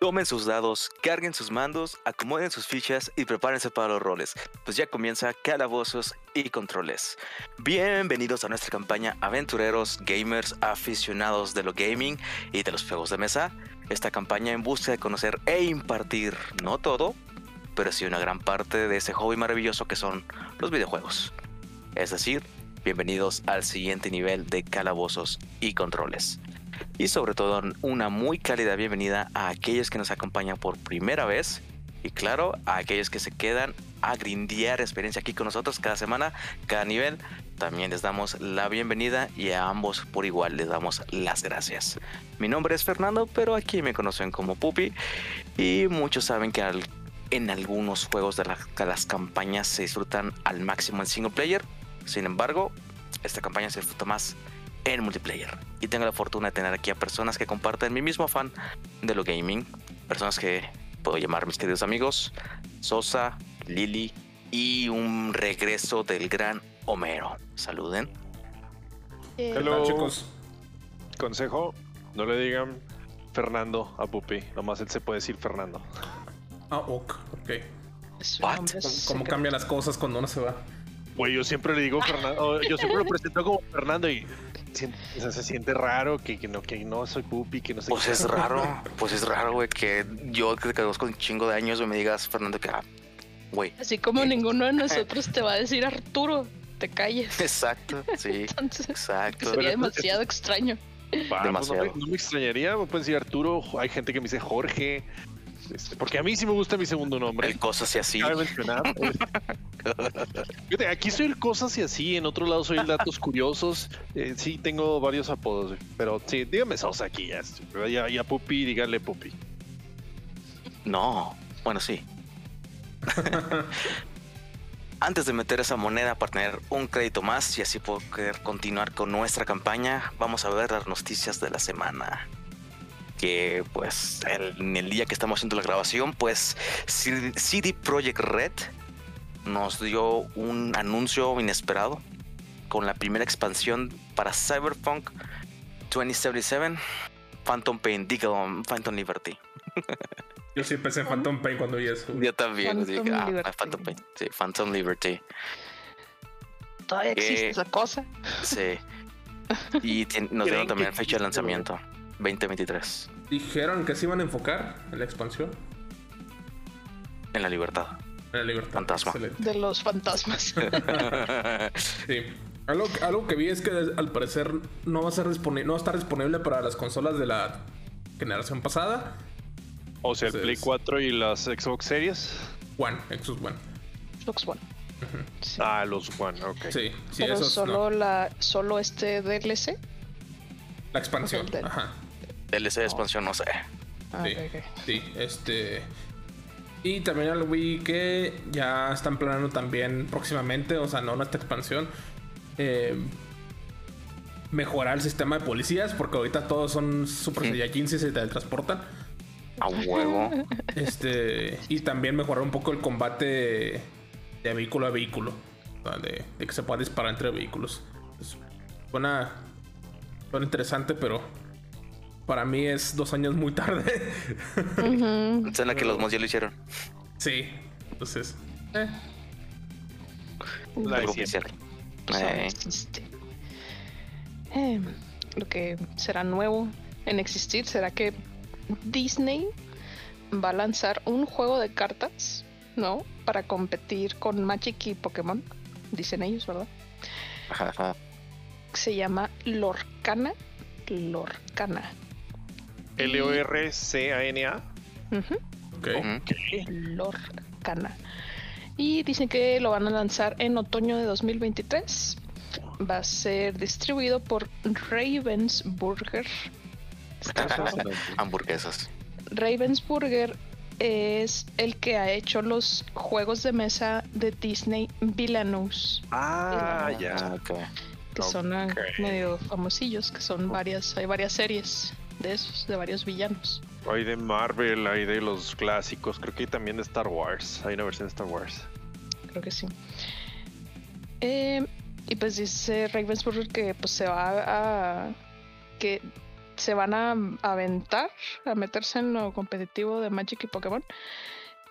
Tomen sus dados, carguen sus mandos, acomoden sus fichas y prepárense para los roles, pues ya comienza Calabozos y Controles. Bienvenidos a nuestra campaña Aventureros, Gamers, aficionados de lo gaming y de los juegos de mesa. Esta campaña en busca de conocer e impartir, no todo, pero sí una gran parte de ese hobby maravilloso que son los videojuegos. Es decir, bienvenidos al siguiente nivel de Calabozos y Controles y sobre todo una muy cálida bienvenida a aquellos que nos acompañan por primera vez y claro, a aquellos que se quedan a grindear experiencia aquí con nosotros cada semana, cada nivel. También les damos la bienvenida y a ambos por igual les damos las gracias. Mi nombre es Fernando, pero aquí me conocen como Pupi y muchos saben que en algunos juegos de las campañas se disfrutan al máximo en single player. Sin embargo, esta campaña se disfruta más en multiplayer. Y tengo la fortuna de tener aquí a personas que comparten mi mismo afán de lo gaming. Personas que puedo llamar mis queridos amigos. Sosa, Lili y un regreso del gran Homero. Saluden. Hola chicos. Consejo, no le digan Fernando a Pupi. Nomás él se puede decir Fernando. Ah, ok. ¿Cómo cambian las cosas cuando uno se va? Güey, yo siempre le digo Fernando, yo siempre lo presento como Fernando y se siente raro que, no, que no soy pupi, que no sé Pues es raro, pues es raro, güey, que yo que te conozco un chingo de años, me digas, Fernando, que, ah, güey. Así como ninguno de nosotros te va a decir Arturo, te calles. Exacto, sí. exacto. Sería demasiado extraño. demasiado. no, me, extrañaría, me pueden decir Arturo, hay gente que me dice Jorge, este, porque a mí sí me gusta mi segundo nombre. El Cosas y así. aquí soy el Cosas y así, en otro lado soy el Datos Curiosos. Eh, sí, tengo varios apodos, pero sí, dígame Sosa aquí ya. Ya, ya Pupi, dígale Pupi. No, bueno, sí. Antes de meter esa moneda para tener un crédito más y así poder continuar con nuestra campaña, vamos a ver las noticias de la semana que pues en el día que estamos haciendo la grabación, pues CD Projekt Red nos dio un anuncio inesperado con la primera expansión para Cyberpunk 2077, Phantom Pain, digo, Phantom Liberty. Yo sí pensé en Phantom Pain cuando vi eso. Yo también, Phantom, ah, Phantom Pain, sí, Phantom Liberty. Todavía existe esa cosa. Sí. Y nos dieron también fecha de lanzamiento. 2023. Dijeron que se iban a enfocar en la expansión. En la libertad. En la libertad. Fantasma. De los fantasmas. sí. Algo, algo, que vi es que al parecer no va a ser disponible, no va a estar disponible para las consolas de la generación pasada. O sea, el Play 4 y las Xbox Series. One, Xbox One. Xbox One. Ah, los One, ok. Sí, sí Pero solo la, solo este DLC. La expansión. Ajá. DLC de expansión, no sé. Ah, sí, sí, este. Y también al Wii que ya están planeando también próximamente, o sea, no nuestra expansión, eh, mejorar el sistema de policías, porque ahorita todos son Super Saiyajins y se teletransportan. A huevo. Este, y también mejorar un poco el combate de vehículo a vehículo, de, que se pueda disparar entre vehículos. Es buena, buena interesante, pero para mí es dos años muy tarde. Uh la que los mods ya lo hicieron. Sí, entonces. Eh. Algo oficial. Eh. Eh, lo que será nuevo en existir será que Disney va a lanzar un juego de cartas, ¿no? Para competir con Magic y Pokémon, dicen ellos, ¿verdad? Ajá, Se llama Lorcana. Lorcana. L-O-R-C-A-N-A. Lorcana. Y dicen que lo van a lanzar en otoño de 2023. Va a ser distribuido por Ravensburger. Hamburguesas. Ravensburger es el que ha hecho los juegos de mesa de Disney Villainous. Ah, ya. Que son medio famosillos, que son varias, hay varias series de esos, de varios villanos. Hay de Marvel, hay de los clásicos, creo que hay también de Star Wars, hay una versión de Star Wars. Creo que sí. Eh, y pues dice Ravensburger que pues se va a... que se van a aventar a meterse en lo competitivo de Magic y Pokémon,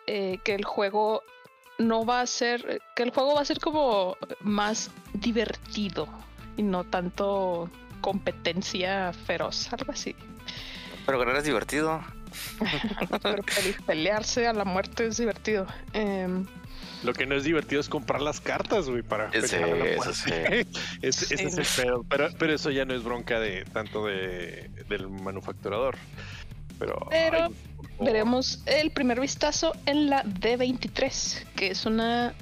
eh, que el juego no va a ser, que el juego va a ser como más divertido y no tanto competencia feroz, algo así. Pero ganar es divertido. Pero pelearse a la muerte es divertido. Em, lo que no es divertido es comprar las cartas, güey, para Ese- pelear a la eso muerte. Ese- ese es el Sí. pedo. Pero, pero eso ya no es bronca de tanto de, del manufacturador. Pero, ay, veremos el primer vistazo en la D23, que es una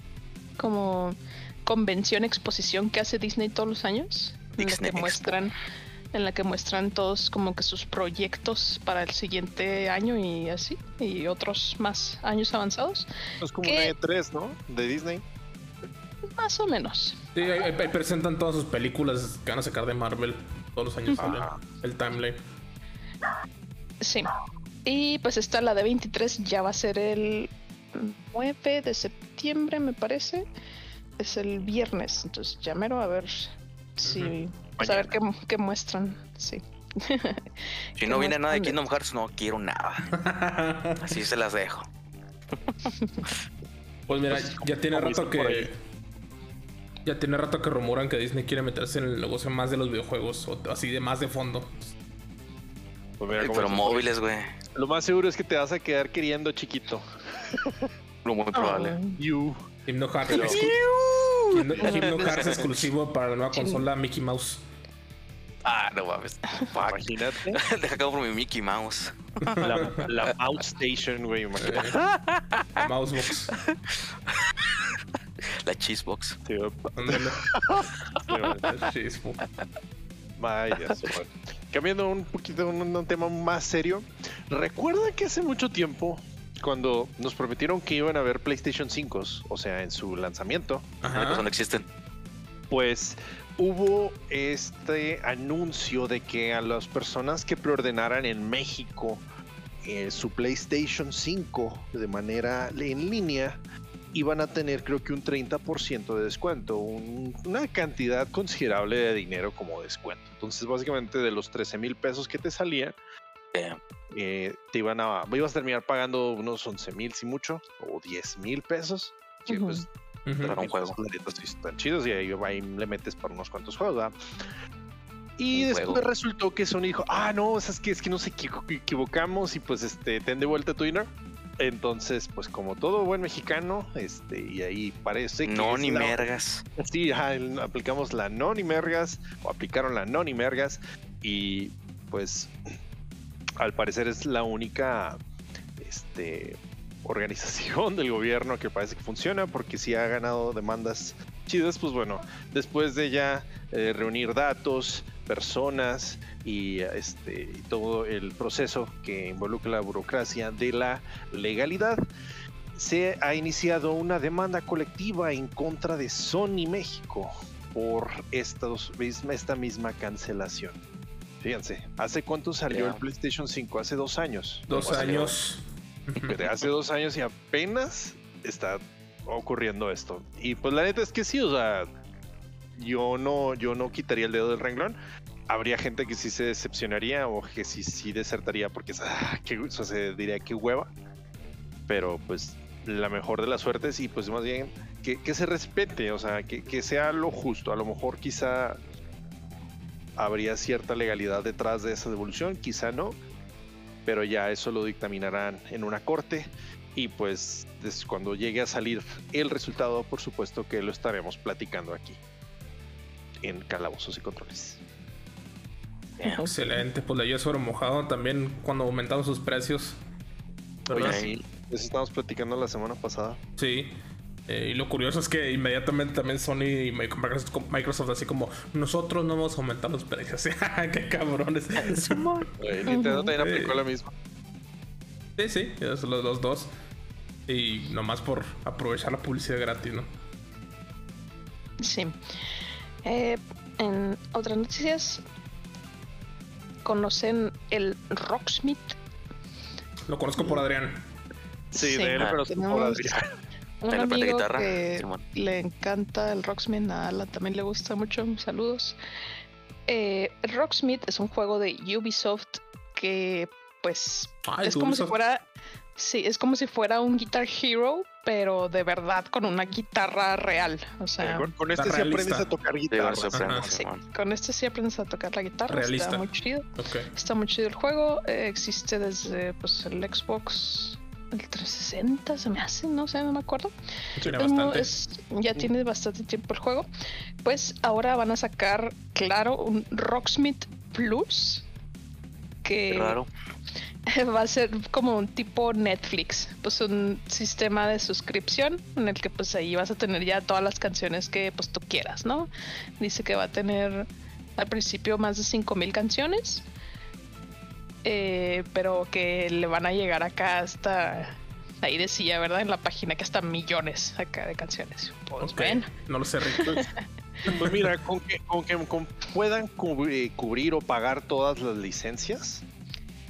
como convención, exposición que hace Disney todos los años, en la Disney que Expo. muestran en la que muestran todos como que sus proyectos para el siguiente año y así, y otros más años avanzados, es como ¿qué? una E3, ¿no? De Disney. más o menos. Sí, ahí, presentan todas sus películas que van a sacar de Marvel. Todos los años Ah. el timeline. Sí. Y pues esta, la D23, ya va a ser el 9 de septiembre, me parece. Es el viernes, entonces ya mero a ver si... pues, a ver qué, qué muestran, sí. Si Que no viene nada de Kingdom Hearts, no quiero nada. Así se las dejo. Pues mira, Pues, ya tiene rato que. Ya tiene rato que rumoran que Disney quiere meterse en el negocio más de los videojuegos, o así de más de fondo. Pues mira Ay, cómo pero es. móviles, güey. Lo más seguro es que te vas a quedar queriendo chiquito. Lo muy probable. Oh, You. Hypno Hearts, Hypno Hearts exclusivo para la nueva consola Mickey Mouse. Ah, no mames. Imagínate. Deja acabo por mi Mickey Mouse. La, la Mouse Station, güey. imagínate. La Mousebox. La Cheesebox. Sí, es fu- Vaya, su madre. Cambiando un poquito un, un tema más serio. ¿Recuerdan que hace mucho tiempo, cuando nos prometieron que iban a haber PlayStation 5, o sea, en su lanzamiento, Ajá. no existen. pues hubo este anuncio de que a las personas que preordenaran en México eh, su PlayStation 5 de manera en línea iban a tener creo que un 30% de descuento, un- una cantidad considerable de dinero como descuento. Entonces básicamente de los 13 mil pesos que te salían, Eh, eh, te iban a, ibas a terminar pagando unos 11 mil si mucho, o 10 mil pesos. que, Ujú. pues, Ujú. Para un juego. están chidos y ahí, ahí le metes para unos cuantos juegos, ¿verdad? Y Un después juego. resultó que Sony dijo, ah, no, es que, es que nos equivo- equivocamos y pues este, ten de vuelta tu dinero. Entonces, pues como todo buen mexicano, este, y ahí parece que... no, ni la- mergas. Sí, ajá, aplicamos la no ni mergas, o aplicaron la no ni mergas, y pues al parecer es la única este, organización del gobierno que parece que funciona, porque si ha ganado demandas chidas, pues bueno, después de ya eh, reunir datos, personas y este y todo el proceso que involucra la burocracia de la legalidad, se ha iniciado una demanda colectiva en contra de Sony México por esta misma cancelación. Fíjense, ¿hace cuánto salió el PlayStation 5? Hace dos años. Dos años. Pero hace dos años y apenas está ocurriendo esto. Y pues la neta es que sí, o sea, yo no, yo no quitaría el dedo del renglón. Habría gente que sí se decepcionaría o que sí, sí desertaría porque ah, o sea, se diría que hueva. Pero pues la mejor de las suertes y pues más bien que, que se respete, o sea, que, que sea lo justo. A lo mejor quizá habría cierta legalidad detrás de esa devolución, quizá no, pero ya eso lo dictaminarán en una corte y pues cuando llegue a salir el resultado, por supuesto que lo estaremos platicando aquí en Calabozos y Controles. Excelente. Pues la yo sobre mojado también cuando aumentaron sus precios. ¿verdad? Oye, sí, eso estábamos platicando la semana pasada. Sí. Eh, y lo curioso es que inmediatamente también Sony y Microsoft, Microsoft así como nosotros no vamos a aumentar los precios. ¡Qué cabrones! Nintendo también Sí. aplicó la misma. Sí, sí, esos son los, los dos. Y nomás por aprovechar la publicidad gratis, ¿no? Sí. Eh, en otras noticias, ¿conocen el Rocksmith? Lo conozco por Adrián. Sí, Sí. de él, Ah, pero tenemos- por Adrián. Un En la parte de amigo guitarra, que Simón. le encanta el Rocksmith, a Alan también le gusta mucho. Saludos. Eh, Rocksmith es un juego de Ubisoft que pues es como si fuera sí, es como si fuera un Guitar Hero, pero de verdad con una guitarra real. O sea, con, con este sí aprendes a tocar guitarra. se aprende, Ajá. sí, con este sí aprendes a tocar la guitarra. Realista. Está muy chido. Está muy chido el juego. eh, existe desde pues el Xbox el 360 se me hace, no sé, no me acuerdo. Tiene Es mu- bastante. es- ya tiene bastante tiempo el juego. Pues ahora van a sacar, claro, un Rocksmith Plus. Que Claro. va a ser como un tipo Netflix, pues un sistema de suscripción en el que pues ahí vas a tener ya todas las canciones que pues tú quieras, ¿no? Dice que va a tener al principio más de 5000 canciones, eh, pero que le van a llegar acá hasta ahí decía, ¿verdad? En la página que hasta millones acá de canciones. Pues No lo sé, Rick. Pues mira, con que, con que con- puedan cubrir, cubrir o pagar todas las licencias,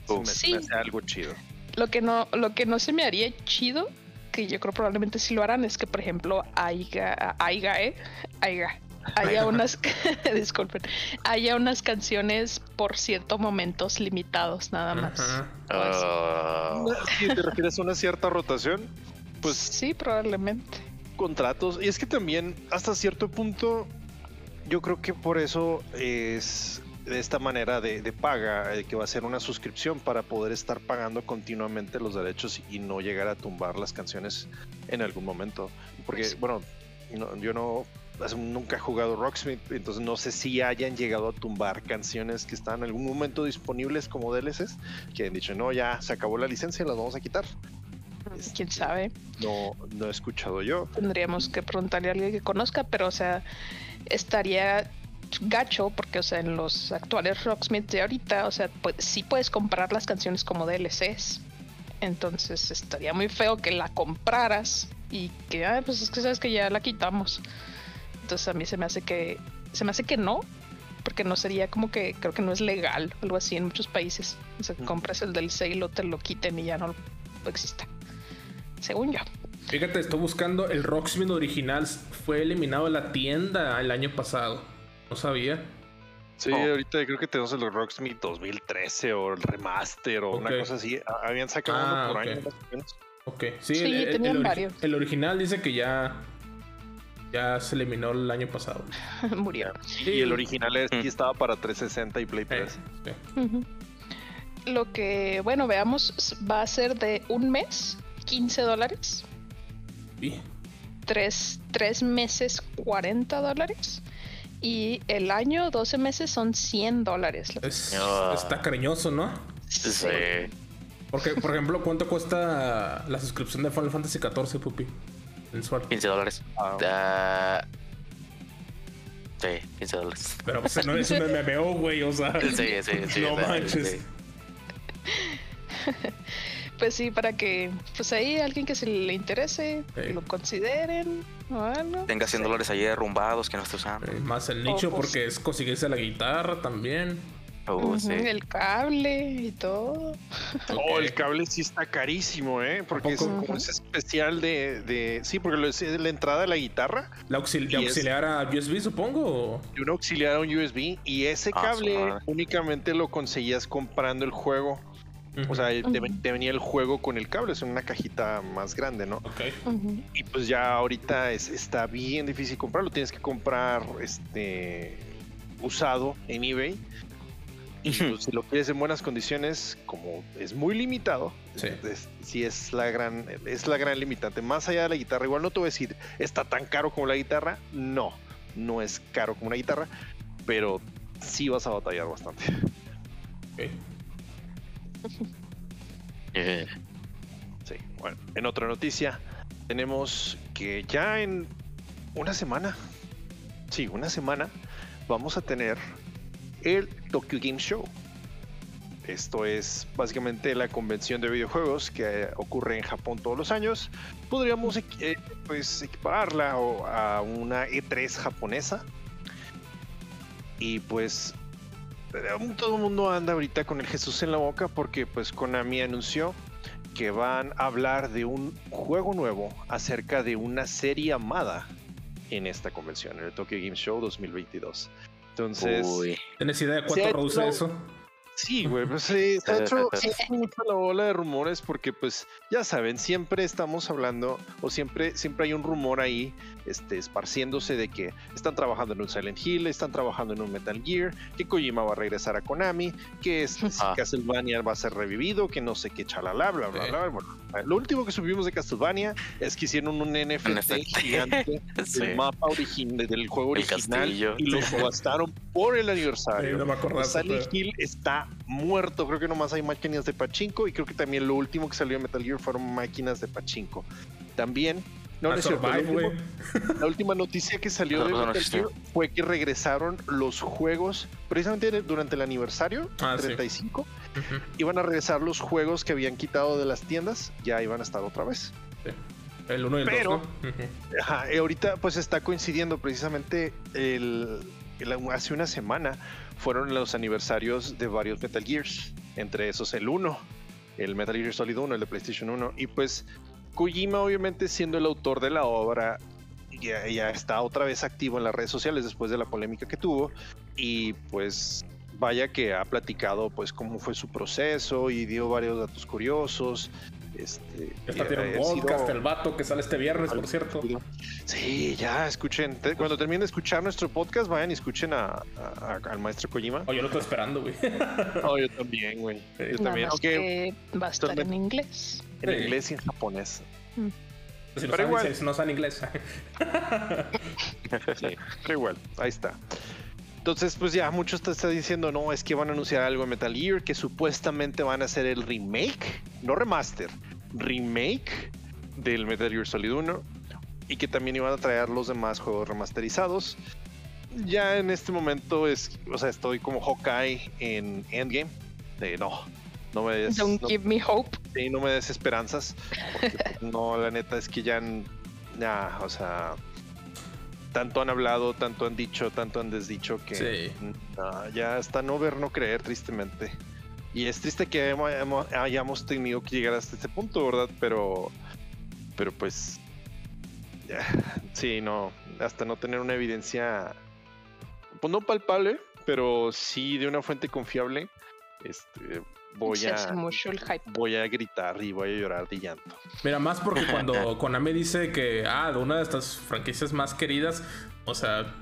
sí me, Sí. me hace algo chido. Lo que no, lo que no se me haría chido, que yo creo probablemente sí lo harán, es que por ejemplo haya, haya, eh, haya, haya unas, disculpen, haya unas canciones por ciertos momentos limitados nada más. Una- Si te refieres a una cierta rotación, pues sí, probablemente. contratos. Y es que también, hasta cierto punto, yo creo que por eso es de esta manera de, de paga, eh, que va a ser una suscripción para poder estar pagando continuamente los derechos y no llegar a tumbar las canciones en algún momento. Porque, Sí. bueno, no- yo no nunca he jugado Rocksmith, entonces no sé si hayan llegado a tumbar canciones que están en algún momento disponibles como DLCs, que han dicho, no, ya se acabó la licencia, las vamos a quitar. Este, Quién sabe. No, no he escuchado yo. Tendríamos que preguntarle a alguien que conozca, pero o sea, estaría gacho porque o sea, en los actuales Rocksmith de ahorita, o sea, pues sí puedes comprar las canciones como DLCs. Entonces estaría muy feo que la compraras y que, ah, pues es que sabes que ya la quitamos. Entonces a mí se me hace que, se me hace que no, porque no sería como que, creo que no es legal, algo así en muchos países. O sea, compras el DLC y lo te lo quiten y ya no existe. Según yo. Fíjate, estoy buscando el Rocksmith original. Fue eliminado de la tienda el año pasado. No sabía. Sí, Oh. ahorita creo que tenemos el Rocksmith 2013 o el remaster o una cosa así. A- Habían sacado Ah, uno por ok. año más o menos. Ok, sí, Sí, el, el- tenían el ori- varios. el original dice que ya. Ya se eliminó el año pasado. Murió. Y el original es- Mm. sí estaba para 360 y Play Eh, 3. sí. Ujú. Lo que, bueno, veamos, va a ser de un mes, 15 dólares. Sí. Tres, tres meses, 40 dólares. Y el año, 12 meses, son 100 dólares. Es- Ah. Está cariñoso, ¿no? sí. Porque, por ejemplo, ¿cuánto cuesta la suscripción de Final Fantasy XIV, Pupi? Mensual. 15 dólares. Ah, Ah, sí, 15 dólares. Pero pues, no es un MMO, güey, o sea. Sí, sí, sí. no sí, manches. sí. Pues sí, para que, pues ahí alguien que se le interese, Sí. lo consideren o algo. Tenga 100 Sí. dólares ahí derrumbados que no esté usando. Eh, Más el nicho, Oh, pues. porque es conseguirse la guitarra también. Oh. El cable y todo. Oh, el cable sí está carísimo, ¿eh? Porque es, poco? como es especial de, de- Sí, porque lo es de la entrada de la guitarra La auxil- de es- auxiliar a USB, supongo. y un auxiliar a un USB. Y ese Ah, cable únicamente lo conseguías comprando el juego. O sea, te, venía el juego con el cable, es una cajita más grande, ¿no? Ok. Ujú. Y pues ya ahorita es- está bien difícil comprarlo. Tienes que comprar este usado en eBay. Y pues, si lo quieres en buenas condiciones, como es muy limitado, Sí. es, sí es la gran, es la gran limitante. Más allá de la guitarra, igual no te voy a decir, está tan caro como la guitarra. No, no es caro como una guitarra, pero sí vas a batallar bastante. Eh, Sí, bueno, en otra noticia, tenemos que ya en una semana, sí, una semana, vamos a tener el Tokyo Game Show. Esto es básicamente la convención de videojuegos que eh, ocurre en Japón todos los años. Podríamos eh, pues, equiparla o- a una E3 japonesa. Y pues eh, todo el mundo anda ahorita con el Jesús en la boca porque pues Konami anunció que van a hablar de un juego nuevo acerca de una serie amada en esta convención, en el Tokyo Game Show 2022. Entonces, Uy. ¿Tienes idea de cuánto hecho- eso? Sí, güey, pues sí, se ha hecho, se ha hecho mucho la bola de rumores porque, pues, ya saben, siempre estamos hablando o siempre, siempre hay un rumor ahí, este, esparciéndose de que están trabajando en un Silent Hill, están trabajando en un Metal Gear, que Kojima va a regresar a Konami, que este, Ah. Castlevania va a ser revivido, que no sé qué chalala, bla, bla, Sí. bla. Bueno, lo último que supimos de Castlevania es que hicieron un NFT, NFT. gigante Sí. del mapa original, del juego El original castillo. y lo gastaron por el aniversario. Sí, no me acordaba, Silent pero- Hill está muerto. Creo que nomás hay máquinas de pachinko. Y creo que también lo último que salió de Metal Gear fueron máquinas de pachinko. También. No, no A es cierto, Survive, la, última, la última noticia que salió de existió. Gear fue que regresaron los juegos, precisamente durante el aniversario Ah, sí. 35, Ujú. iban a regresar los juegos que habían quitado de las tiendas, ya iban a estar otra vez. El 1 y el 2, Pero- ¿no? Ujú. Ajá, y ahorita pues está coincidiendo precisamente el, el- hace una semana fueron los aniversarios de varios Metal Gears, entre esos el 1, el Metal Gear Solid 1, el de PlayStation 1, y pues Kojima obviamente siendo el autor de la obra ya, ya está otra vez activo en las redes sociales después de la polémica que tuvo y pues vaya que ha platicado pues cómo fue su proceso y dio varios datos curiosos. Este, Está y tiene un sido- podcast, el vato que sale este viernes, por cierto. Sí, ya escuchen. Te- Cuando terminen de escuchar nuestro podcast, vayan y escuchen a, a- a- al maestro Kojima. Oh, yo lo estoy esperando, güey. Oh, yo también, güey. Sí. Yo Nada también. que va a estar en inglés. en Sí. inglés y en japonés. Si no, Pero saben, igual. si no saben inglés. Sí, pero igual, ahí está. Entonces, pues ya muchos te están diciendo, no, es que van a anunciar algo en Metal Gear, que supuestamente van a hacer el remake, no remaster, remake del Metal Gear Solid 1, y que también iban a traer los demás juegos remasterizados. Ya en este momento es, o sea, estoy como Hawkeye en Endgame. De no, no me des, Don't no, give me hope. sí, no me des esperanzas. Porque pues, no, la neta es que ya, o sea, tanto han hablado, tanto han dicho, tanto han desdicho que Sí. no, ya hasta no ver, no creer, tristemente. Y es triste que hayamos tenido que llegar hasta este punto, ¿verdad? Pero, pero pues, ya, sí, no, hasta no tener una evidencia, pues no palpable, pero sí de una fuente confiable, este, voy Se a, mucho el hype. voy a gritar y voy a llorar de llanto. Mira, más porque cuando Konami dice que, ah, de una de estas franquicias más queridas, o sea,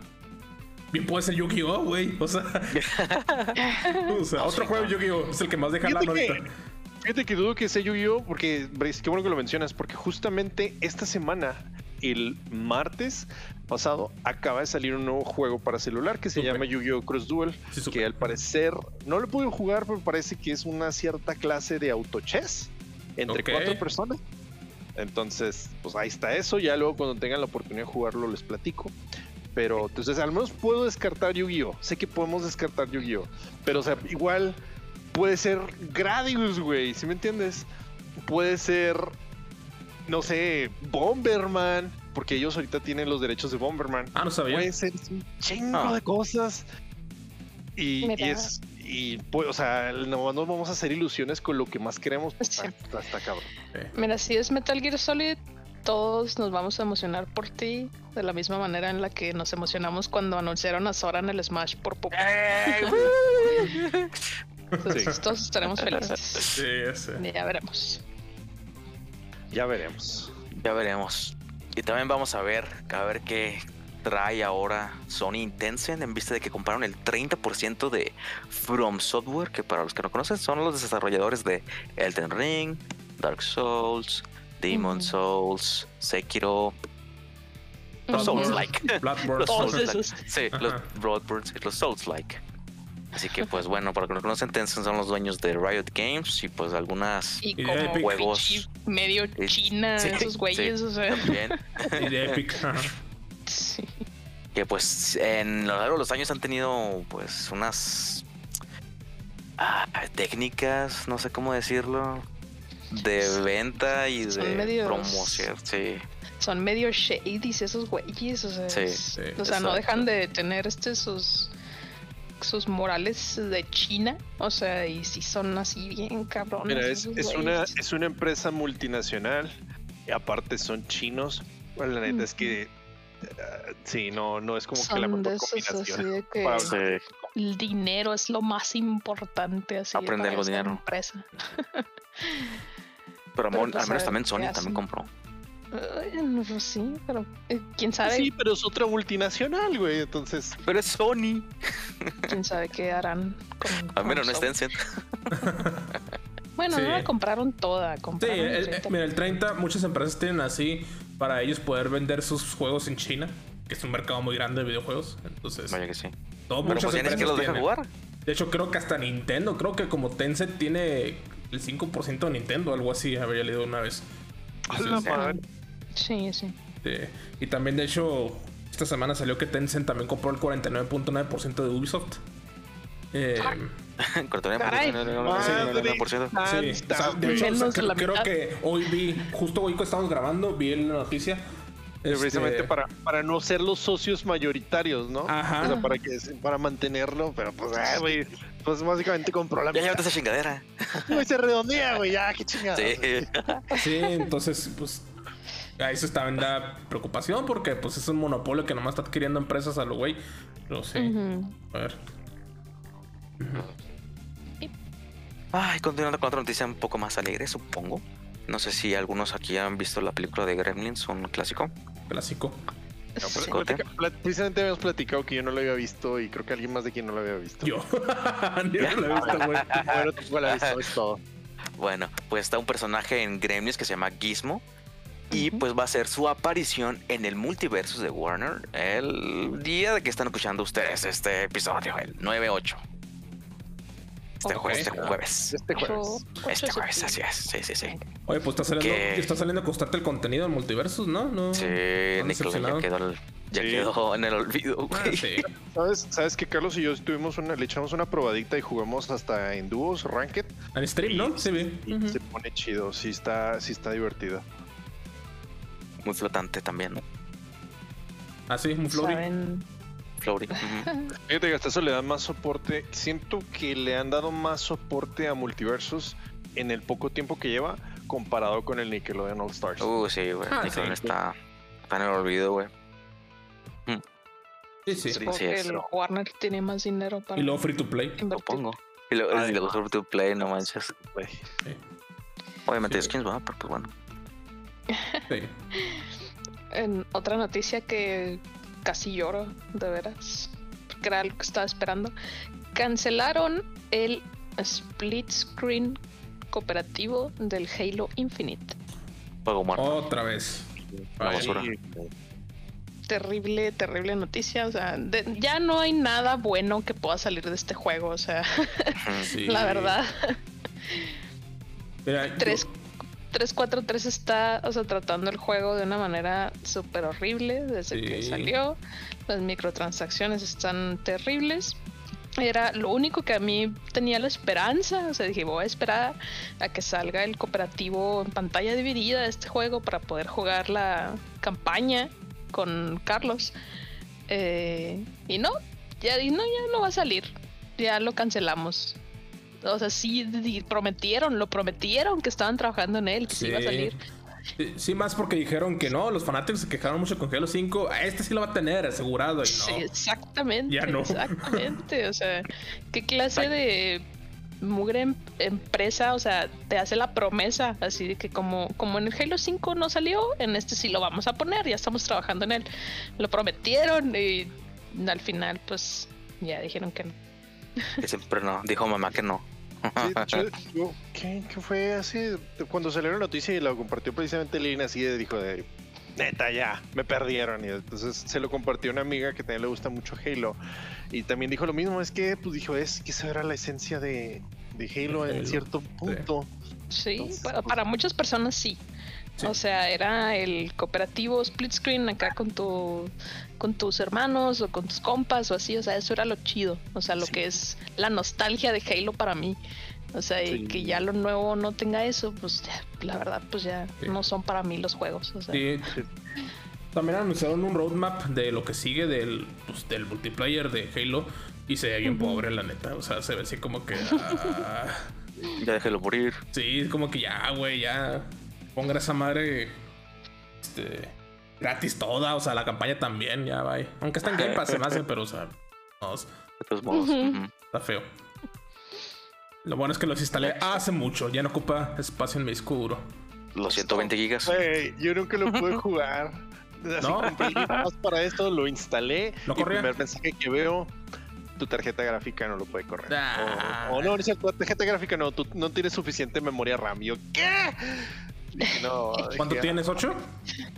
bien puede ser Yu-Gi-Oh, güey. O sea, o sea, otro juego de Yu-Gi-Oh es el que más deja la ahorita. Fíjate que dudo que sea Yu-Gi-Oh! porque Brace, qué bueno que lo mencionas, porque justamente esta semana, el martes pasado, acaba de salir un nuevo juego para celular que se llama Yu-Gi-Oh! Cross Duel, Sí, que al parecer no lo pude jugar, pero parece que es una cierta clase de autochess entre cuatro personas. Entonces, pues ahí está eso. Ya luego cuando tengan la oportunidad de jugarlo les platico. Pero entonces al menos puedo descartar Yu-Gi-Oh! Sé que podemos descartar Yu-Gi-Oh! Pero o sea, igual puede ser Gradius, güey, ¿sí me entiendes? Puede ser, no sé, Bomberman, porque ellos ahorita tienen los derechos de Bomberman. Ah, no sabía. Puede ser un chingo Ah. de cosas. Y, es, y pues, o sea, no nos vamos a hacer ilusiones con lo que más queremos. pues, Sí. Está, está cabrón. Mira, si es Metal Gear Solid, todos nos vamos a emocionar por ti de la misma manera en la que nos emocionamos cuando anunciaron a Sora en el Smash por poco. Entonces, todos estaremos felices. Sí, ese. Ya veremos. Ya veremos. Ya veremos. Y también vamos a ver, a ver qué trae ahora Sony Intensen en vista de que compraron el 30% de From Software, que para los que no conocen son los desarrolladores de Elden Ring, Dark Souls, Demon. Souls, Sekiro, los. Souls like. Bloodborne. Los Todos Souls-like. esos. Sí, los. Bloodborne, sí, los Souls like. Así que pues bueno, para que no conocen, Tencent son los dueños de Riot Games y pues algunas Y como Epic. Juegos. medio China, sí, esos güeyes, sí, o sea. también. Y de Epic. Sí. que pues en lo largo de los años han tenido pues unas ah, técnicas, no sé cómo decirlo, de venta y Son de medios- promoción, sí. Son medio shadies esos güeyes, o sea. Sí, es- sí, o sea, no dejan de tener este sus sus morales de China, o sea, y si son así bien cabrones. Mira, es, una, es una empresa multinacional y aparte son chinos. Bueno, la neta es que sí, no, no es como que la mejor combinación. de que Para- Sí. el dinero es lo más importante así Aprender para algo dinero. empresa. Pero, Pero, mon- pues, al menos también Sony también compró. Sí, pero eh, quién sabe, Sí, pero es otra multinacional, güey. Entonces, Pero es Sony. quién sabe qué harán con, Al menos no es Sony. Tencent. Bueno, Sí. no la compraron toda, Sí, compraron el el- 30. mira, el 30, muchas empresas tienen así para ellos poder vender sus juegos en China, que es un mercado muy grande de videojuegos. Entonces, Vaya que sí. todo, Pero muchas pues empresas los deja tienen. jugar. De hecho, creo que hasta Nintendo, creo que como Tencent tiene el 5% de Nintendo, algo así, había leído una vez. A la Entonces, madre. Sí, sí. y también, de hecho, esta semana salió que Tencent también compró el 49.9% de Ubisoft. Eh, Cortaría por Caray. 99%. Madre sí, o sea, de Menos hecho, de creo, que hoy vi, justo hoy que estamos grabando, vi la noticia. este, Precisamente para, para no ser los socios mayoritarios, ¿no? Ajá. O sea, para que para mantenerlo, pero pues, ah, güey, pues básicamente compró la Ya mitad. llévate esa chingadera. Güey, se redondea, güey, ya, qué chingada. Sí. Sí, entonces, pues. Ahí se está en la preocupación porque pues es un monopolio que nomás está adquiriendo empresas a lo güey. Pero sí. Ujú. A ver. Ay, continuando con otra noticia un poco más alegre, supongo. No sé si algunos aquí han visto la película de Gremlins, un clásico. Clásico. No, platica- precisamente habíamos platicado que yo no lo había visto y creo que alguien más de quien no lo había visto. Yo. Ni lo he visto, güey. Bueno, tú igual la has visto, es todo. Bueno, pues está un personaje en Gremlins que se llama Gizmo. Y pues va a ser su aparición en el multiverso de Warner el día de que están escuchando ustedes este episodio, el 9-8. Este, Ok. jue- este jueves. Este jueves. Este de jueves, así es. Sí, sí, sí. Oye, pues está saliendo, Que- está saliendo constante el contenido en multiversos, ¿no? No. Sí, ¿no han Nickelodeon ya quedó, el- ya Sí. quedó en el olvido, Ah, güey. sí. ¿Sabes, ¿Sabes que Carlos y yo tuvimos una, le echamos una probadita y jugamos hasta en dúos, ranked? En stream, ¿no? Y Ujú. se pone chido, sí está, sí está divertido. Muy flotante también, ¿no? Ah, sí, un floating. Flory. ujú. Fíjate que hasta eso le dan más soporte. Siento que le han dado más soporte a multiversos en el poco tiempo que lleva comparado con el Nickelodeon All Stars. Uh, sí, güey. Ah, Nickelodeon sí. está, está en el olvido, güey. Sí, sí. Sí. porque es. el Warner tiene más dinero para Y luego free to play. invertir. Supongo. Y luego, Ay, y luego free to play, no manches. Güey. Obviamente Sí. skins, va, pero pues bueno. Sí. En otra noticia que casi lloro, de veras, porque era algo que estaba esperando. Cancelaron el split screen cooperativo del Halo Infinite. Juego muerto. Otra vez. La basura. Terrible, terrible noticia. O sea, de- ya no hay nada bueno que pueda salir de este juego. O sea, sí. la verdad. Mira, yo- 3, 343 está, o sea, tratando el juego de una manera súper horrible desde que salió. Las microtransacciones están terribles. Era lo único que a mí tenía la esperanza. O sea, dije, voy a esperar a que salga el cooperativo en pantalla dividida de este juego para poder jugar la campaña con Carlos. Eh, y no, ya, y no, ya no va a salir. Ya lo cancelamos. O sea, sí prometieron, lo prometieron que estaban trabajando en él, que sí, iba a salir. Sí, más porque dijeron que no, los fanáticos se quejaron mucho con Halo 5. "Ah, Este sí lo va a tener asegurado. Y Sí, exactamente. Ya no. Exactamente. O sea, ¿qué clase de mugre em- empresa, o sea, te hace la promesa así de que como, como en el Halo 5 no salió, en este sí lo vamos a poner, ya estamos trabajando en él. Lo prometieron y al final pues ya dijeron que no. Que siempre no. Dijo mamá que no. Sí, de hecho, yo- ¿qué, qué fue así? Cuando salió la noticia y la compartió precisamente Lina, así de- dijo de neta ya, me perdieron. Y entonces se lo compartió una amiga que también le gusta mucho Halo. Y también dijo lo mismo, es que pues dijo, es que esa era la esencia de, de Halo en cierto punto. Sí, Entonces, para, pues- para muchas personas sí. Sí. O sea, era el cooperativo split screen acá con tu con tus hermanos o con tus compas o así, o sea, eso era lo chido, o sea, lo Sí. que es la nostalgia de Halo para mí. O sea, y Sí. que ya lo nuevo no tenga eso, pues ya, la verdad, pues ya Sí. no son para mí los juegos. O sea, Sí. También anunciaron un roadmap de lo que sigue del, pues, del multiplayer de Halo. Y se ve bien pobre, la neta. O sea, se ve así como que. ah, Ya déjelo morir. sí, como que ya, güey, ya. Ponga esa madre. Este. gratis toda, o sea, la campaña también, ya va. Aunque está en Game Pass, se me hace, pero, o sea, no, De todos modos. Está feo. Lo bueno es que los instalé hace mucho, ya no ocupa espacio en mi disco duro. Los 120 gigas. Yo nunca lo pude jugar. Así ¿No? Pass para esto, lo instalé. ¿No y el primer mensaje que veo, tu tarjeta gráfica no lo puede correr. Ah. O, o no, tu tarjeta gráfica no, tú no tienes suficiente memoria RAM. Yo, ¿qué? No, ¿Cuánto tienes? ¿8?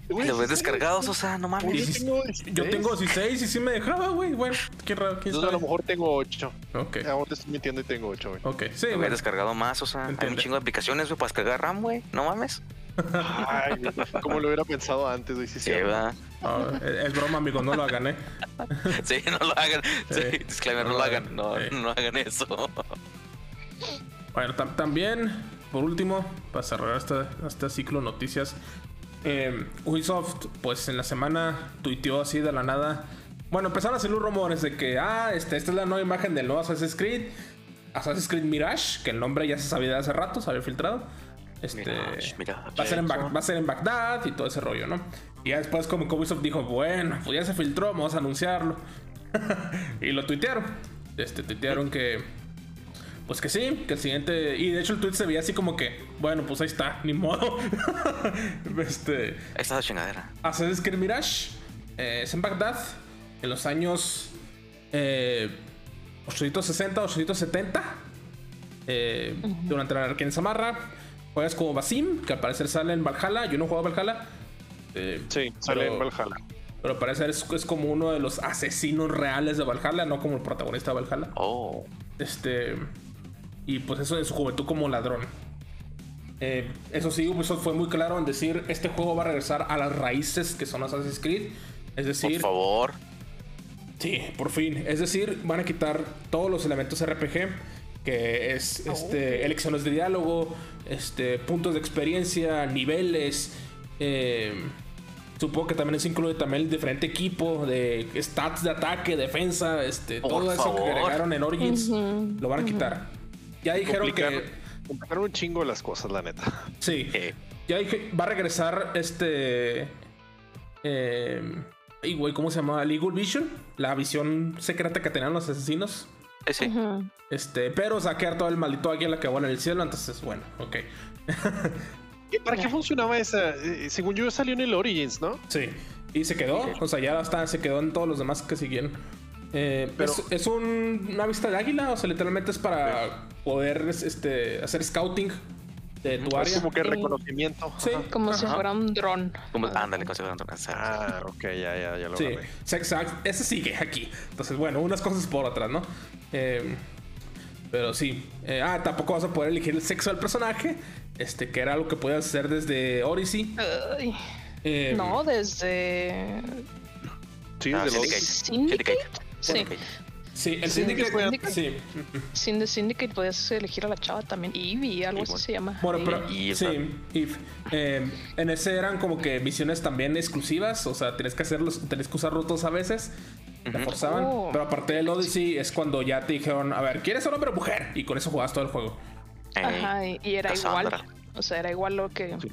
güey, Lo ves sí, descargados, o sea, no Yo mames. Dieci- tengo, Yo 16. tengo 16 y sí me dejaba, güey. Bueno, qué raro, quién Entonces a lo mejor tengo 8. Ok, Ahora te estoy mintiendo y tengo 8, güey. ok. Sí, Lo bueno. he descargado más, o sea, hay un chingo de aplicaciones, güey, para descargar RAM, güey. No mames. Ay, como lo hubiera pensado antes, güey. Sí, Sí, va. No, es broma, amigos, no lo hagan, ¿eh? Sí, no lo hagan. Sí, Sí. disclaimer, no No lo lo hagan. hagan. No, Sí. no hagan eso. Bueno, tam- también, por último, para cerrar este, este ciclo de noticias, eh, Ubisoft, pues en la semana tuiteó así de la nada. Bueno, empezaron a salir los rumores de que, ah, este, esta es la nueva imagen del nuevo Assassin's Creed. Assassin's Creed Mirage, que el nombre ya se sabía de hace rato, se había filtrado. Este, va, a ser en va a ser en Bagdad y todo ese rollo, ¿no? Y ya después como que Ubisoft dijo, bueno, pues ya se filtró, vamos a anunciarlo. y lo tuitearon. Este, tuitearon que... Pues que sí, que el siguiente... Y de hecho el tweet se veía así como que, bueno, pues ahí está, ni modo. este... Ahí está la chingadera. Assassin's Creed Mirage eh, es en Bagdad en los años eh, 860, 870. eh, Durante la anarquía en Samarra. Juegas como Basim, que al parecer sale en Valhalla. Yo no juego a Valhalla. eh, Sí, sale Pero- en Valhalla. pero al parecer es, es como uno de los asesinos reales de Valhalla, no como el protagonista de Valhalla. Oh. Este. Y pues eso en su juventud como ladrón. Eh, eso sí, Ubisoft fue muy claro en decir: este juego va a regresar a las raíces que son Assassin's Creed. Es Por decir, favor. sí, por fin. Es decir, van a quitar todos los elementos RPG, que es este, elecciones de diálogo, este, puntos de experiencia, niveles. eh, supongo que también eso incluye también el diferente equipo de stats de ataque, defensa, este, Por todo eso que agregaron en Origins lo van a quitar. Ya dijeron que complicaron un chingo las cosas, la neta. sí, Eh, ya dije va a regresar este eh, y güey, ¿cómo se llama? Legal Vision, la visión secreta que tenían los asesinos. sí. Este, pero saquear todo el maldito águila que vuela en el cielo, entonces bueno, ok. ¿Y ¿Para qué funcionaba esa? Eh, según yo salió en el Origins, ¿no? Sí. Y se quedó, o sea, ya está, se quedó en todos los demás que siguieron. Eh, Pero- es, es un- una vista de águila, o sea, literalmente es para poder este, hacer scouting de tu Es área. como que Sí. reconocimiento. Sí, Ajá. Como si fuera un dron. Como, Ah, ándale, considerando Ah, ok, ya, ya, ya lo Sí, agarré. exacto. Ese sigue aquí. Entonces, bueno, unas cosas por otras, ¿no? Eh, pero sí. Eh, ah, tampoco vas a poder elegir el sexo del personaje. Este, que era algo que podías hacer desde Odyssey. Ay, Eh, no, desde Sí, Ah, de los... Syndicate. Syndicate. Sí, Syndicate. Sí, el Sí, Syndicate. Syndicate. Sí. sin The Syndicate podías elegir a la chava también. Eve, algo así se llama. Bueno, Eve. pero sí, Eve. Eh, en ese eran como que misiones también exclusivas, o sea, tienes que hacerlos, tenés que usar rutos a veces, te Ujú. forzaban. Oh. Pero aparte del Odyssey es cuando ya te dijeron, a ver, ¿quieres ser hombre o mujer? Y con eso jugabas todo el juego. Eh, Ajá, y, y era Cassandra. igual. O sea, era igual lo que. Sí,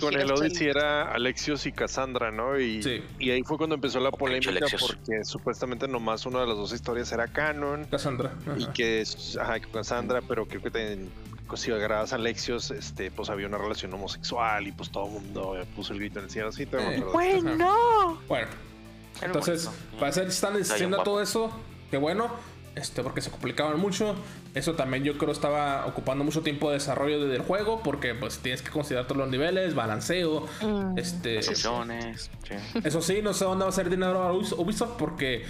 con el Odyssey era Alexios y Cassandra, ¿no? Y, Sí. y ahí fue cuando empezó la polémica porque supuestamente nomás una de las dos historias era canon Cassandra. y que es ajá, que Cassandra, pero creo que ten- pues, si agarrabas a Alexios, este, pues había una relación homosexual y pues todo el mundo puso el grito en el cielo. Sí, te Eh. Bueno, Bueno, entonces, bonito. para ser están guapo. todo eso, qué bueno, este, porque se complicaban mucho. Eso también yo creo estaba ocupando mucho tiempo de desarrollo del juego, porque pues tienes que considerar todos los niveles, balanceo, Mm, este, sí. Eso sí, no sé dónde va a ser dinero a Ubis- Ubisoft porque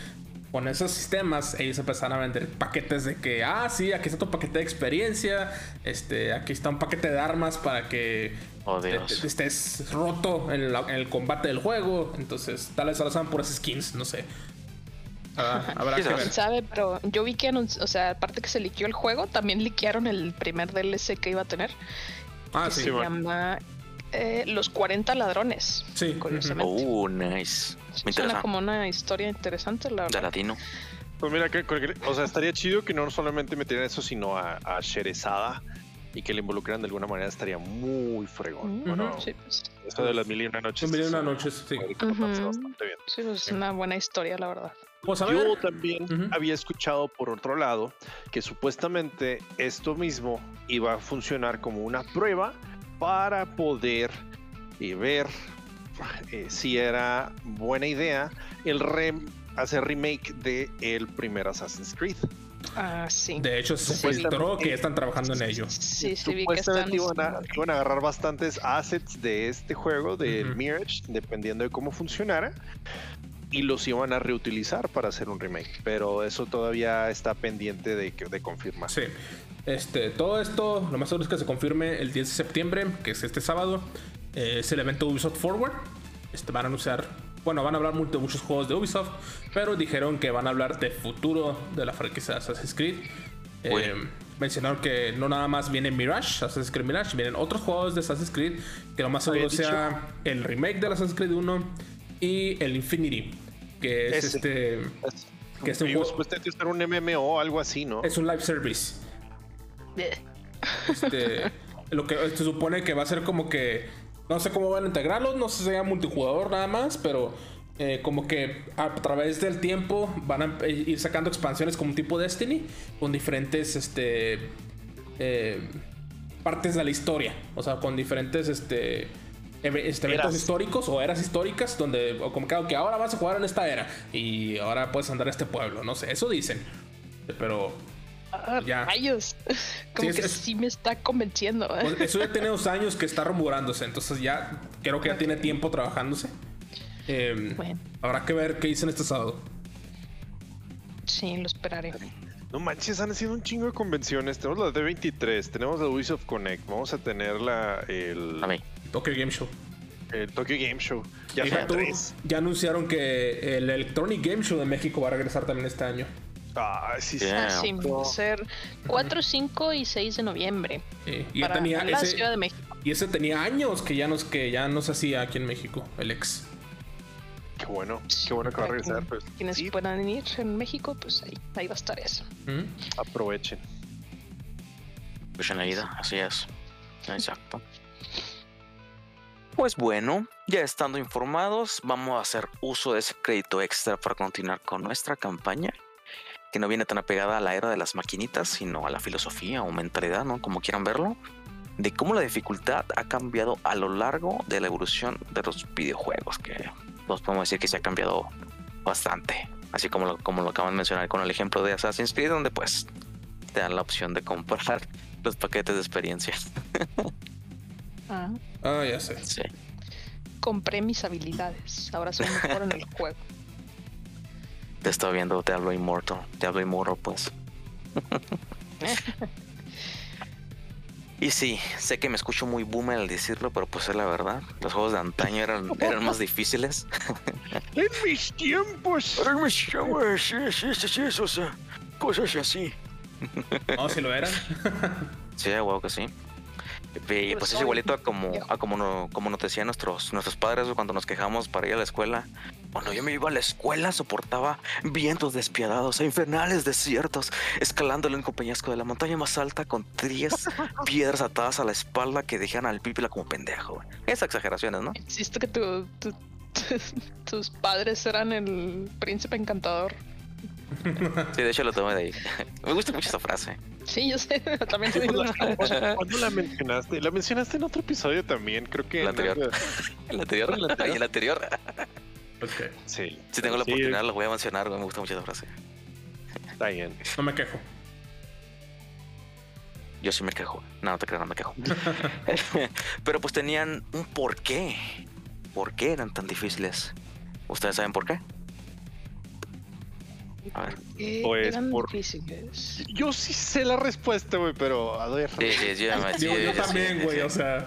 con esos sistemas ellos empezaron a vender paquetes de que, ah, sí, aquí está tu paquete de experiencia, este, aquí está un paquete de armas para que Oh, te- Dios. te- estés roto en, la- en el combate del juego. Entonces, tal vez ahora sean puras skins, no sé. Ah, habrá que ver. ¿Quién sabe? Pero yo vi que, o sea, aparte que se liqueó el juego, también liquearon el primer DLC que iba a tener. Ah, que sí. se bueno. llama eh, Los 40 Ladrones. Sí, Curiosamente. Oh, nice. Me Suena como una historia interesante, la De verdad. latino. Pues mira, que, que- o sea, estaría chido que no solamente metieran eso, sino a, a Sherezada y que le involucraran de alguna manera estaría muy fregón. Bueno, sí, pues, eso de las mil y una noches. Mil y una es- noches, sí. contarse Ujú. bastante bien. sí, pues, es una buena historia, la verdad. Pues a ver. Yo también había escuchado por otro lado que supuestamente esto mismo iba a funcionar como una prueba para poder eh, ver eh, si era buena idea el rem- hacer remake de el primer Assassin's Creed. Ah, sí. De hecho, se filtró que ya están trabajando en ello. Sí, sí, vi que están. Supuestamente iban a, iban a agarrar bastantes assets de este juego, del Ujú. Mirage, dependiendo de cómo funcionara, y los iban a reutilizar para hacer un remake. Pero eso todavía está pendiente de, de confirmar. Sí. Este, todo esto, lo más seguro es que se confirme el 10 de septiembre, que es este sábado. Eh, es el evento Ubisoft Forward. Este, van a anunciar, bueno, van a hablar de muchos juegos de Ubisoft, pero dijeron que van a hablar de futuro de la franquicia de Assassin's Creed. Eh, mencionaron que no nada más viene Mirage, Assassin's Creed Mirage, vienen otros juegos de Assassin's Creed, que lo más seguro sea el remake del Assassin's Creed 1 y el Infinity, que es este que es un juego- ser un MMO o algo así, ¿no? es un live service. Este, lo que se supone que va a ser como que. No sé cómo van a integrarlos, no sé si sea multijugador nada más, pero eh, como que a través del tiempo van a ir sacando expansiones como un tipo Destiny con diferentes este, eh, partes de la historia. O sea, con diferentes este, este, eventos Eras. históricos o eras históricas donde, o como que, que ahora vas a jugar en esta era y ahora puedes andar a este pueblo. No sé, eso dicen. Pero Ah, Ya. rayos. Como es- que es- sí me está convenciendo. ¿eh? Pues eso ya tiene dos años que está rumorándose, entonces ya creo que ya tiene tiempo trabajándose. Eh, Bueno, Habrá que ver qué dicen este sábado. sí, lo esperaré. No manches, han sido un chingo de convenciones. Tenemos la D23, tenemos la Ubisoft Connect, vamos a tener la, el, A mí. Tokyo Game Show. el Tokyo Game Show. Ya tú, anunciaron que el Electronic Game Show de México va a regresar también este año. Ah, sí, sí. Yeah. Ah, sí, va a ser 4, 5 y 6 de noviembre. Eh, y, ya para tenía la ese, Ciudad de México. y ese tenía años que ya, nos, que ya no se hacía aquí en México, el ex. Qué bueno, qué bueno que va a regresar. Pues, Quienes sí, puedan ir en México, pues ahí, ahí va a estar eso. ¿Mm? aprovechen. Pues en la ida, así es. Exacto. Pues bueno, ya estando informados, vamos a hacer uso de ese crédito extra para continuar con nuestra campaña, que no viene tan apegada a la era de las maquinitas, sino a la filosofía o mentalidad, ¿no? Como quieran verlo, de cómo la dificultad ha cambiado a lo largo de la evolución de los videojuegos, que nos podemos decir que se ha cambiado bastante, así como lo, como lo acaban de mencionar con el ejemplo de Assassin's Creed, donde pues te dan la opción de comprar los paquetes de experiencia. Ah, Ah, ya sé. Sí. compré mis habilidades. Ahora soy mejor en el juego. Te estoy viendo, te hablo Immortal. Te hablo Immortal, pues. y sí, sé que me escucho muy boomer al decirlo, pero pues es la verdad. Los juegos de antaño eran, eran más difíciles. En mis tiempos. sí, sí, sí, sí, o sea, cosas así. No, si lo eran. Sí, huevo que sí. Y pues es soy igualito a como, a como, no, como nos decían nuestros, nuestros padres cuando nos quejamos para ir a la escuela. Cuando yo me iba a la escuela soportaba vientos despiadados e infernales desiertos, escalándole un peñasco de la montaña más alta con 10 piedras atadas a la espalda que dejan al pípila como pendejo. Esas exageraciones, ¿no? Insisto que tu- tu- tus padres eran el príncipe encantador. Sí, de hecho lo tomé de ahí. Me gusta mucho esa frase. Sí, yo sé, también soy ¿Cuándo una- la, cuándo la mencionaste? La mencionaste en otro episodio también, creo que. El anterior. algo- El anterior, el anterior. el anterior. Ok, Sí. Si tengo la Sí, oportunidad, lo voy a mencionar. Me gusta mucho esa frase. Está bien. no me quejo. Yo sí me quejo. No, no te creo, no me quejo. Pero pues tenían un porqué. ¿Por qué eran tan difíciles? ¿Ustedes saben por qué? A ver. Eh, Pues, eran por- difíciles. Yo sí sé la respuesta, güey, pero a ver. Sí, sí, sí, Digo, yo también, güey, sí. o sea.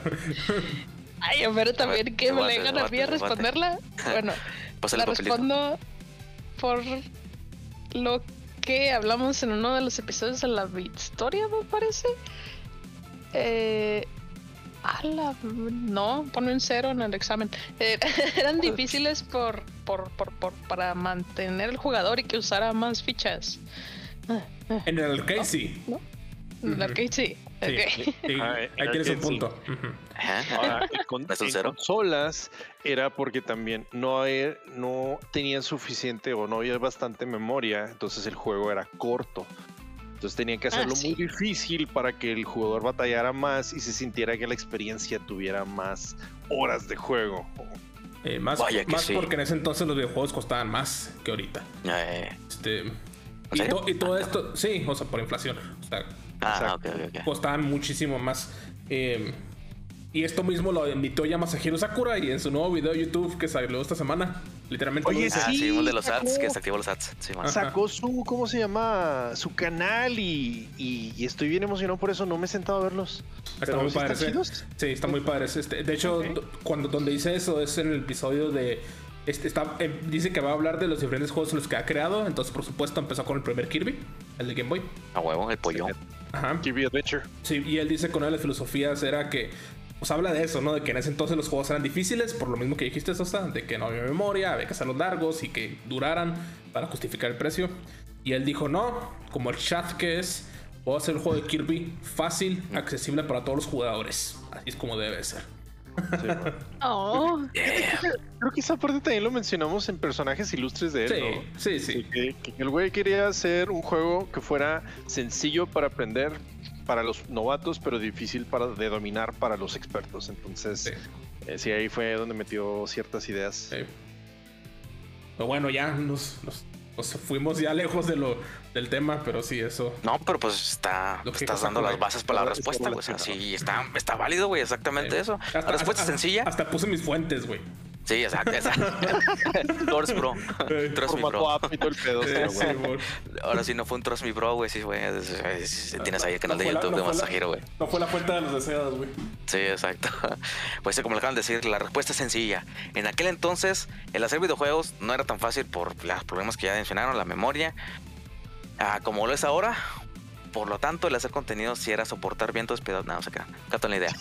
Ay, pero también ver, que me le vengan a mí responderla. Bueno, Pásale la respondo por lo que hablamos en uno de los episodios de la historia, me parece. Eh, ala, no, pone un cero en el examen. Eh, eran difíciles por, por, por, por- para mantener el jugador y que usara más fichas. En el arcade sí. En el arcade sí. Sí, Ok. sí, ahí era tienes un sí. punto. Ahora, con- ¿Es un en cero? consolas era porque también no, no tenían suficiente o no había bastante memoria, entonces el juego era corto. Entonces tenían que Ah, hacerlo sí. muy difícil para que el jugador batallara más y se sintiera que la experiencia tuviera más horas de juego. Eh, más Vaya que más sí. porque en ese entonces los videojuegos costaban más que ahorita. Eh, Este, ¿En y, serio? to- y todo esto, sí, o sea, por inflación. O sea, ah, costaban muchísimo más. Eh, y esto mismo lo invitó ya Masahiro Sakura y en su nuevo video de YouTube que salió esta semana, literalmente. Oye. Ah, Sí, sí, uno de los sacó. ads, que desactivó los ads. Sí. Sacó su, ¿cómo se llama? Su canal y, y- y estoy bien emocionado por eso, no me he sentado a verlos. Está Pero muy sí padre. están chidos. Sí, está muy padre. Este, de hecho, cuando donde dice eso es en el episodio de. Este, está, eh, dice que va a hablar de los diferentes juegos en los que ha creado. Entonces, por supuesto, empezó con el primer Kirby, el de Game Boy. A huevo, el pollo. Ajá. Kirby Adventure. Sí, y él dice que una de las filosofías era que, pues habla de eso, ¿no? De que en ese entonces los juegos eran difíciles, por lo mismo que dijiste, Sosa, de que no había memoria, había que hacerlos largos y que duraran para justificar el precio. Y él dijo, no, como el chat que es, puedo hacer el juego de Kirby fácil, accesible para todos los jugadores. Así es como debe ser. Sí. Oh, Creo que esa parte también lo mencionamos en personajes ilustres de él, Sí, ¿no? sí, sí. Que, que el güey quería hacer un juego que fuera sencillo para aprender para los novatos, pero difícil para de dominar para los expertos. Entonces, Sí. eh, sí, ahí fue donde metió ciertas ideas. Sí. Pero bueno, ya nos, nos- nos fuimos ya lejos de lo, del tema, pero sí, eso. No, pero pues está, Lo que estás dando las bases para la respuesta, güey. O sea, relacionado. sí, está, está válido, güey, exactamente eso. Hasta- La respuesta es sencilla. Hasta puse mis fuentes, güey. Sí, exacto, exacto. Trust Bro. Trust me, bro. app y todo el pedo. Sí, sí. Ahora sí no fue un Trust Me Bro, güey. Sí, güey. es- Tienes ahí el canal No de fue la- YouTube no de Masahiro, güey. No fue la fuente de los deseos, güey. Sí, exacto. Pues como le acaban de decir, la respuesta es sencilla. En aquel entonces, el hacer videojuegos no era tan fácil por los problemas que ya mencionaron, la memoria, ah, como lo es ahora. Por lo tanto, el hacer contenido sí era soportar vientos, pero no, se queda. Captan la idea.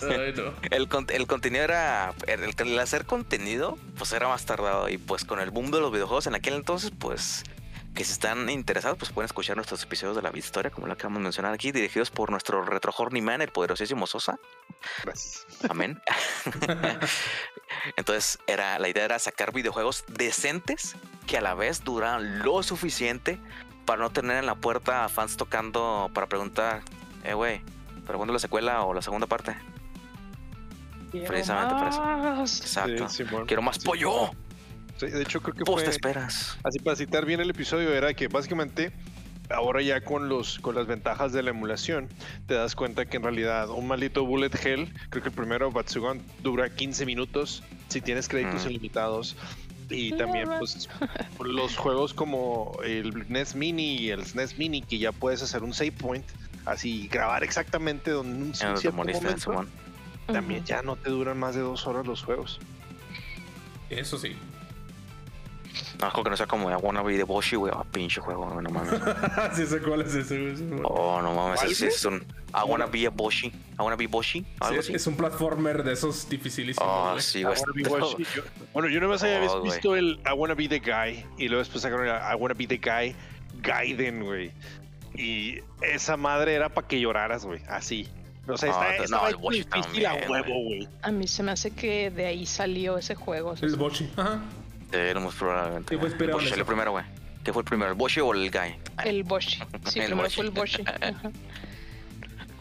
Ay, no. El, con- el contenido era. El, el hacer contenido, pues era más tardado. Y pues con el boom de los videojuegos en aquel entonces, pues. Que si están interesados, pues pueden escuchar nuestros episodios de la historia, como lo acabamos de mencionar aquí, dirigidos por nuestro retro man, el poderosísimo Sosa. Gracias. Amén. Entonces, era, la idea era sacar videojuegos decentes que a la vez duraran lo suficiente para no tener en la puerta a fans tocando para preguntar, eh, güey, ¿pero cuándo la secuela o la segunda parte? Precisamente por eso. más. Exacto. Sí, Simón. Quiero más pollo. Sí, de hecho, creo que fue... te esperas. Así para citar bien el episodio era que básicamente ahora ya con los con las ventajas de la emulación te das cuenta que en realidad un maldito bullet hell, creo que el primero Batsugan dura 15 minutos si tienes créditos Mm. ilimitados y también pues los juegos como el NES Mini y el SNES Mini que ya puedes hacer un save point así grabar exactamente donde un, cierto momento, también ya no te duran más de dos horas los juegos. Eso sí. No, como que no sea como I wanna be the Boshi, güey. Ah, pinche juego, no mames. sí sé cuál es ese, güey. Oh, no mames. ¿Cuál, Es, es un I wanna be a Boshi. I wanna be Boshi. Algo es, así. es un platformer de esos dificilísimos. Oh, sí, güey. Yo- bueno, yo nomás había Oh, visto el I wanna be the guy y luego después sacaron el I wanna be the guy Gaiden, güey. Y esa madre era para que lloraras, güey, así. O sea, Ah, está, no, el difícil a también, huevo, güey. A mí se me hace que de ahí salió ese juego. El Bochi. Ajá. Lo más probablemente. Sí, fue El Boshi salió primero, güey. ¿Qué fue el primero? ¿El Boshi o el Guy? Ay, El Boshi. Sí, El primero Boshi. fue el Boshi.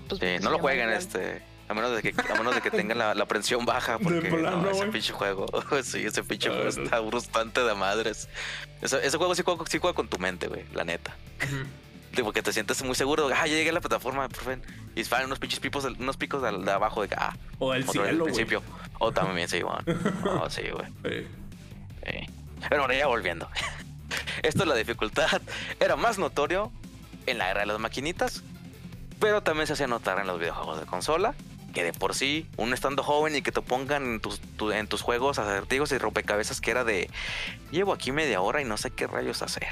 Pues sí, se no lo jueguen, este. A menos de que, a menos de que tengan la, la presión baja, porque plano, no, ese güey. pinche juego. sí, ese pinche juego está bastante de madres. Ese, ese juego sí juega, sí juega con tu mente, güey, la neta. De porque te sientes muy seguro. Ah, ya llegué a la plataforma, por fin. Y salen unos pinches pipos, del- unos picos de, de abajo de que, ah, O el cielo, güey. principio. O también sí, bueno. Oh, sí, güey. Pero bueno, ya volviendo. Esto la dificultad era más notorio en la era de las maquinitas, pero también se hacía notar en los videojuegos de consola, que de por sí, un estando joven y que te pongan en tus, tu- en tus juegos acertijos y rompecabezas que era de, llevo aquí media hora y no sé qué rayos hacer.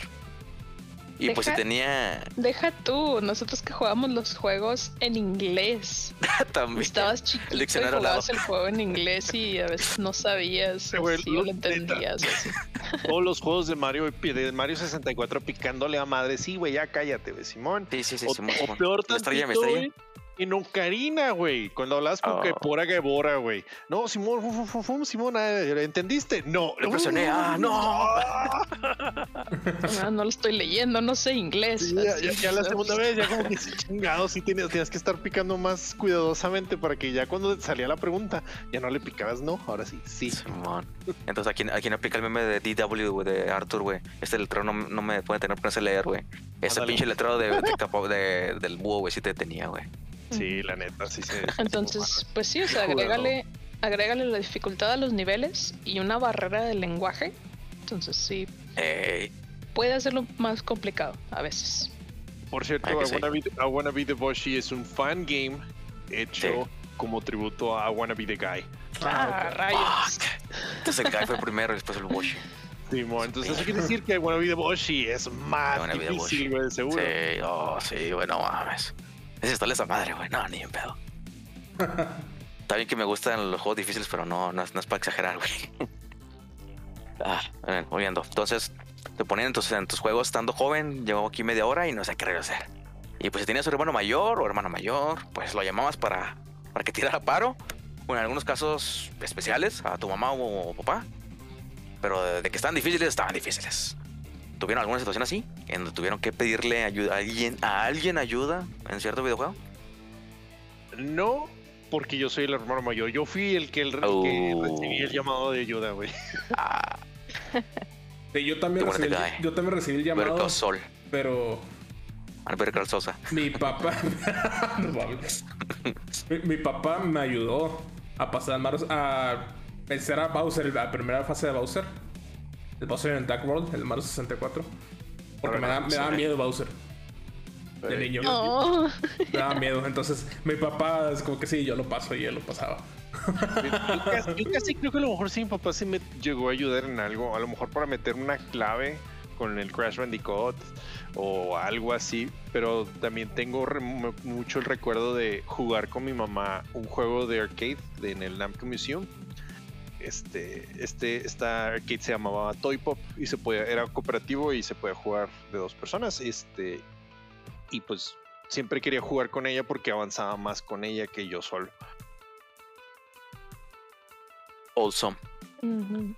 Y pues si Deja- tenía Deja tú, nosotros que jugamos los juegos en inglés. también. Estabas chiquito y diccionario al lado. jugabas el juego en inglés y a veces no sabías si lo- entendías. o. Todos los juegos de Mario de Mario 64 picándole a madre. Sí, güey, ya cállate, güey, Simón. Sí, sí, sí, o, Simón, o peor Me estrella, me tantito, estrella. En Ocarina, güey. Cuando hablabas con Oh. que pura Gebora, güey. No, Simón, fum, fum, fum, Simón, eh, ¿entendiste? No. Le presioné, ah, no. Ah, no lo estoy leyendo, no sé inglés. Sí, ya, ya- ya la segunda vez, ya como que sí, chingado, sí tenías, tenías que estar picando más cuidadosamente para que ya cuando salía la pregunta, ya no le picabas no, ahora sí, sí. Simón. Entonces, aquí, aquí no aplica el meme de DW, güey, de Arthur, güey. Este letrero no, no me puede tener por ese leer, güey. Ese Ándale. pinche letrero de, de de- del búho, güey, sí te tenía, güey. Sí, la neta, sí se. Entonces, pues sí, o sea, agrégale, agrégale la dificultad a los niveles y una barrera del lenguaje. Entonces sí, Ey, puede hacerlo más complicado a veces. Por cierto, Ah, I sí. Wanna, Be, I Wanna Be the Boshi es un fan game hecho Sí. como tributo a I Wanna Be the Guy. Ah, ok. rayos. fuck. Entonces el guy fue primero y después el Boshi. Simón, entonces eso quiere decir que I Wanna Be the Boshi es más difícil, güey, seguro. Sí, oh, sí, güey, no mames. Está esa madre, güey. No, ni en pedo. Está bien que me gustan los juegos difíciles, pero no, no, es- no es para exagerar, güey. Ah, bueno, volviendo. Entonces, te ponían en tus, en tus juegos estando joven, llevaba aquí media hora y no sé qué hacer. Y pues si tenías un hermano mayor o hermana mayor, pues lo llamabas para, para que tirara paro. O en algunos casos especiales, a tu mamá o, papá. Pero de, de que estaban difíciles, estaban difíciles. ¿Tuvieron alguna situación así? En donde tuvieron que pedirle ayuda a alguien, a alguien ayuda en cierto videojuego? No, porque yo soy el hermano mayor. Yo fui el que, el, que Oh. recibí el llamado de ayuda, güey. Ah, Sí, yo también recibí, el- yo también recibí el llamado, Call Saul. pero Call Sosa. mi papá mi, mi papá me ayudó a pasar Mario- a vencer a Bowser, la primera fase de Bowser. El Bowser en Dark World, el Mario 64. Porque me da, me da miedo Bowser. De Eh, niño. Oh, Me daba miedo. Entonces, mi papá es como que sí, yo lo paso y él lo pasaba. Yo casi, yo casi creo que a lo mejor sí mi papá sí me llegó a ayudar en algo, a lo mejor para meter una clave con el Crash Bandicoot o algo así, pero también tengo re- mucho el recuerdo de jugar con mi mamá un juego de arcade de- en el Namco Museum. Este, este, esta arcade se llamaba Toy Pop y se podía, era cooperativo y se podía jugar de dos personas. Este, y pues siempre quería jugar con ella porque avanzaba más con ella que yo solo.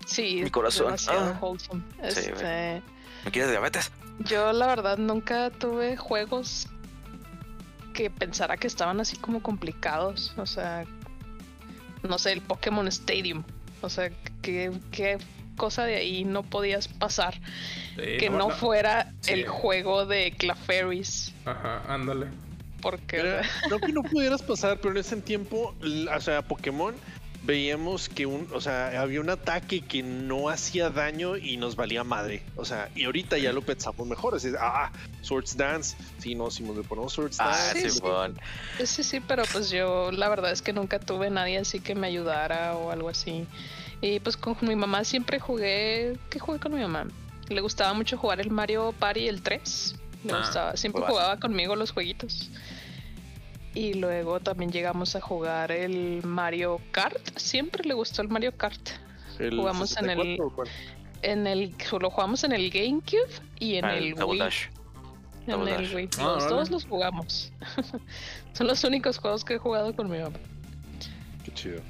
Sí, Mi corazón. Ah. wholesome. Sí. Este, ¿Me quieres diabetes? yo la verdad nunca tuve juegos que pensara que estaban así como complicados. O sea, no sé, el Pokémon Stadium. O sea, ¿qué, qué cosa de ahí no podías pasar Sí, que no fuera sí. el juego de Clefairies? Ajá, ándale. Porque Era- no que no pudieras pasar, pero en ese tiempo, o sea, Pokémon, veíamos que un, o sea, había un ataque que no hacía daño y nos valía madre. O sea, y ahorita ya lo pensamos mejor. Es decir, ah, Swords Dance. Sí, no, si le ponemos Swords Ah, Dance. sí, Simón. Sí, sí, pero pues yo la verdad es que nunca tuve nadie así que me ayudara o algo así. Y pues con mi mamá siempre jugué. ¿Qué jugué con mi mamá? Le gustaba mucho jugar el Mario Party el 3. Le Ah, gustaba, siempre jugaba conmigo los jueguitos. Y luego también llegamos a jugar el Mario Kart. Siempre le gustó el Mario Kart. El jugamos en el- 64, ¿o cuál? En el, lo jugamos en el GameCube y en Ah, el Wii. Dash. En Double el Dash. Wii. Ah, Los órale. dos los jugamos. Son los únicos juegos que he jugado con mi mamá. Qué chido.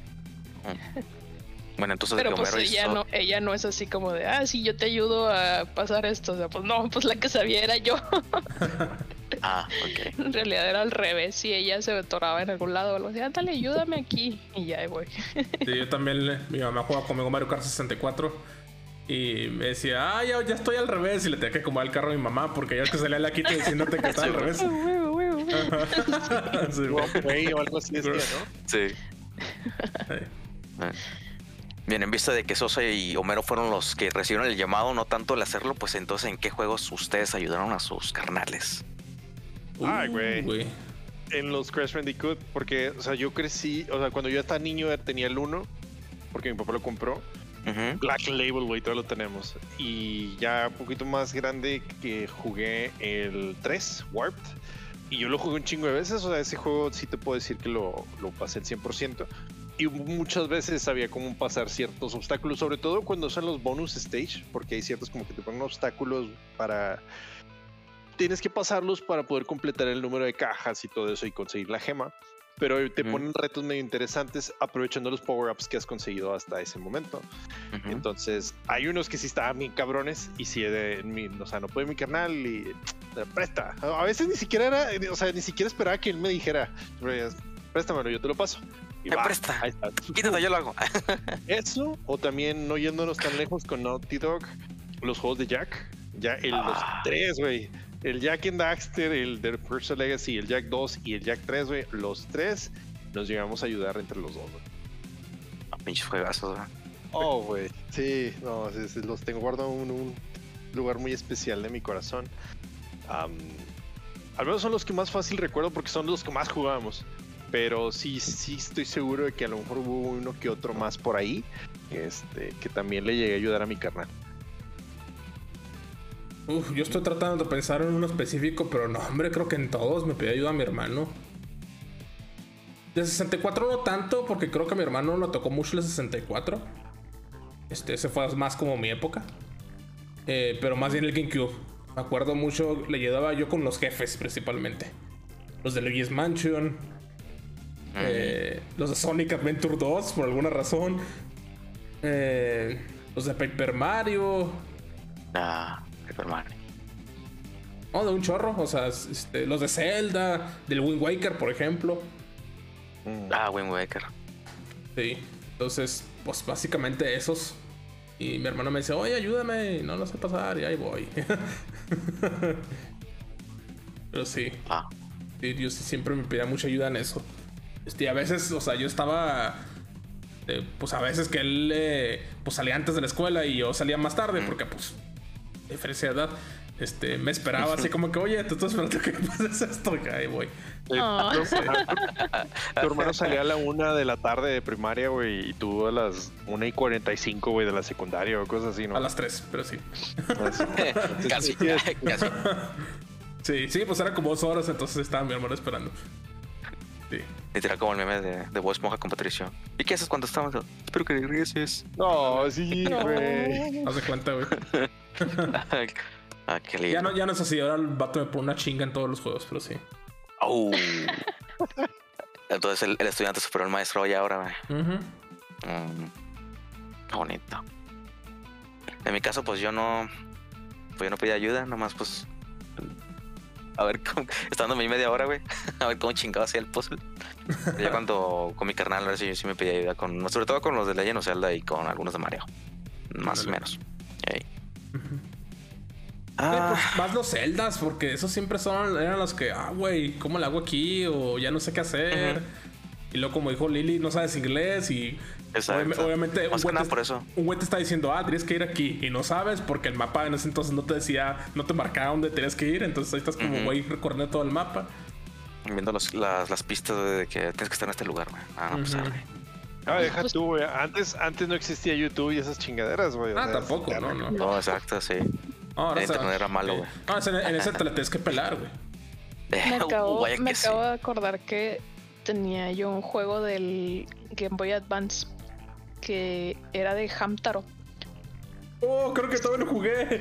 Bueno, entonces de Pero pues Homero ella hizo- no, ella no es así como de, ah, sí, yo te ayudo a pasar esto. O sea, pues no, pues la que sabía era yo. Ah, ok. en realidad era al revés. Y ella se atoraba en algún lado o algo así, ándale, ayúdame aquí. Y ya ahí voy. Sí, yo también, mi mamá jugaba conmigo Mario Kart 64 y me decía, ah, ya, ya estoy al revés y le tenía que acomodar el carro a mi mamá porque ya es que salía la quita diciéndote que estaba al revés. Sí, güey. Güey, o algo así decía, ¿no? Sí. Bien, en vista de que Sosa y Homero fueron los que recibieron el llamado, no tanto el hacerlo, pues entonces, ¿en qué juegos ustedes ayudaron a sus carnales? Ay, güey. En los Crash Bandicoot, porque, o sea, yo crecí, o sea, cuando yo estaba niño tenía el 1, porque mi papá lo compró. Black Label, güey, todo lo tenemos. Y ya un poquito más grande que jugué el 3, Warped. Y yo lo jugué un chingo de veces, o sea, ese juego sí te puedo decir que lo, lo pasé el 100%. Y muchas veces sabía cómo pasar ciertos obstáculos, sobre todo cuando son los bonus stage, porque hay ciertos como que te ponen obstáculos para... Tienes que pasarlos para poder completar el número de cajas y todo eso y conseguir la gema pero te ponen retos medio interesantes aprovechando los power-ups que has conseguido hasta ese momento. Entonces, hay unos que sí estaban bien cabrones y si de mi, o sea, no puede mi carnal y presta. A veces ni siquiera era, o sea, ni siquiera esperaba que él me dijera, préstamelo, yo te lo paso. Y me presta. Quítate, yo lo hago. Eso, o también no yéndonos tan lejos con Naughty Dog, los juegos de Jack. Ya el, los ah. tres, güey el Jack and Daxter, el de Personal Legacy, el Jack 2 y el Jack 3, güey, los tres nos llegamos a ayudar entre los dos, güey. A pinches juegazos, güey. Oh, güey. Sí, no, los tengo guardados en un lugar muy especial de mi corazón. al menos son los que más fácil recuerdo porque son los que más jugábamos. Pero sí, sí estoy seguro de que a lo mejor hubo uno que otro más por ahí. Este, que también le llegué a ayudar a mi carnal. Uf, yo estoy tratando de pensar en uno específico, pero no, hombre, creo que en todos me pidió ayuda a mi hermano. De 64 no tanto, porque creo que a mi hermano lo tocó mucho el 64. Este, ese fue más como mi época. Eh, pero más bien el GameCube. Me acuerdo mucho, le ayudaba yo con los jefes principalmente. Los de Luigi's Mansion. Eh, los de Sonic Adventure 2, por alguna razón. Eh, los de Paper Mario. Ah. Oh, de un chorro. O sea, este, los de Zelda, del Wind Waker, por ejemplo. Mm. Ah, Wind Waker. Sí. Entonces, pues básicamente esos. Y mi hermano me dice, oye, ayúdame, no lo sé pasar, y ahí voy. Pero sí. Ah. Sí, Dios siempre me pedía mucha ayuda en eso. Este, a veces, o sea, yo estaba. Eh, pues a veces que él eh, pues salía antes de la escuela y yo salía más tarde, porque pues diferencia de edad, este, me esperaba así como que, oye, te estoy esperando que pases esto, y ahí voy. Tu hermano salía a la una de la tarde de primaria, güey, y tú a las una y cuarenta y cinco, güey, de la secundaria o cosas así, ¿no? A las tres, pero sí. casi, casi. Sí, sí, pues era como dos horas, entonces estaba mi hermano esperando. Sí. Literal como el meme de, de Voz Moja con Patricio. ¿Y qué haces cuando estamos? Espero que regreses. No, sí, güey. Haz de cuenta, güey. ah, qué lindo. Ya no, ya no es así, ahora el vato me pone una chinga en todos los juegos, pero sí. Oh. Entonces el, estudiante superó al maestro ya ahora, güey. Mm, qué bonito. En mi caso, pues yo no. Pues yo no pedí ayuda, nomás pues. A ver, cómo, estando mi media hora, güey. A ver cómo chingado hacía el puzzle. ya cuando con mi carnal, a ver si yo sí me pedí ayuda. con Sobre todo con los de Legend of Zelda y con algunos de Mario. Más o menos. Ah. Pues, más los celdas, porque esos siempre son eran los que, ah, güey, ¿cómo le hago aquí? O ya no sé qué hacer. Y luego, como dijo Lili, no sabes inglés y obviamente un güey, te, por eso. un güey te está diciendo, ah, tienes que ir aquí. Y no sabes porque el mapa en ese entonces no te decía, no te marcaba dónde tenías que ir. Entonces ahí estás como, güey, recorriendo todo el mapa. Viendo las, las, pistas de que tienes que estar en este lugar, güey. Ah, no, pues, Ah, deja pues tú, güey. Antes, antes no existía YouTube y esas chingaderas, güey. Ah, tampoco, no, no. No, exacto, sí. ahora internet era malo, güey. Ah, en, ese te la tienes que pelar, güey. Me acabo, me acabo de acordar que tenía yo un juego del Game Boy Advance que era de Hamtaro. Oh, creo que todavía lo jugué.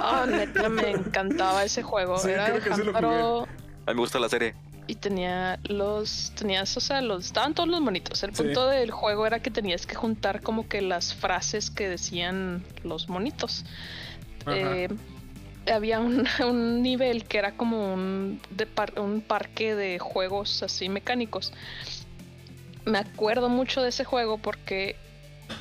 Oh, neta, me encantaba ese juego. era de Hamtaro. A mí me gusta la serie y tenía los tenías o sea los estaban todos los monitos el punto del juego era que tenías que juntar como que las frases que decían los monitos eh, había un, nivel que era como un, un parque de juegos así mecánicos me acuerdo mucho de ese juego porque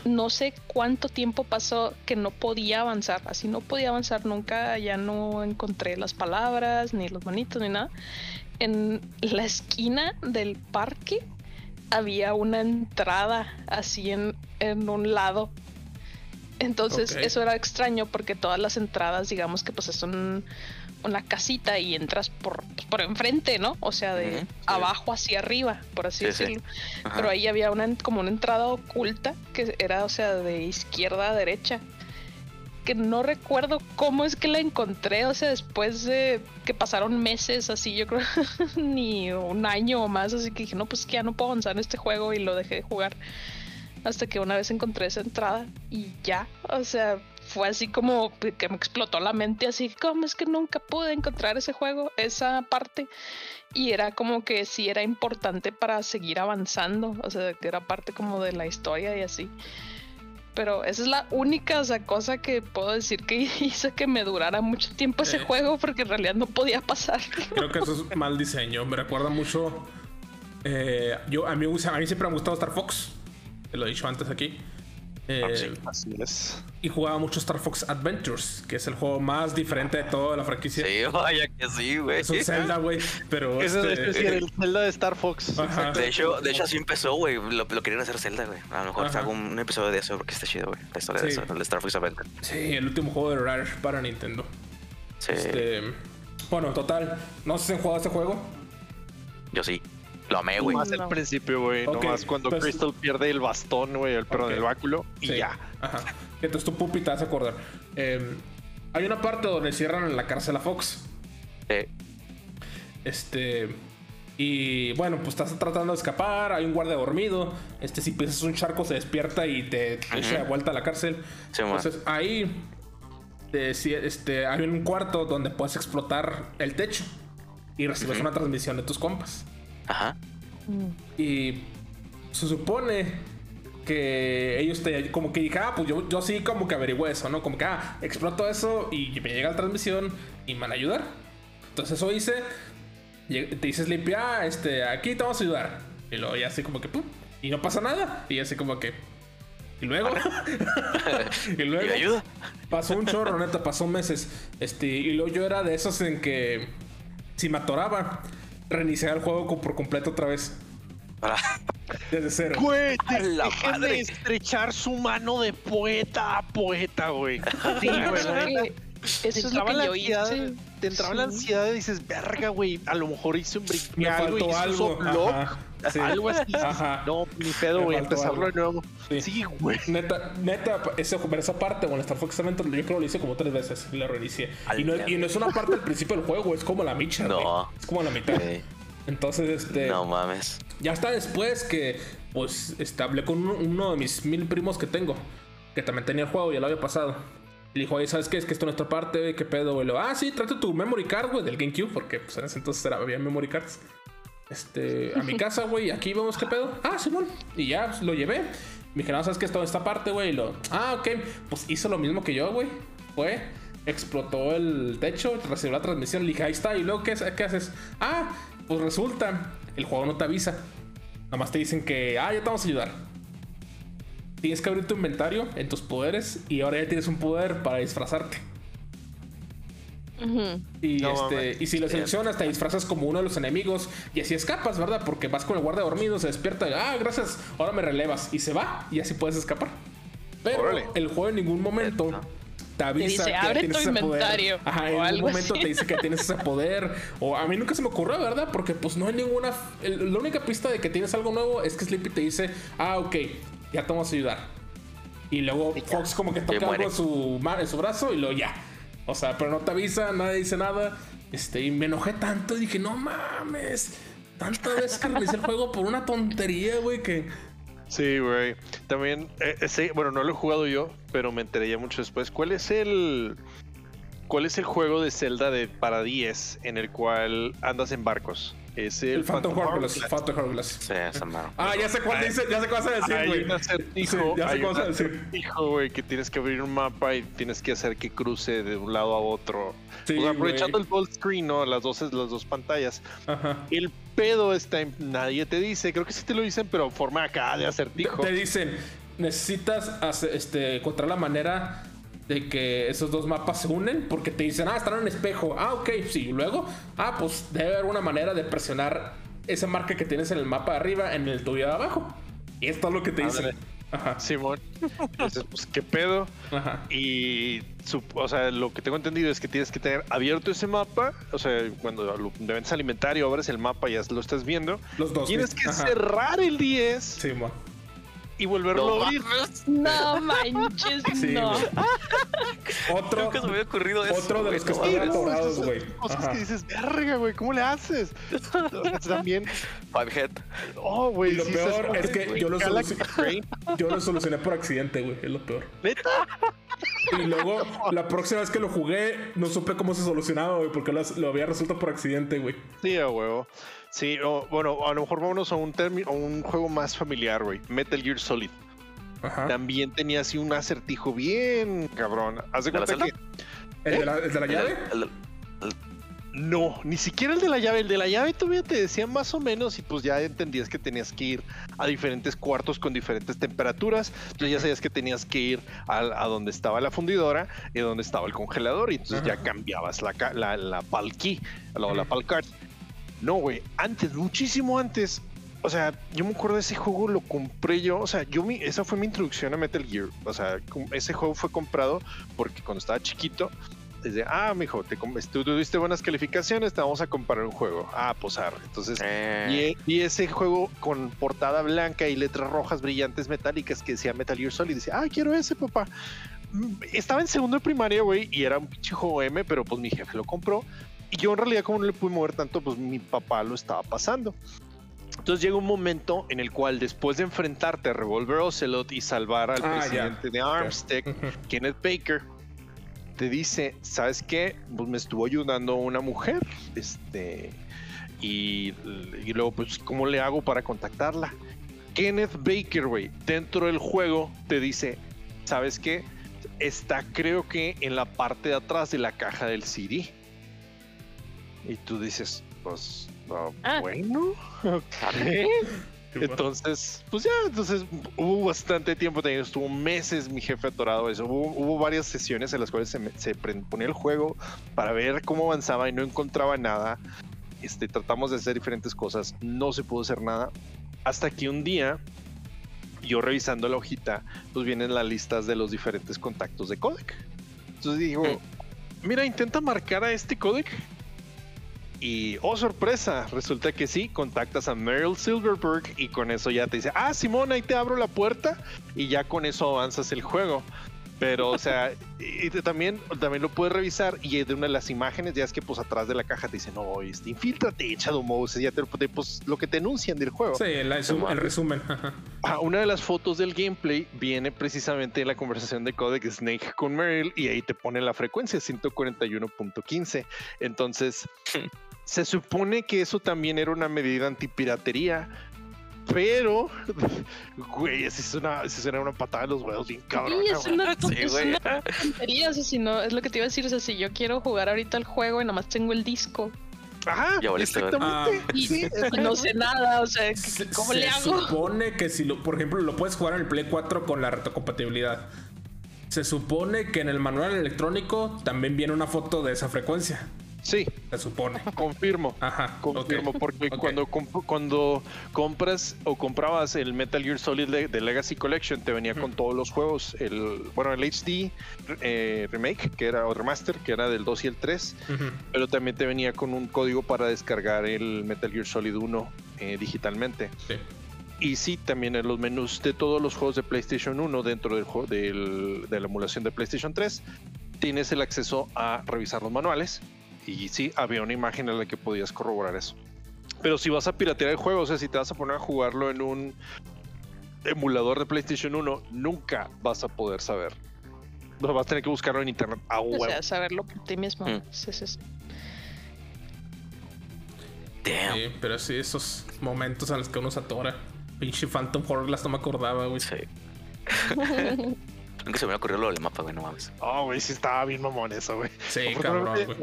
no sé cuánto tiempo pasó que no podía avanzar, así no podía avanzar nunca, ya no encontré las palabras, ni los monitos, ni nada. En la esquina del parque había una entrada así en, un lado. Entonces eso era extraño porque todas las entradas, digamos que pues es un, una casita y entras por, por enfrente, ¿no? O sea, de abajo hacia arriba, por así decirlo. Pero ahí había una como una entrada oculta que era, o sea, de izquierda a derecha. Que no recuerdo cómo es que la encontré, o sea, después de que pasaron meses así, yo creo, ni un año o más, así que dije, no, pues que ya no puedo avanzar en este juego y lo dejé de jugar. Hasta que una vez encontré esa entrada y ya, o sea, fue así como que me explotó la mente, así como es que nunca pude encontrar ese juego, esa parte. Y era como que sí era importante para seguir avanzando, o sea, que era parte como de la historia y así. Pero esa es la única cosa que puedo decir que hizo que me durara mucho tiempo ese juego, porque en realidad no podía pasar. Creo que eso es mal diseño, me recuerda mucho... Eh, yo, a, mí, a mí siempre me ha gustado Star Fox, te lo he dicho antes aquí. Ah, eh, así es. Y jugaba mucho Star Fox Adventures, que es el juego más diferente de toda la franquicia. Sí, vaya que sí, güey. Es un Zelda, güey. Pero. Este... Es decir, el Zelda de Star Fox. De hecho, de hecho, así empezó, güey. Lo, querían hacer Zelda, güey. A lo mejor hago un episodio de eso porque está chido, güey. La historia de eso, el Star Fox Adventures. Sí, el último juego de Rare para Nintendo. Sí. Este... Bueno, total. No sé si han jugado este juego. Yo sí. Lo amé, güey. Más el principio, güey. No Nomás cuando pues, Crystal pierde el bastón, güey, el perro del báculo y ya. Ajá. Entonces tu pupi te vas a acordar. Em, hay una parte donde cierran en la cárcel a Fox. Sí. Este. Y bueno, pues estás tratando de escapar, hay un guardia dormido. Este, si pisas un charco, se despierta y te, echa de vuelta a la cárcel. Sí, Entonces ahí este, hay un cuarto donde puedes explotar el techo y recibes una transmisión de tus compas. Ajá. Y se supone que ellos te como que dije, ah, pues yo, yo sí como que averigüé eso, ¿no? Como que, ah, exploto eso y me llega la transmisión y me van a ayudar. Entonces eso hice. Te dices limpia, ah, este, aquí te vamos a ayudar. Y luego ya así como que, pum, y no pasa nada. Y así como que, y luego, y luego, ayuda? pasó un chorro, neta, pasó meses. Este, y luego yo era de esos en que si me atoraba, reiniciar el juego por completo otra vez. Desde cero. Güey, dejen de estrechar su mano de poeta a poeta, güey. Sí, güey. Eso es lo que yo hice. Te entraba la ansiedad y dices, verga, güey, a lo mejor hice un brick. Me faltó algo. Algo así. Ajá. No, ni pedo, güey, empezarlo de nuevo. Sí, güey. Neta, neta, esa, esa parte, bueno, Star Fox Adventure, yo creo que lo hice como tres veces y la reinicié. Y no, y no, es una parte del principio del juego, es como la micha. No. Es como la mitad. Entonces, este. No mames. Ya está después que, pues, este, hablé con uno, de mis mil primos que tengo, que también tenía el juego, ya lo había pasado. Y dijo, oye, ¿sabes qué? Es que esto es nuestra parte, ¿qué pedo, güey? ah, sí, trata tu memory card, güey, del GameCube, porque pues en ese entonces era, había memory cards. Este, a mi casa, güey, aquí vemos qué pedo. Ah, Simón. Y ya lo llevé. Me dijeron, ¿sabes qué? Esto en esta parte, güey. Ah, ok. Pues hizo lo mismo que yo, güey. Fue, explotó el techo, recibió la transmisión. Le dije, ahí está. Y luego, ¿qué, qué haces? Ah, pues resulta, el juego no te avisa. Nada más te dicen que, ah, ya te vamos a ayudar. Tienes que abrir tu inventario en tus poderes y ahora ya tienes un poder para disfrazarte. Y, este, y si lo seleccionas, te disfrazas como uno de los enemigos y así escapas, ¿verdad? Porque vas con el guardia dormido, se despierta y, ah, gracias, ahora me relevas y se va y así puedes escapar. Pero el juego en ningún momento te avisa que abre tienes tu inventario. Poder. Ajá, en algún momento te dice que tienes ese poder. O a mí nunca se me ocurrió, ¿verdad? Porque pues no hay ninguna. la única pista de que tienes algo nuevo es que Sleepy te dice, ah, ok, ya te vamos a ayudar. Y luego Fox como que toca algo en su, en su brazo y luego ya. O sea, pero no te avisa, nadie dice nada. Este, y me enojé tanto y dije, no mames. Tantas veces que realicé el juego por una tontería, güey, que Sí, güey. También, eh, bueno, no lo he jugado yo, pero me enteré ya mucho después. ¿Cuál es el. ¿Cuál es el juego de Zelda de para 10 en el cual andas en barcos? Es el, Phantom, Hourglass. Phantom Hourglass. Sí, esa mano. Ah, ya sé cuál dice, ya sé cuál vas a decir, güey. Hay un acertijo, ya sé cuál vas a decir. Hijo, güey, que tienes que abrir un mapa y tienes que hacer que cruce de un lado a otro. Sí, o sea, aprovechando el full screen, ¿no? Las dos, las dos pantallas. Ajá. El pedo está en, nadie te dice, creo que sí te lo dicen, pero forma acá de acertijo. Te dicen, necesitas este, encontrar la manera de que esos dos mapas se unen porque te dicen, ah, están en un espejo. Ah, ok, sí. Luego, ah, pues debe haber una manera de presionar esa marca que tienes en el mapa de arriba en el tuyo de abajo. Y esto es lo que te dicen. Ajá. Simón. Entonces, pues, ¿qué pedo? Ajá. Y, su- o sea, lo que tengo entendido es que tienes que tener abierto ese mapa. O sea, cuando lo de ventas alimentario abres el mapa y ya lo estás viendo. Los dos. Tienes que Ajá. cerrar el 10 Sí, mo. Y volverlo No a abrir. No manches, Sí, no. Otro, Nunca se me había ocurrido eso. otro de los que están atorados, güey. Cosas que dices, verga, güey, ¿cómo le haces? También, Fivehead. oh, güey. Y lo sí, peor es que yo lo solucioné. Yo lo solucioné por accidente, güey. Es lo peor. ¿Neta? Y luego, la próxima vez que lo jugué, no supe cómo se solucionaba, güey, porque lo, lo había resuelto por accidente, güey. Sí, a huevo. Sí, o, bueno, a lo mejor vámonos a un, termi- a un juego más familiar, güey. Metal Gear Solid. Ajá. También tenía así un acertijo bien cabrón. Haz de ¿De la cuenta celda? que ¿El de la, el de la llave? El- el- no, ni siquiera el de la llave. El de la llave todavía te decía más o menos y pues ya entendías que tenías que ir a diferentes cuartos con diferentes temperaturas. Entonces ya sabías que tenías que ir al- a, donde estaba la fundidora y donde estaba el congelador y entonces ya cambiabas la, la, la pal key, la, la pal card. No, güey, antes, muchísimo antes. O sea, yo me acuerdo de ese juego, lo compré yo. O sea, yo mi, esa fue mi introducción a Metal Gear. O sea, ese juego fue comprado porque cuando estaba chiquito, desde, ah, mijo, te, tú tuviste buenas calificaciones, te vamos a comprar un juego. Ah, pues arre. Entonces, Eh, y, y ese juego con portada blanca y letras rojas brillantes metálicas que decía Metal Gear Solid. Dice, ah, quiero ese, papá. Mm, Estaba en segundo de primaria, güey, y era un pinche juego M, pero pues mi jefe lo compró. Y yo en realidad, como no le pude mover tanto, pues mi papá lo estaba pasando. Entonces llega un momento en el cual, después de enfrentarte a Revolver Ocelot y salvar al Ah, presidente de Armstead. Kenneth Baker te dice, ¿sabes qué? Pues me estuvo ayudando una mujer, este, y, y luego, pues, ¿cómo le hago para contactarla? Kenneth Baker, güey, dentro del juego te dice, ¿sabes qué? Está creo que en la parte de atrás de la caja del CD. Y tú dices, pues, ah, Ah. bueno. Entonces, pues ya, entonces hubo bastante tiempo, estuvo meses mi jefe atorado eso. Hubo, hubo varias sesiones en las cuales se, se ponía el juego para ver cómo avanzaba y no encontraba nada. Este, tratamos de hacer diferentes cosas, no se pudo hacer nada. Hasta que un día, yo revisando la hojita, pues vienen las listas de los diferentes contactos de codec. Entonces digo, mira, intenta marcar a este codec. Y, oh sorpresa, resulta que sí, contactas a Meryl Silverberg y con eso ya te dice, ah, Simón, ahí te abro la puerta y ya con eso avanzas el juego. Pero, o sea, y te- también, también lo puedes revisar y de una de las imágenes ya es que pues atrás de la caja te dice, no, este, infiltrate, Shadow Moses, ya te, pues, lo que te enuncian del juego. Sí, el, el resumen. Ah, una de las fotos del gameplay viene precisamente en la conversación de Codec Snake con Meryl y ahí te pone la frecuencia 141.15. Entonces, se supone que eso también era una medida antipiratería. Pero, güey, esa es una, esa era una patada de los huevos bien cabrón. Sí, es una, Sí, es güey. una tontería, o sea, si no, es lo que te iba a decir, o sea, si yo quiero jugar ahorita el juego y nomás tengo el disco Ajá, exactamente. Ah, y, Sí, y no sé nada, o sea, Se- ¿cómo se le hago? supone que si lo, por ejemplo, lo puedes jugar en el Play 4 con la retrocompatibilidad. Se supone que en el manual electrónico también viene una foto de esa frecuencia. Sí, Se supone. confirmo. Ajá. Confirmo, porque cuando, comp- cuando compras o comprabas el Metal Gear Solid de, de Legacy Collection, te venía con todos los juegos. El, bueno, el HD eh, Remake, que era, o Remaster, que era del 2 y el 3, Ujú. pero también te venía con un código para descargar el Metal Gear Solid 1 eh, digitalmente. Sí. Y sí, también en los menús de todos los juegos de PlayStation 1 dentro del juego del- de la emulación de PlayStation 3, tienes el acceso a revisar los manuales. Y sí, había una imagen en la que podías corroborar eso. Pero si vas a piratear el juego, o sea, si te vas a poner a jugarlo en un emulador de PlayStation 1, nunca vas a poder saber. No, vas a tener que buscarlo en internet a O huevo. sea, saberlo por ti mismo. Mm. Sí, sí, sí. Damn. Sí, pero sí, esos momentos en los que uno se atora. Pinche Phantom Hourglass no me acordaba, güey. Sí. Nunca se me ocurrido lo del mapa, güey, no mames. Oh, güey, sí estaba bien mamón eso, güey. Sí, cabrón, güey.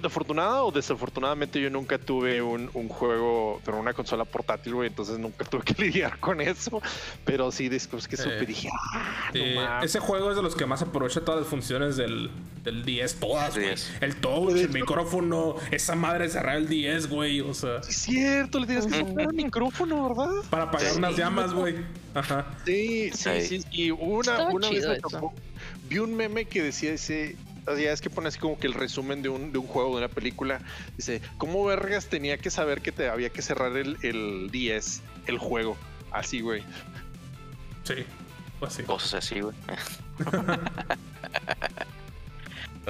De afortunada o desafortunadamente yo nunca tuve un, un juego, pero una consola portátil, güey, entonces nunca tuve que lidiar con eso. Pero sí, después que supe, Eh, dije, ah, no ese juego es de los que más aprovecha todas las funciones del, del 10, todas, güey. 10. El touch, el micrófono, esa madre cerrar el 10, güey. O sea, Sí, es cierto, le tienes que soplar el micrófono, ¿verdad? para apagar Sí. unas llamas, güey. Ajá. Sí, sí, sí. Y una, una vez me tocó- vi un meme que decía ese. O sea, es que pone así como que el resumen de un, de un juego, de una película. Dice, ¿cómo vergas tenía que saber que te había que cerrar el, el 10, el juego? Así, güey. Sí. Pues sí. Cosas así, güey.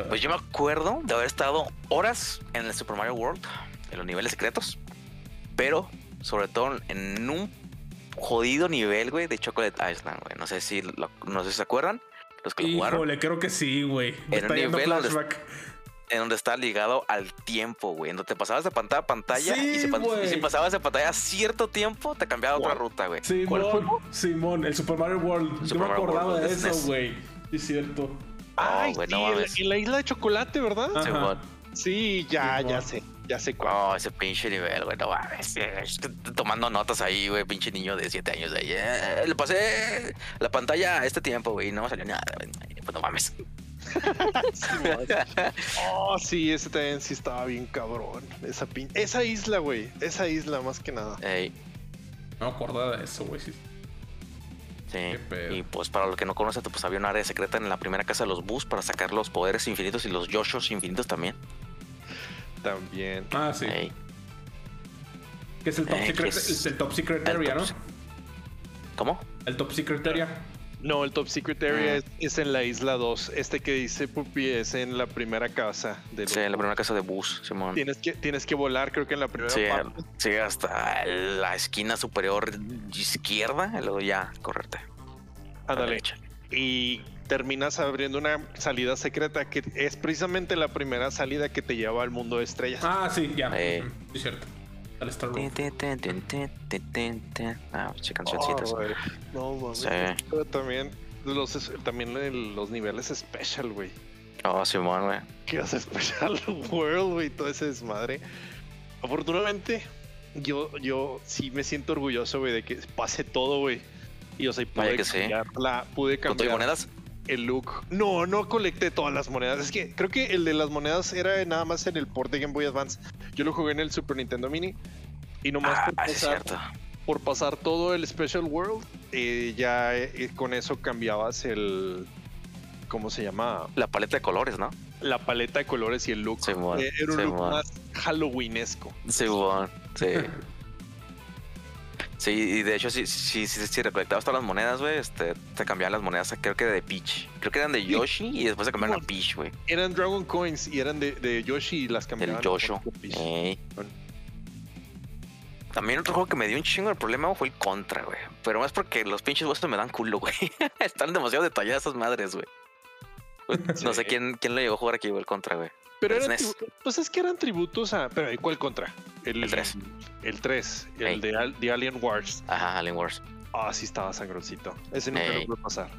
Pues yo me acuerdo de haber estado horas en el Super Mario World, en los niveles secretos, pero sobre todo en un jodido nivel, güey, de Chocolate Island, güey. No sé si lo- no sé si se acuerdan, los que lo jugaron, Híjole, creo que sí, güey. En un nivel flashback. en donde está ligado al tiempo, güey, en donde te pasabas de pantalla a pantalla y, si, y pasabas de pantalla a cierto tiempo, te cambiaba a otra ruta, güey. Simón, Simón, el Super Mario World. Yo me acordaba World de eso, SNES. güey. Es cierto. Ay, güey, sí, no en, la, mames. en la isla de chocolate, ¿verdad? Ajá. Simón. Sí, ya, ya sé, ya sé cuál. No, ese pinche nivel, güey, no mames. Tomando notas ahí, güey, pinche niño de 7 años de ahí. eh, le pasé la pantalla a este tiempo, güey, y no salió nada, güey. Pues no mames. Oh, sí, ese también sí estaba bien cabrón. Esa pin... Esa isla, güey. Esa isla, más que nada. Ey, No me acordaba de eso, güey. Sí. Y pues para lo que no conoce, pues había un área secreta en la primera casa de los Bus para sacar los poderes infinitos y los Yoshos infinitos también. También. Ah, sí. Ey, Que es el top Eh, secret, es el top secret el area, top ¿no? ¿Cómo? El top secret area. No, el Top Secret Area Mm. es, es en la isla 2. Este que dice Pupi es en la primera casa. De Sí, en la primera casa de Bus, Simón. Tienes que, tienes que volar, creo que en la primera Sí, parte. sí, hasta la esquina superior izquierda, y luego ya correrte. a la Ándale. derecha. Y terminas abriendo una salida secreta que es precisamente la primera salida que te lleva al mundo de estrellas. Ah, sí, ya. Eh. Sí, es cierto. Al Star tin. Ah, che, Oh, no, mames. Sí. Pero también los, también el- los niveles special, güey. Oh, Simón, güey. que hace Special World, güey, todo ese desmadre. Afortunadamente, yo, yo sí me siento orgulloso, güey, de que pase todo, güey. Y o sea, y Vaya pude sí. cambiar, la, pude ¿Con cambiar monedas? El look. No, no colecté todas las monedas. Es que creo que el de las monedas era nada más en el port de Game Boy Advance. Yo lo jugué en el Super Nintendo Mini. Y nomás Ah, por, sí, pasar, por pasar todo el Special World, eh, ya eh, con eso cambiabas el. ¿Cómo se llama? La paleta de colores, ¿no? la paleta de colores y el look. Eh, era un look más Halloweenesco. Simón, sí. Sí, y de hecho, si, si, si, si recolectabas todas las monedas, güey, este, te cambiaban las monedas, creo que de Peach. Creo que eran de Yoshi y después se cambiaron a. Peach, güey. Eran Dragon Coins y eran de, de Yoshi y las El cambiaban. Yosho. Peach. Ey. Bueno. También otro juego que me dio un chingo de problema fue el Contra, güey. Pero más porque los pinches huesos me dan culo, güey. Están demasiado detalladas esas madres, güey. No sé quién, quién lo llegó a jugar aquí, güey, el Contra, güey. Pero el eran, tribu- pues es que eran tributos a. Pero ¿cuál contra? El tres. El 3, el Ey. de, Al- de Alien Wars. Ajá, Alien Wars. Ah, sí estaba sangroncito. Ese nunca Ey. lo pude pasar.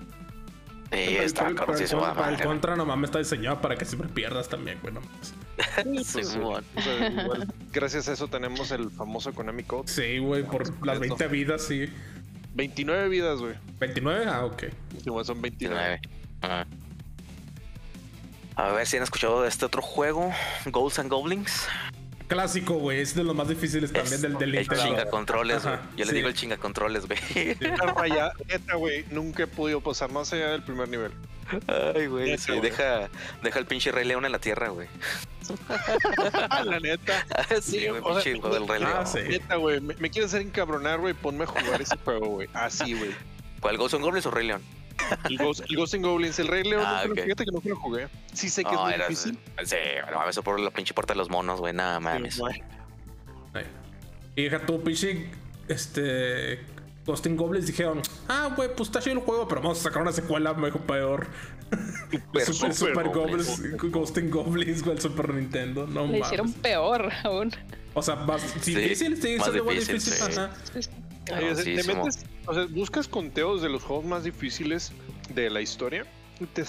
Sí, está el cabroncísimo, contra- madre, el contra nomás me está diseñado para que siempre pierdas también, güey. no mames. Pues, Simón. o sea, igual, gracias a eso tenemos el famoso Konami Code. Sí, güey, por las 20 vidas, sí. 29 vidas, güey. ¿29? Ah, ok. Sí, güey, Son 29. 19. Ajá. A ver si han escuchado de este otro juego, Ghosts and Goblins. Clásico, güey. Es de los más difíciles también Es del, del el chinga controles, güey. Yo le sí. digo el chinga controles, güey. Neta, güey. Nunca he podido pasar más allá del primer nivel. Ay, güey. Sí, deja, deja el pinche Rey León en la tierra, güey. La neta. sí, güey, o sea, pinche del Rey ah, León. sí. Neta, güey. Me, me quieres hacer encabronar, güey. Ponme a jugar ese juego, güey. Así, güey. ¿Cuál Ghosts and Goblins o Rey León? El Ghost, el Ghost and Goblins, el Rey León. Ah. Fíjate que nunca lo jugué. Sí sé que No, es muy era- difícil. Sí, no mames, eso por la pinche puerta de los monos, güey. Nada mames. Sí. Y deja tu pinche. Este. Ghosting Goblins dijeron: Ah, güey, pues está chido el juego, pero vamos a sacar una secuela mejor peor. Super, Super, Super Goblins. Goblins, Ghosting Goblins, güey, el Super Nintendo. No Le mames. hicieron peor aún. O sea, más Sí, difícil, sí, más siendo más difícil, difícil. sí. Ajá. Te metes, o sea, buscas conteos de los juegos más difíciles de la historia y te,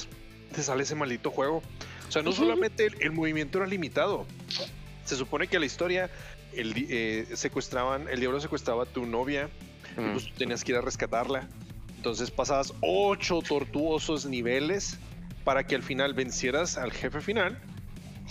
te sale ese maldito juego. O sea, no solamente el, el movimiento era limitado. Se supone que la historia el, eh, secuestraban, el diablo secuestraba a tu novia y Mm. pues tenías que ir a rescatarla. Entonces pasabas ocho tortuosos niveles para que al final vencieras al jefe final.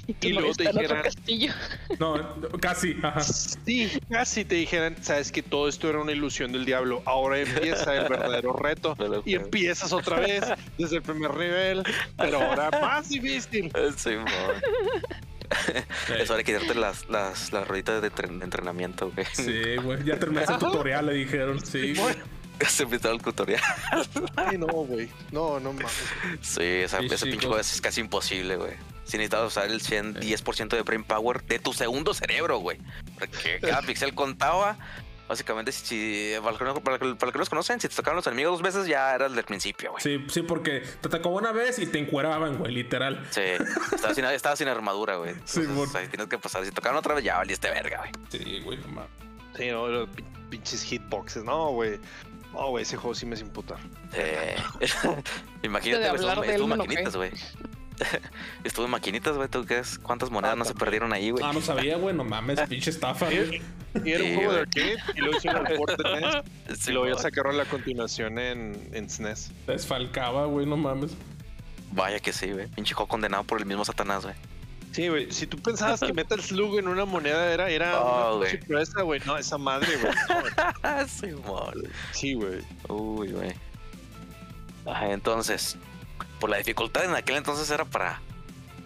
Y, luego te dijeran- castillo. No, casi. Ajá. Sí, casi te dijeran, sabes que todo esto era una ilusión del diablo. Ahora empieza el verdadero reto y empiezas otra vez desde el primer nivel, pero ahora más difícil. Sí, mo. Es hora de quitarte las, las, las rueditas de, tren- de entrenamiento, güey. Sí, güey. Ya terminaste el tutorial, le dijeron. Sí. güey. Se empezó el tutorial. Ay, no, güey. No, no mames. Sí, esa, Sí, ese chicos. pinche juego es casi imposible, güey. Si necesitas usar el 110% de brain power de tu segundo cerebro, güey. Porque cada pixel contaba. Básicamente, si, para, los que no, para los que- para los que no los conocen, si te tocaban los enemigos dos veces, ya eras del principio, güey. Sí, sí, porque te atacó una vez y te encueraban, güey, literal. Sí, estaba sin, estaba sin armadura, güey. Sí, mon. ahí tienes que pasar. Si tocaban otra vez, ya valiste verga, güey. Sí, güey, no mames. Sí, no, los pin- pinches hitboxes. No, güey. No, güey, ese juego sí me hace imputar. Eh, Imagínate, güey, me maquinitas, güey. Estuvo en maquinitas, güey. ¿Tú qué es? ¿Cuántas monedas Ah, no se perdieron ahí, güey? Ah, no sabía, güey, no mames, pinche estafa, güey. Y era un juego de güey. arcade y luego hicieron el port de NES Sí, y luego ya sacaron la continuación en, en SNES. Desfalcaba, güey, no mames. Vaya que sí, güey. Pinche juego condenado por el mismo Satanás, güey. Sí, güey. Si tú pensabas que Metal Slug en una moneda era, era Oh, una güey. güey. No, esa madre, güey. No, sí, mol. sí, güey. Uy, güey. Ajá, entonces, por la dificultad en aquel entonces era para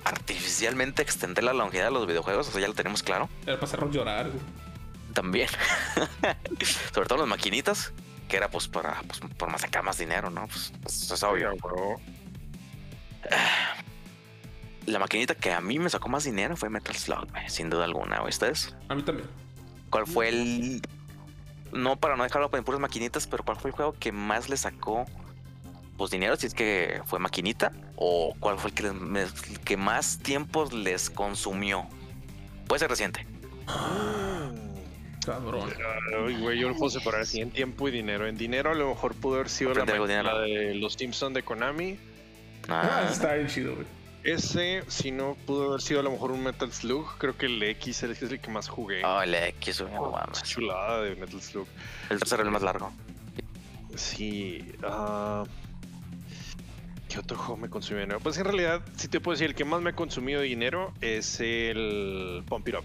artificialmente extender la longevidad de los videojuegos, o sea, ya lo tenemos claro. Era para hacernos llorar, güey. También. Sobre todo las maquinitas, que era pues para, pues, por más sacar más dinero, ¿no? Pues, pues, es obvio. Bro. La maquinita que a mí me sacó más dinero fue Metal Slug, güey, sin duda alguna, ¿o ¿ustedes? A mí también. ¿Cuál fue el... No para no dejarlo en puras maquinitas, pero cuál fue el juego que más le sacó pues dinero, si es que fue maquinita, o cuál fue el que, les- me- el que más tiempos les consumió? Puede ser reciente. Cabrón. Ay, güey, yo lo puedo separar así en tiempo y dinero. En dinero a lo mejor pudo haber sido la, de la de los Simpsons de Konami. Ah, Ah, está bien chido, güey. Ese, si no, pudo haber sido a lo mejor un Metal Slug. Creo que el X es el que más jugué. oh, el X, güey, no Oh, mames. chulada de Metal Slug. El tercero el más largo. Sí. ah, ¿Qué otro juego me consumió dinero? Pues en realidad, si te puedo decir, el que más me ha consumido dinero es el Pump It Up.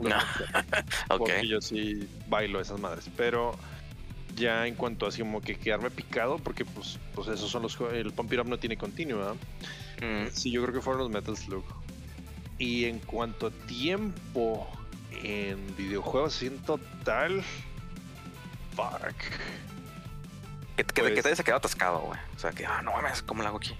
No. Porque yo sí bailo esas madres. Pero ya en cuanto a así como que quedarme picado, porque pues, pues esos son los jue- El Pump It Up no tiene continuo, ¿verdad? Mm, Sí, yo creo que fueron los Metal Slug. Y en cuanto a tiempo en videojuegos en total. Fuck. Que, que, Pues- que te haya quedado atascado, güey. O sea, que, ah, no mames, ¿cómo lo hago aquí?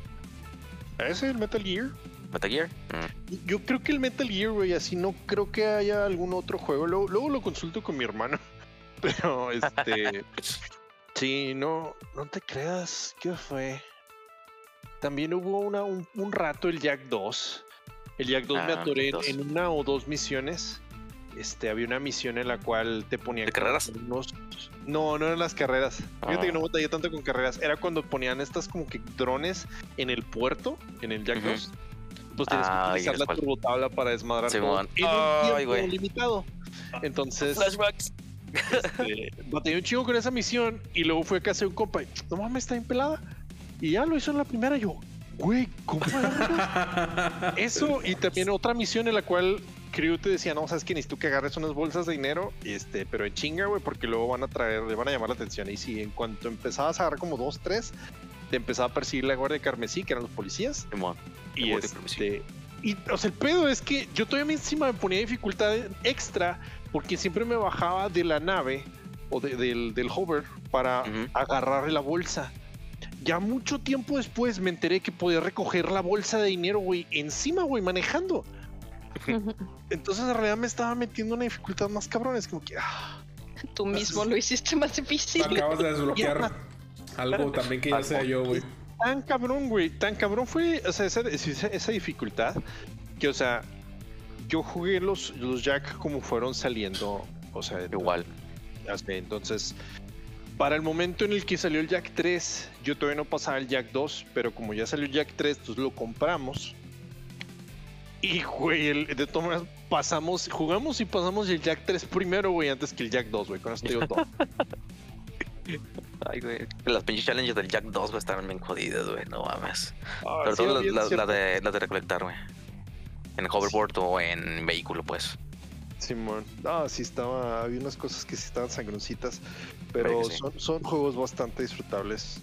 ¿Ese es el Metal Gear? ¿Metal Gear? Mm. Yo creo que el Metal Gear, güey, así no creo que haya algún otro juego. Luego, luego lo consulto con mi hermano. Pero, este. sí, no, no te creas. ¿Qué fue? También hubo una, un, un rato el Jack 2. El Jack 2 me Ah, atoré en, Jack 2. en una o dos misiones. Este, había una misión en la cual te ponían. ¿De carreras? unos- No, no eran las carreras. Fíjate que no Ah. batallé tanto con carreras. Era cuando ponían estas como que drones en el puerto, en el Jack Ujú. 2. Pues tienes Ah, que utilizar la cuál. turbotabla para desmadrar todo Simón. en un tiempo limitado. Entonces, Flashbacks. este, batallé un chingo con esa misión y luego fue a casa de un compa. y, No mames, está bien pelada. Y ya lo hizo en la primera. y Yo, güey, ¿cómo eso? Y también otra misión en la cual Crew te decía, no, sabes que necesito que agarres unas bolsas de dinero, este, pero en chinga, güey, porque luego van a traer, le van a llamar la atención. Y si en cuanto empezabas a agarrar como dos, tres, te empezaba a perseguir la guardia de carmesí, que eran los policías. Y este. Y, o sea, el pedo es que yo todavía encima me ponía dificultad extra porque siempre me bajaba de la nave o de- del, del hover para Ujú. agarrar la bolsa. Ya mucho tiempo después me enteré que podía recoger la bolsa de dinero, güey, encima, güey, manejando. Entonces en realidad me estaba metiendo una dificultad más cabrón. Es como que. ah, Tú mismo lo hiciste más difícil. Acabas de desbloquear algo también que ya sé yo, güey. tan cabrón, güey, tan cabrón fue, o sea, esa, esa, esa dificultad que, o sea, yo jugué los, los Jack como fueron saliendo, o sea, Igual. entonces, para el momento en el que salió el Jack 3, yo todavía no pasaba el Jack 2, pero como ya salió el Jack 3, entonces lo compramos Y, güey, el- de todas maneras, pasamos, jugamos y pasamos el Jack 3 primero, güey, antes que el Jack 2, güey. Con eso te digo todo. Ay, güey. Las pinches challenges del Jack 2, güey, estaban bien jodidas, güey. No mames. Ah, Pero sí, todo bien la, la- cierto. la de, la de recolectar, güey. En hoverboard o en vehículo, pues. Simón. No, sí estaba. Había unas cosas que sí estaban sangroncitas. Pero sí. son, son juegos bastante disfrutables.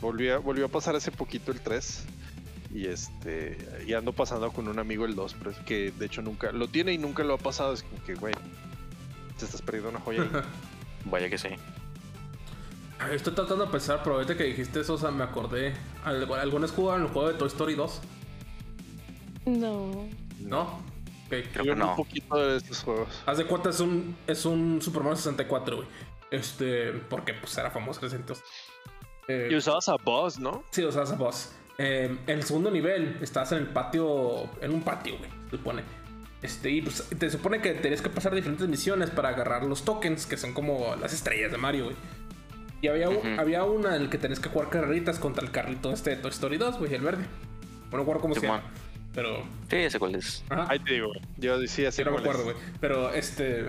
Volvió a, volvió a pasar hace poquito el 3. Y este. Y ando pasando con un amigo el 2, pero es que de hecho nunca. Lo tiene y nunca lo ha pasado. Es como que, güey. Te estás perdiendo una joya ahí. Vaya que sí. Estoy tratando de pensar, pero ahorita que dijiste eso, o sea, me acordé. ¿Algu- ¿Alguna vez jugaron el juego de Toy Story 2? No. ¿No? Ok. Creo Yo que no. un poquito de estos juegos. Haz de cuenta, es un, es un Super Mario 64, güey. Este, porque pues era famoso en ese entonces. Eh, Y usabas a Buzz, ¿no? Sí, sea, esa voz. Eh, el segundo nivel, estás en el patio, en un patio, güey, se supone. Este, y pues te supone que tenías que pasar diferentes misiones para agarrar los tokens, que son como las estrellas de Mario, güey. Y había, un- Ujú. había una en el que tenías que jugar carreritas contra el carrito este de Toy Story 2, güey, el verde. Bueno, no recuerdo cómo se llama. Pero. Sí, ese cuál es. Ajá. Ahí te digo, güey. Yo decía. Sí, no me acuerdo, güey. Pero este.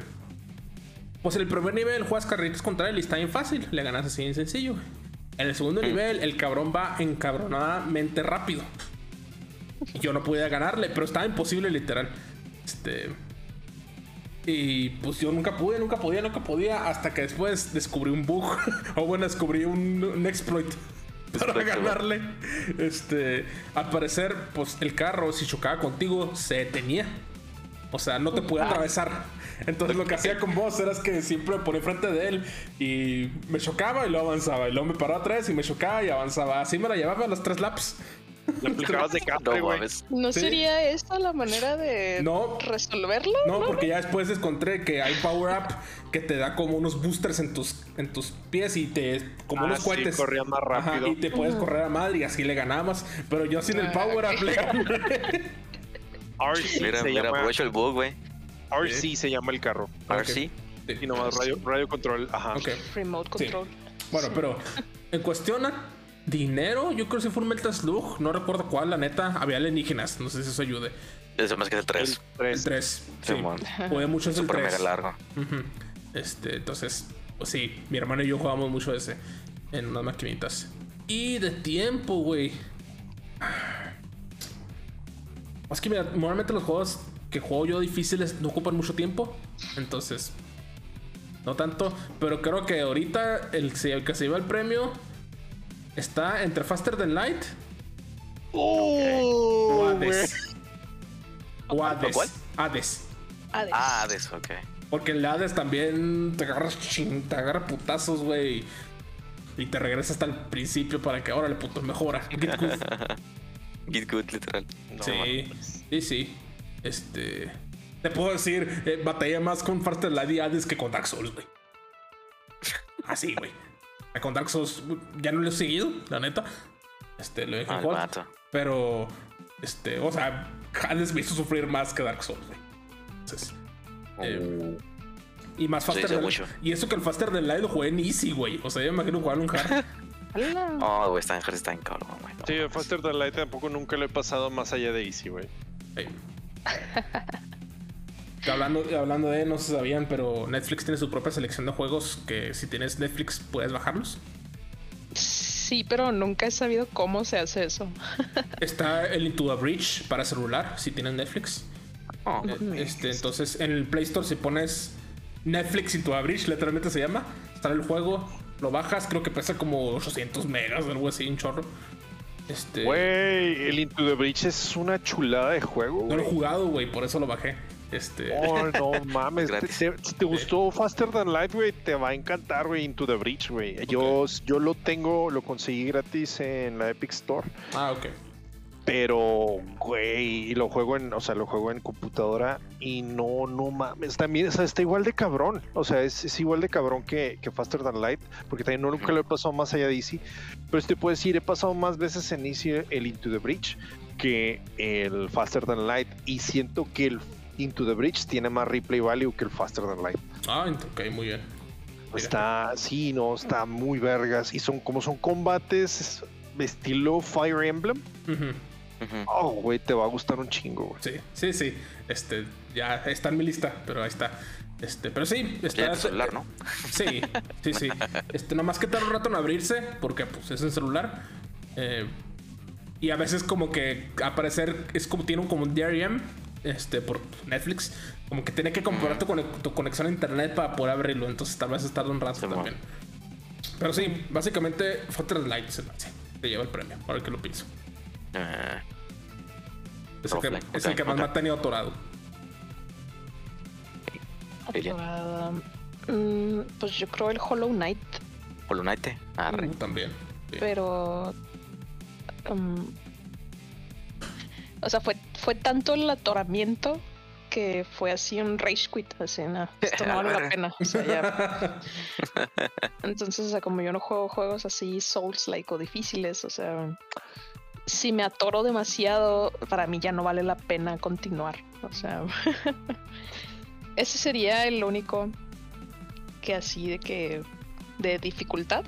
Pues en el primer nivel juegas carritos contra él y está bien fácil. Le ganas así bien sencillo, güey. En el segundo nivel, el cabrón va encabronadamente rápido. Y yo no podía ganarle, pero estaba imposible, literal. Este. Y pues yo nunca pude, nunca podía, nunca podía. Hasta que después descubrí un bug. o bueno, descubrí un, un exploit. Para ganarle. Este. Al parecer, pues el carro, si chocaba contigo, se detenía. O sea, no te podía atravesar. Entonces lo que hacía con vos era que siempre me ponía enfrente de él y me chocaba y luego avanzaba. Y luego me paraba atrás y me chocaba y avanzaba. Así me la llevaba a los tres laps. Le aplicabas de No café, güey. ¿No Sí. sería esta la manera de No. resolverlo? No, porque ya después encontré que hay power up que te da como unos boosters en tus, en tus pies y te. como Ah, unos sí, cohetes. más Ajá, y te puedes correr a madre y así le ganabas. Pero yo sin el Ah, power up le gané. Mira, mira, aprovecho el bug, güey. RC se llama el carro. RC. Y nomás radio, radio control. Ajá. Ok. Remote Sí. control. Bueno, pero en cuestión a dinero, yo creo que si fue un Metal Slug, no recuerdo cuál, la neta, había alienígenas, no sé si eso ayude. Eso más que es el 3. El El 3. 3, sí. Jugué mucho ese el Super 3. mega largo. Ujú. Este, entonces, pues sí, mi hermano y yo jugábamos mucho ese en unas maquinitas. Y de tiempo, güey. Es que mira, normalmente los juegos que juego yo difíciles no ocupan mucho tiempo. Entonces, no tanto. Pero creo que ahorita el, el que se lleva el premio está entre Faster Than Light ¡Oh! o güey. Hades. O Hades. ¿Cuál? Hades. Hades. Ah, de eso, ok. Porque el Hades también te agarras ching, te agarra putazos, güey. Y te regresa hasta el principio para que ahora le puto mejora. Get good. Git good, literal. No, sí, sí, sí. Este. Te puedo decir, eh, batalla más con Faster Light y Hades que con Dark Souls, güey. Así, güey. Con Dark Souls ya no lo he seguido, la neta. Este, lo dejé jugar. Pero, este, o sea, Hades me hizo sufrir más que Dark Souls, güey. Entonces, eh, y más Faster Than- mucho. Y eso que el Faster Than Light lo jugué en Easy, güey. O sea, yo me imagino jugar un hard. Oh, güey, está en está en cabrón, güey. No Sí, mames. Faster Than Light tampoco nunca lo he pasado más allá de Easy, güey. Ey. Hablando, hablando de, no se sabían, pero Netflix tiene su propia selección de juegos que si tienes Netflix puedes bajarlos. Sí, pero nunca he sabido cómo se hace eso. Está el Into Bridge para celular, si tienes Netflix. Oh, Eh, Este, entonces en el Play Store si pones Netflix Into Bridge, literalmente se llama, está el juego, lo bajas, creo que pesa como 800 megas o algo así, un chorro. Este, Güey, el Into the Breach es una chulada de juego, no lo he jugado, güey, por eso lo bajé. Este, Oh, no mames. Te- si te gustó Faster Than Light, güey, te va a encantar, güey, Into the Breach, güey. Yo, yo lo tengo, lo conseguí gratis en la Epic Store. ah, ok. Pero, güey, lo juego en, o sea, lo juego en computadora y no, no mames, también, o sea, está igual de cabrón, o sea, es, es igual de cabrón que, que Faster Than Light, porque también no, nunca lo he pasado más allá de Easy, pero te puedo decir, he pasado más veces en Easy el Into the Breach que el Faster Than Light y siento que el Into the Breach tiene más replay value que el Faster Than Light. Ah, ok, muy bien. Mira. Está, sí, no, está muy vergas y son como son combates estilo Fire Emblem. Oh, güey, te va a gustar un chingo, güey. Sí, sí, sí. Este, ya está en mi lista, pero ahí está. Este, pero sí, está. en tu celular, ¿no? Sí, sí, sí. Este, nomás que tarda un rato en abrirse, porque pues es en celular. Eh, y a veces como que aparecer es como tiene un como un DRM, este, por Netflix, como que tiene que comprobar tu, tu conexión a internet para poder abrirlo, entonces tal vez tarda un rato Sí, también. Pero sí, básicamente Fortress Light se te lleva el premio, ahora que lo pienso. Eh, Es el que, Roguelike, es el ok, que más me ha tenido atorado. Atorada. Mm, pues yo creo el Hollow Knight, Hollow Knight. Arre. Uh, también. sí. pero. mm, o sea, fue, fue tanto el atoramiento que fue así un rage quit. Así, no, esto no vale la pena. O sea, ya. Entonces, o sea, como yo no juego juegos así Souls-like o difíciles, o sea, si me atoro demasiado, para mí ya no vale la pena continuar. O sea, ese sería el único que así de que de dificultad.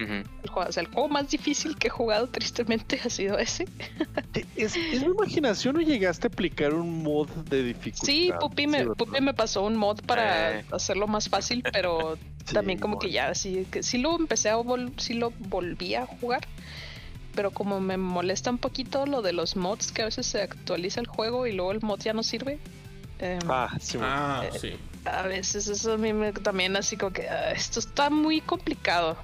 Ujú. El juego, o sea, el juego más difícil que he jugado tristemente ha sido ese. ¿Es, es mi imaginación o llegaste a aplicar un mod de dificultad? Sí, Pupi me. Pupi me pasó un mod para Eh. hacerlo más fácil, pero Sí, también como que ya, sí, que sí lo empecé a vol sí lo volví a jugar, pero como me molesta un poquito lo de los mods, que a veces se actualiza el juego y luego el mod ya no sirve. em, Ah, sí. Ah, Eh, sí. A veces eso a mí me, también así como que ah, esto está muy complicado.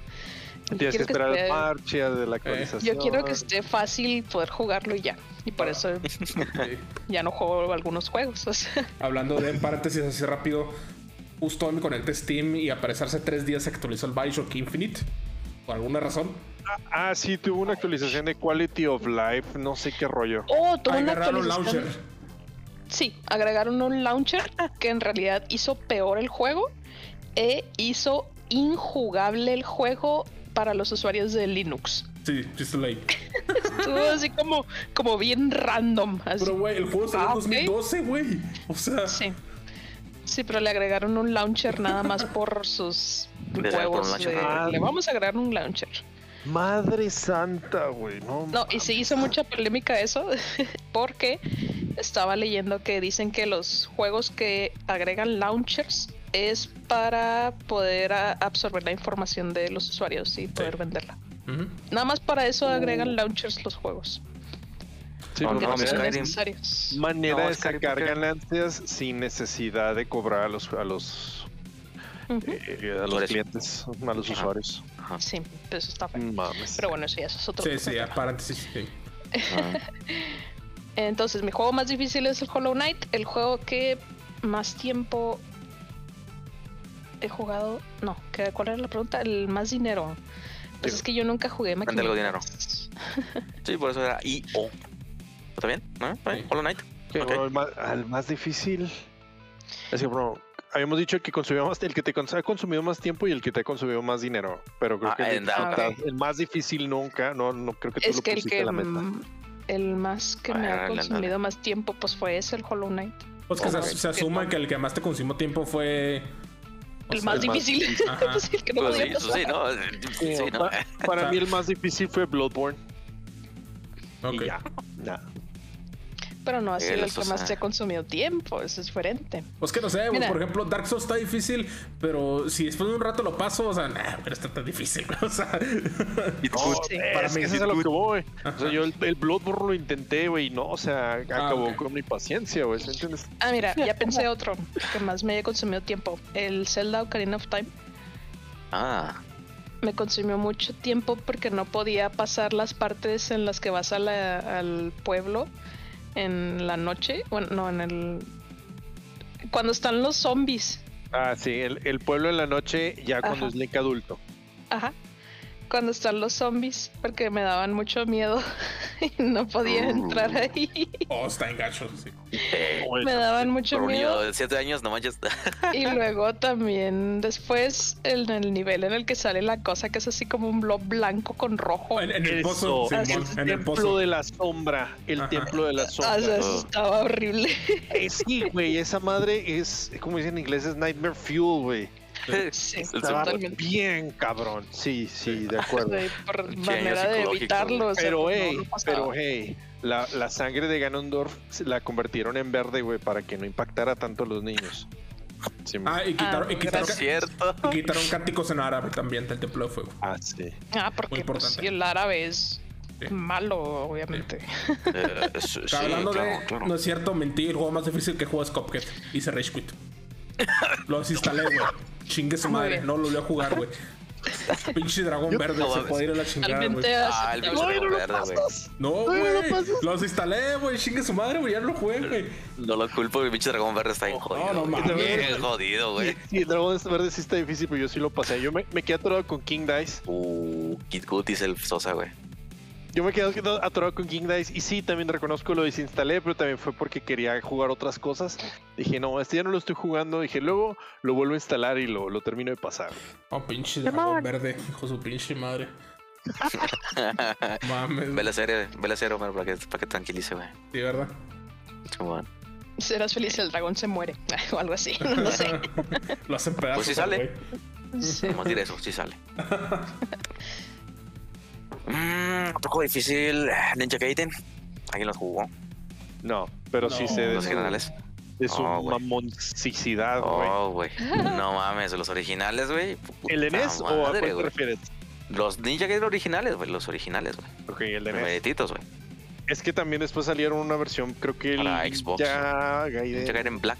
Yo Tienes que quiero que esperar esté- el parche de la actualización. Yo quiero que esté fácil poder jugarlo y ya. Y por eso sí. ya no juego algunos juegos. o sea. Hablando de en paréntesis así rápido, justo hoy me conecté Steam y aparece hace tres días se actualizó el Bioshock Infinite. Por alguna razón. Ah, sí, tuvo una actualización de Quality of Life, no sé qué rollo. Oh, tuvo una actualización. launcher. Sí, agregaron un launcher que en realidad hizo peor el juego e hizo injugable el juego para los usuarios de Linux. Sí, sí, está ahí. Estuvo así como, como bien random. Así. Pero, güey, el juego salió en Ah, ok. 2012, güey. O sea, Sí. Sí, pero le agregaron un launcher nada más por sus huevos. de- Ah. le vamos a agregar un launcher. Madre santa, güey. No, No, y se hizo mucha polémica eso, porque estaba leyendo que dicen que los juegos que agregan launchers es para poder absorber la información de los usuarios y poder venderla. Nada más para eso Uh. agregan launchers los juegos. Sí, No, no, no son Skyrim. necesarios. manera No, de sacar porque- ganancias sin necesidad de cobrar a los a los, Eh, a los clientes, a los Ajá. usuarios. Ajá. Sí, pues eso está feo. Mames. Pero bueno, eso ya eso es otro Sí, sí, a paréntesis. Sí. Entonces, mi juego más difícil es el Hollow Knight. El juego que más tiempo he jugado. No, ¿qué- ¿cuál era la pregunta? El más dinero. Pues Sí. es que yo nunca jugué Mande algo maquinitas. Sí, por eso era I-O. ¿Está bien? ¿No? ¿Está bien? Sí. Hollow Knight. El, más, al más difícil. Es que, bro, habíamos dicho que consumía más, el que te ha consumido más tiempo y el que te ha consumido más dinero. Pero creo Ah, que el, el más difícil nunca, no, no creo que tú Es lo que el que a la meta. mm, el más que me Ah, ha consumido más tiempo, pues fue ese, el Hollow Knight. Pues que se, se asume que el que más te consumió tiempo fue. El más el difícil. Ajá. El que no Pues podía sí, eso pasar. sí, ¿no? Sí, Sí, ¿no? pa- Para mí el más difícil fue Bloodborne. ok. Y ya. ya. Pero no ha sido Miguel, el que más te ha consumido tiempo, eso es diferente. Pues que no sé, Mira. por ejemplo, Dark Souls está difícil, pero si después de un rato lo paso, o sea, nah, pero está tan difícil, o sea. No, Sí. es Para mí eso es lo que voy. O sea, yo el, el Bloodborne lo intenté, güey, no, o sea, acabó ok. con mi paciencia, güey, ¿sí entiendes? Ah, mira, ya pensé otro que más me haya consumido tiempo. El Zelda Ocarina of Time. Ah, me consumió mucho tiempo porque no podía pasar las partes en las que vas a la- al pueblo en la noche. Bueno, no, en el. Cuando están los zombies. Ah, sí, el, el pueblo en la noche ya cuando Ajá. es Link adulto. Ajá. Cuando están los zombies, porque me daban mucho miedo no podía entrar ahí. Oh, está en gacho, sí. eh, Me daban mucho por miedo. de 7 años, no manches. Y luego también después en el nivel en el que sale la cosa que es así como un blob blanco con rojo. En, en el pozo, Simón, el en el templo pozo. de la sombra, el Ajá. templo de la O sombra. sea, eso estaba horrible. Eh, sí, güey, esa madre es, como dicen en inglés, es Nightmare Fuel, güey. Sí, totalmente. bien cabrón. Sí, sí, de acuerdo. De- por manera de evitarlo. o sea, Pero pues, hey, no pero hey, la, la sangre de Ganondorf la convirtieron en verde, güey, para que no impactara tanto a los niños. Sí, Ah, y quitaron, Ah, y quitaron, cierto. y quitaron cánticos en árabe también del Templo de Fuego. ah, sí. Ah, porque Muy pues, el árabe es Sí. malo, obviamente. Eh, sí, sí, Hablando claro, de. claro. No es cierto, mentí. El juego más difícil que juego es Cuphead. Hice Rage Quit. Lo desinstalé, güey. Chingue su madre. No lo volví a jugar, güey. Pinche dragón verde no se puede ir a la chingada, güey. Ah, el pinche dragón verde, güey. No, no güey. Los instalé, güey. Chingue su madre, güey. Ya no lo jugué, güey. No lo culpo, el pinche dragón verde está bien jodido. no güey. mames. Bien jodido, güey. Sí, el dragón verde sí está difícil, pero yo sí lo pasé. Yo me, me quedé atorado con King Dice. Uh, Kid Cuties el Sosa, güey. Yo me quedé atorado con King Dice. Y sí, también reconozco lo desinstalé, pero también fue porque quería jugar otras cosas. Dije, no, este ya no lo estoy jugando. Dije, luego lo vuelvo a instalar y lo, lo termino de pasar. Oh, pinche dragón verde. Hijo de su pinche madre. Mames. Ve la serie, ve la serie, Omar, para que, para que tranquilice, güey. Sí, ¿verdad? Simón. Serás feliz si el dragón se muere. O algo así. No sé. lo hacen pedazos. Pues sí sale. Sí. Vamos a decir eso, sí sale. Mm, otro juego difícil, Ninja Gaiden. ¿Alguien lo jugó? No, pero sí No, sé de Los su, originales. de su Oh, güey. mamoncicidad, güey. Oh, güey. No mames, los originales, güey. ¿El NES o a cuál madre, te güey. refieres? Los Ninja Gaiden originales, güey. Los originales, güey. Ok, el de NES. Primeritos, güey. Es que también después salieron una versión, creo que el Para Xbox. ya Ninja Gaiden Gaiden Black.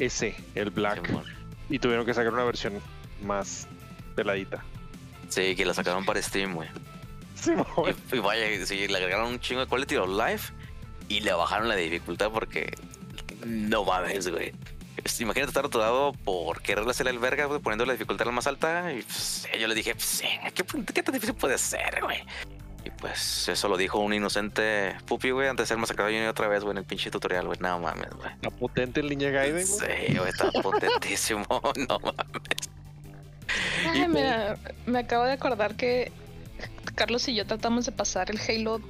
S, el Black. Simón. Y tuvieron que sacar una versión más peladita. Sí, que la sacaron para Steam, güey. Y, y vaya, sí, le agregaron un chingo de quality of life y le bajaron la dificultad porque no mames, güey. Imagínate estar atorado por quererle hacerle el verga, güey, poniendo la dificultad la más alta. Y pues, yo le dije, pues, eh, ¿qué, qué tan difícil puede ser, güey? Y pues eso lo dijo un inocente pupi, güey, antes de ser masacrado y otra vez, güey, en el pinche tutorial, güey. No mames, güey. La potente en línea Gaiden. güey. Sí, güey, está potentísimo. No mames. Ay, mira, me acabo de acordar que Carlos y yo tratamos de pasar el Halo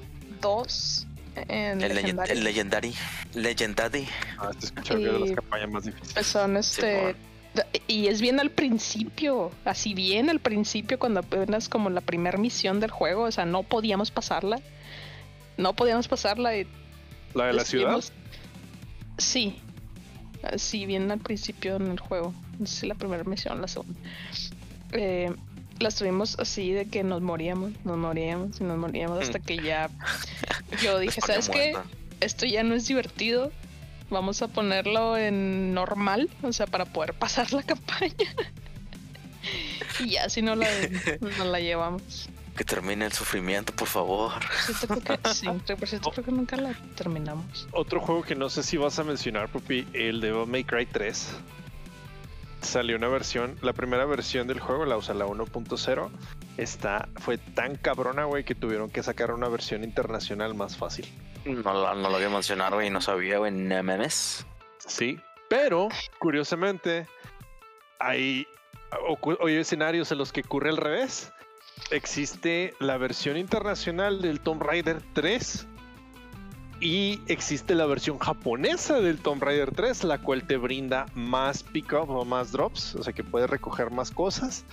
2 en El, legen- Legendary. el Legendary. Legendary. Ah, que es de las Y- campañas más difíciles. Pues son este. Y es bien al principio, así bien al principio, cuando apenas como la primera misión del juego, o sea, no podíamos pasarla. No podíamos pasarla y La de la ciudad. Sí, así bien al principio en el juego. No sé si la primera misión, la segunda. Eh, la estuvimos así de que nos moríamos, nos moríamos y nos moríamos hasta que ya yo dije, ¿sabes qué? Esto ya no es divertido. Vamos a ponerlo en normal, o sea, para poder pasar la campaña. y ya si no la, no la llevamos. Que termine el sufrimiento, por favor. Creo que, sí, por cierto, creo que nunca la terminamos. Otro juego que no sé si vas a mencionar, Pupi, el de May Cry 3. Salió una versión, la primera versión del juego, la usa la 1.0, está, fue tan cabrona, güey, que tuvieron que sacar una versión internacional más fácil. No, lo- no lo había mencionado, güey, no sabía, güey, no mames. Sí, pero curiosamente hay, hay escenarios en los que ocurre al revés. Existe la versión internacional del Tomb Raider 3 y existe la versión japonesa del Tomb Raider 3, la cual te brinda más pick-up o más drops, o sea que puedes recoger más cosas.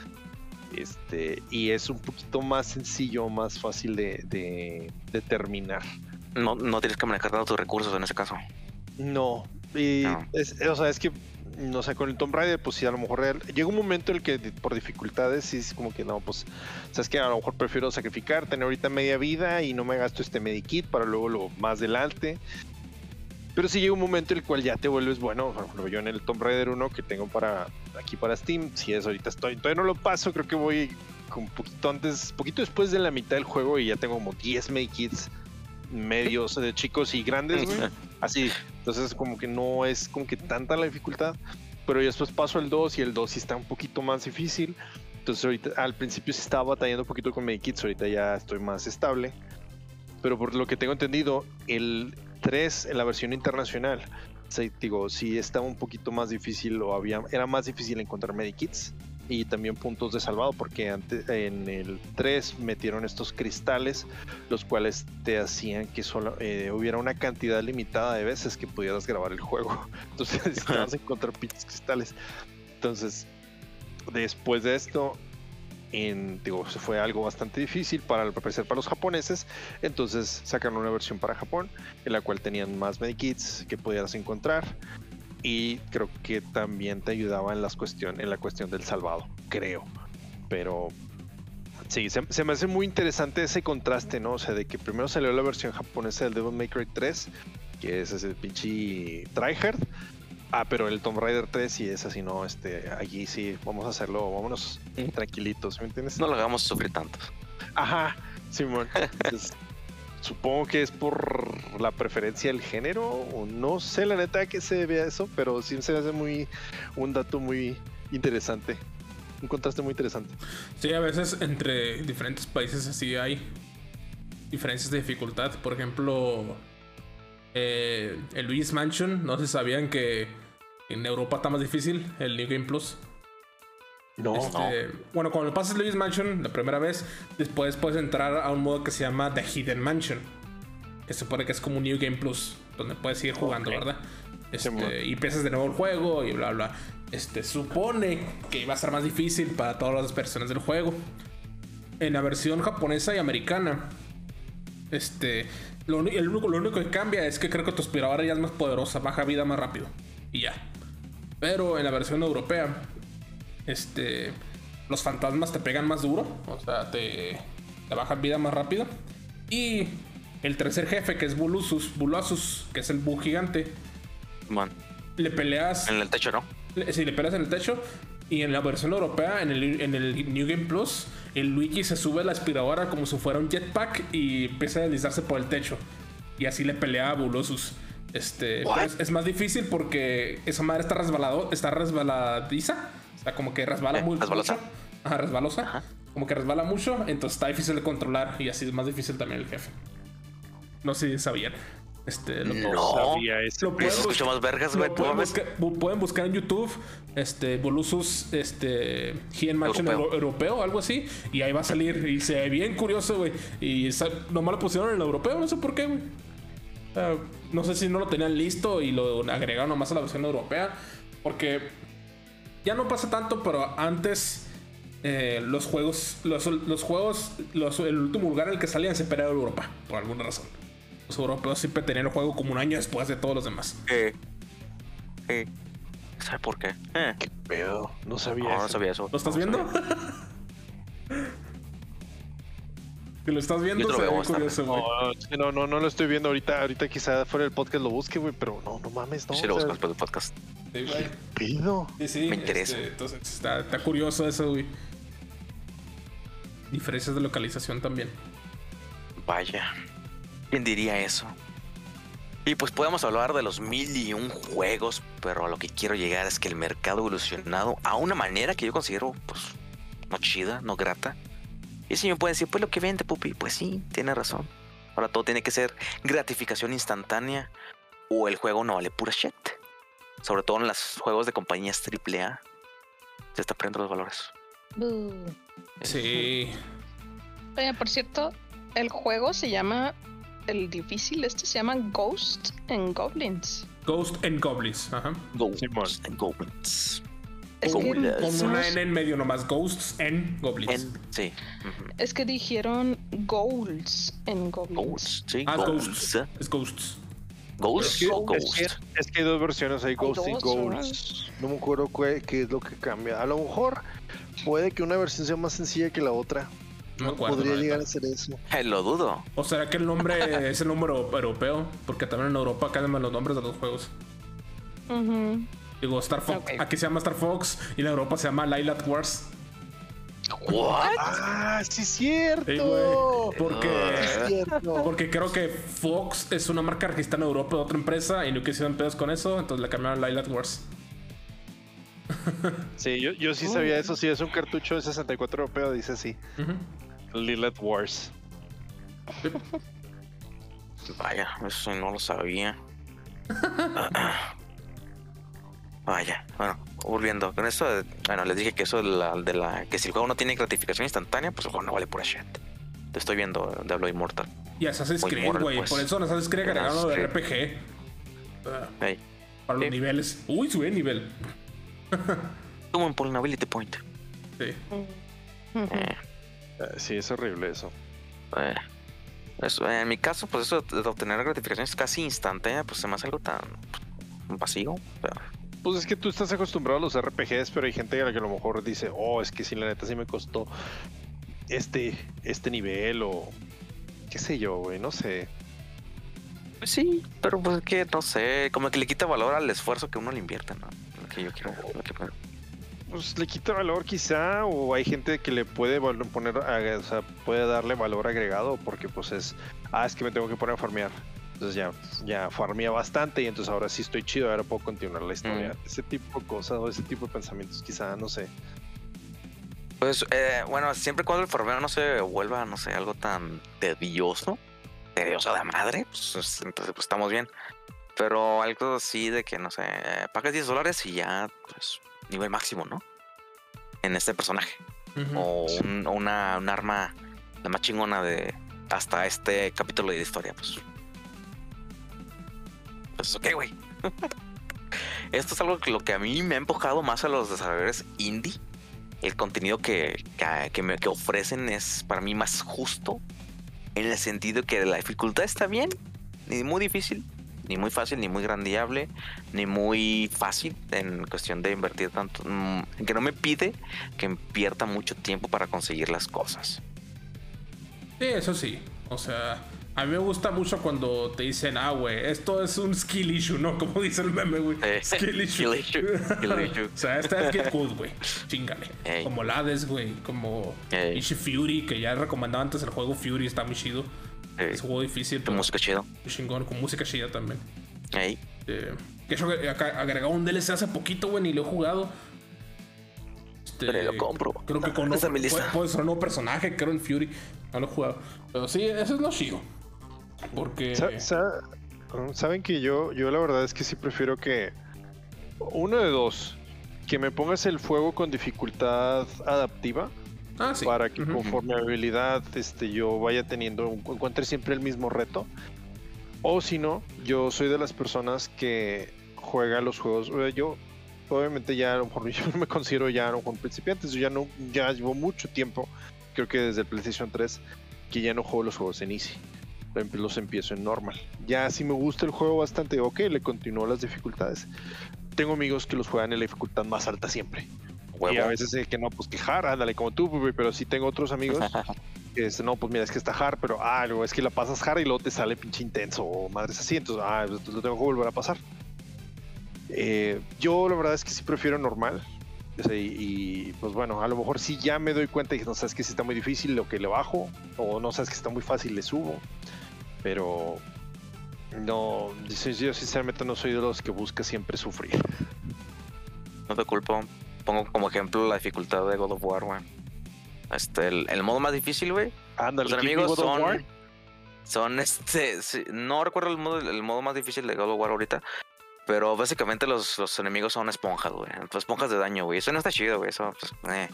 Este, y es un poquito más sencillo, más fácil de, de- de terminar. No, no tienes que manejar tanto tus recursos en ese caso. No, y No. es- o sea, es que, no sé, con el Tomb Raider, pues sí, a lo mejor real- llega un momento en el que por dificultades, sí es como que no, pues, sabes que a lo mejor prefiero sacrificar, tener ahorita media vida y no me gasto este medikit para luego lo más adelante. Pero sí llega un momento en el cual ya te vuelves bueno, por ejemplo, yo en el Tomb Raider 1 que tengo para aquí para Steam, si es ahorita estoy, todavía no lo paso, creo que voy un poquito antes, poquito después de la mitad del juego y ya tengo como 10 medikits medios de chicos y grandes, güey. Así, entonces como que no es como que tanta la dificultad, pero ya después paso al 2 y el 2 sí está un poquito más difícil. Entonces ahorita al principio sí estaba batallando un poquito con Medikits, ahorita ya estoy más estable. Pero por lo que tengo entendido, el 3 en la versión internacional, sí, digo, sí estaba un poquito más difícil o había era más difícil encontrar Medikits y también puntos de salvado porque antes en el 3 metieron estos cristales los cuales te hacían que solo eh, hubiera una cantidad limitada de veces que pudieras grabar el juego. Entonces necesitabas encontrar pinches cristales. Entonces, después de esto, en, digo, fue algo bastante difícil para al parecer para los japoneses. Entonces sacaron una versión para Japón en la cual tenían más medikits que pudieras encontrar y creo que también te ayudaba en las cuestión, en la cuestión del salvado, creo. Pero sí, se, se, me hace muy interesante ese contraste, ¿no? O sea, de que primero salió la versión japonesa del Devil May Cry 3, que es ese pinche tryhard. Ah, pero el Tomb Raider 3 sí es así, ¿no? Este, allí sí, vamos a hacerlo, vámonos tranquilitos, ¿me entiendes? No lo hagamos sufrir tanto. Ajá, Simón. Entonces, supongo que es por la preferencia del género, o no sé la neta que se vea eso, pero sí se hace muy un dato muy interesante, un contraste muy interesante. Sí, a veces entre diferentes países así hay diferencias de dificultad. Por ejemplo, eh, el Luis Mansion, no se sabían que en Europa está más difícil el New Game Plus. No, Este, no. Bueno, cuando pasas Luis Mansion la primera vez, después puedes entrar a un modo que se llama The Hidden Mansion. Que se supone que es como un New Game Plus, donde puedes seguir jugando. ¿verdad? Este, y empiezas de nuevo el juego y bla, bla. Este, supone que va a ser más difícil para todas las versiones del juego. En la versión japonesa y americana, este, lo, el único, lo único que cambia es que creo que tu aspiradora ya es más poderosa, baja vida más rápido. Y ya. Pero en la versión europea, este, los fantasmas te pegan más duro, o sea, te, te bajan vida más rápido. Y el tercer jefe, que es Bulusus, Bulasus, que es el bug gigante, Man, le peleas, en el techo, ¿no? le- sí, le peleas en el techo. Y en la versión europea, en el, en el New Game Plus, el Luigi se sube a la aspiradora como si fuera un jetpack y empieza a deslizarse por el techo. Y así le pelea a Bulosus. Este, es, es más difícil porque esa madre está resbalado, está resbaladiza. O sea, como que resbala Eh, muy resbalosa. mucho. Ajá, resbalosa. Ajá. Como que resbala mucho, entonces está difícil de controlar y así es más difícil también el jefe. No sé si sabían. Este, lo, No. Sabía ese Lo puedo- Escucho más vergas, güey. pueden, buscar, bu- pueden buscar en YouTube este Bolusus este Hidden Mansion Europeo. Euro- europeo algo así y ahí va a salir y se ve bien curioso güey y esa- nomás lo pusieron en el europeo no sé por qué güey sea, no sé si no lo tenían listo y lo agregaron nomás a la versión europea porque ya no pasa tanto pero antes eh, los juegos los, los juegos los- el último lugar en el que salían siempre era Europa por alguna razón los europeos siempre tenían el juego como un año después de todos los demás Eh, eh, ¿Sabe por qué? Eh, ¿Qué pedo? No sabía no, no eso. sabía eso. ¿Lo estás No viendo? Si lo estás viendo, lo se ve curioso, güey. No, no, no, no lo estoy viendo ahorita. Ahorita quizá fuera del podcast lo busque, güey, pero no, no mames, no. Sí, lo busco después del podcast. Sí, pedo. Sí, sí, Me interesa. este, entonces está, está curioso eso, güey. Diferencias de localización también. Vaya. ¿Quién diría eso? Y pues podemos hablar de los mil y un juegos, pero a lo que quiero llegar es que el mercado ha evolucionado a una manera que yo considero, pues, no chida, no grata. Y si me pueden decir, pues lo que vende, pupi, pues sí, tiene razón. Ahora todo tiene que ser gratificación instantánea o el juego no vale pura shit. Sobre todo en los juegos de compañías AAA. Se está perdiendo los valores. Sí. Oye, por cierto, el juego se llama. El difícil este se llama Ghost and Goblins. Ghost and Goblins. Ajá. Ghosts and Goblins. Es que, Goblins. Con una no- N en medio nomás. Ghosts and Goblins. En- sí. es que dijeron Goals and Goblins. Ghosts, sí. Ah, Ghosts. Ghosts. Es Ghosts. Ghosts Es que, o es, Ghost. que, es que hay dos versiones, hay Ghost y dos, Goals. No me acuerdo qué, qué es lo que cambia. A lo mejor puede que una versión sea más sencilla que la otra. No me acuerdo. Podría llegar a ser eso. Eh, lo dudo. ¿O será que el nombre es el número europeo? Porque también en Europa cambian los nombres de los juegos. Ujú. Digo, Star Fox. Ok. Aquí se llama Star Fox y en Europa se llama Lilac Wars. What? Ah, sí es cierto. Sí, güey. Porque. Es cierto. Porque creo que Fox es una marca registrada en Europa de otra empresa y no quisieron pedos con eso, entonces le cambiaron a Lilac Wars. Sí, yo, yo sí sabía eso. Sí, es un cartucho de 64 europeo, dice así. Lilith Wars. Vaya, eso no lo sabía. Vaya, bueno, volviendo con eso, de- bueno, les dije que eso de la, de la que si el juego no tiene gratificación instantánea, pues el juego no vale pura shit. Te estoy viendo de hablo inmortal. Y Assassin's Creed, güey. pues. Por eso Assassin's Creed agregaron lo de RPG. Ah, Hey, para los Sí. niveles. Uy, sube nivel. como en Polinability Point. Sí. Eh, Eh, Sí, es horrible eso. eh, eso, en mi caso, pues eso de obtener gratificaciones casi instantánea, pues se me hace algo tan vacío. pero- Pues es que tú estás acostumbrado a los RPGs, pero hay gente a la que a lo mejor dice, oh, es que si la neta sí me costó este, este nivel o qué sé yo, güey, no sé. Pues sí, pero pues es que no sé, como que le quita valor al esfuerzo que uno le invierte, ¿no? Lo que yo quiero. lo que- Pues le quita valor quizá, o hay gente que le puede poner, o sea, puede darle valor agregado porque pues es, ah, es que me tengo que poner a farmear. Entonces ya, ya farmea bastante y entonces ahora sí estoy chido, ahora puedo continuar la historia. Ese tipo de cosas o ese tipo de pensamientos quizá, no sé. Pues eh, bueno, siempre cuando el farmeo no se vuelva, no sé, algo tan tedioso, tedioso de madre, pues es- entonces pues estamos bien. Pero algo así de que, no sé, pagas 10 dólares y ya, pues, nivel máximo, ¿no? En este personaje. Ujú. O un, o una, un arma, la más chingona de hasta este capítulo de la historia, pues. Pues ok, güey. Esto es algo que lo que a mí me ha empujado más a los desarrolladores indie. El contenido que, que, que me, que ofrecen es para mí más justo. En el sentido que la dificultad está bien, ni muy difícil, ni muy fácil, ni muy grandiable, ni muy fácil en cuestión de invertir tanto. mm, que no me pide que invierta mucho tiempo para conseguir las cosas. Sí, eso sí. O sea, a mí me gusta mucho cuando te dicen, ah, güey, esto es un skill issue, ¿no? Como dice el meme, güey. Skill issue. skill issue, o sea, esta es Get Good, güey. Chingale. Como Hades, güey. Como Ey. Ishi Fury, que ya recomendaba antes el juego Fury, está muy chido. Es un juego difícil, pero música chido. muy chingón, con música chida también. Eh, que yo agregaba un DLC hace poquito, güey, ni lo he jugado. Este, Pero lo compro. Creo que con puede, puede ser un nuevo personaje, creo en Fury. No lo he jugado. Pero sí, eso es lo chido. Porque. Sa- sa- Saben que yo, yo la verdad es que sí prefiero que uno de dos, que me pongas el fuego con dificultad adaptiva Ah, sí. para que conforme a habilidad este, yo vaya teniendo, encuentre siempre el mismo reto. O si no, yo soy de las personas que juega los juegos. Yo, obviamente, ya a lo mejor yo no me considero ya a lo mejor principiantes. Yo ya no, ya llevo mucho tiempo, creo que desde el PlayStation 3, que ya no juego los juegos en Easy. Em- Los empiezo en normal. Ya si me gusta el juego bastante, ok, le continúo las dificultades. Tengo amigos que los juegan en la dificultad más alta siempre. Y a huevo. veces sé que no, pues quejar, ándale, como tú, pero sí tengo otros amigos que es, no, pues mira, es que está hard, pero ah, es que la pasas hard y luego te sale pinche intenso o madres así, entonces, ah, entonces lo tengo que volver a pasar. Eh, yo la verdad es que sí prefiero normal. o sea, y, y, pues bueno, a lo mejor sí ya me doy cuenta y no sabes que sí está muy difícil lo que le bajo, o no sabes que está muy fácil le subo, pero no, yo, yo sinceramente no soy de los que busca siempre sufrir. No te culpo. Pongo como ejemplo la dificultad de God of War, güey. Este, el, el modo más difícil, güey. Los enemigos God of War. son. Son este. sí, no recuerdo el modo, el modo más difícil de God of War ahorita. Pero básicamente los, los enemigos son esponjas, güey. Esponjas de daño, güey. Eso no está chido, güey. Eso, pues, eh.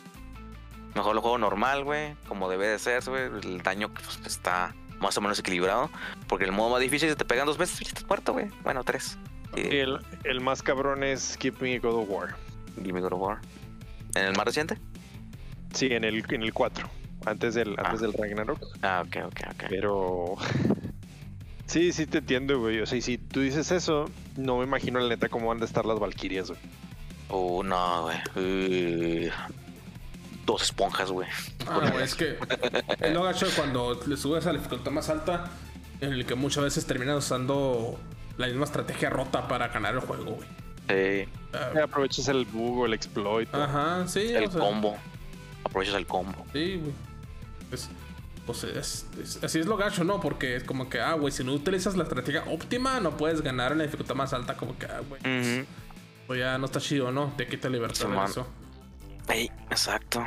Mejor lo juego normal, güey. Como debe de ser, güey. El daño pues, está más o menos equilibrado. Porque el modo más difícil, si te pegan dos veces, ya estás muerto, güey. Bueno, tres. Y, El, el más cabrón es Give Me God of War. Give me God of War. ¿En el más reciente? Sí, en el, en el 4, antes del, Ah. antes del Ragnarok. Ah, ok, ok, ok. Pero. Sí, sí te entiendo, güey. O sea, y si tú dices eso, no me imagino la neta cómo van a estar las Valkyrias, güey. Uh, no, güey. Uh, dos esponjas, güey. Ah, es que es lo gacho cuando le subes a la dificultad más alta, en el que muchas veces terminas usando la misma estrategia rota para ganar el juego, güey. Sí, Ah, Aprovechas el bug o el exploit. Ajá, sí. el o sea, combo. Aprovechas el combo. Sí, güey. Es, pues es, es- así es lo gacho, ¿no? Porque es como que, ah, güey, si no utilizas la estrategia óptima, no puedes ganar en la dificultad más alta. Como que, ah, güey, pues ya no está chido, ¿no? Te quita libertad de eso. Exacto.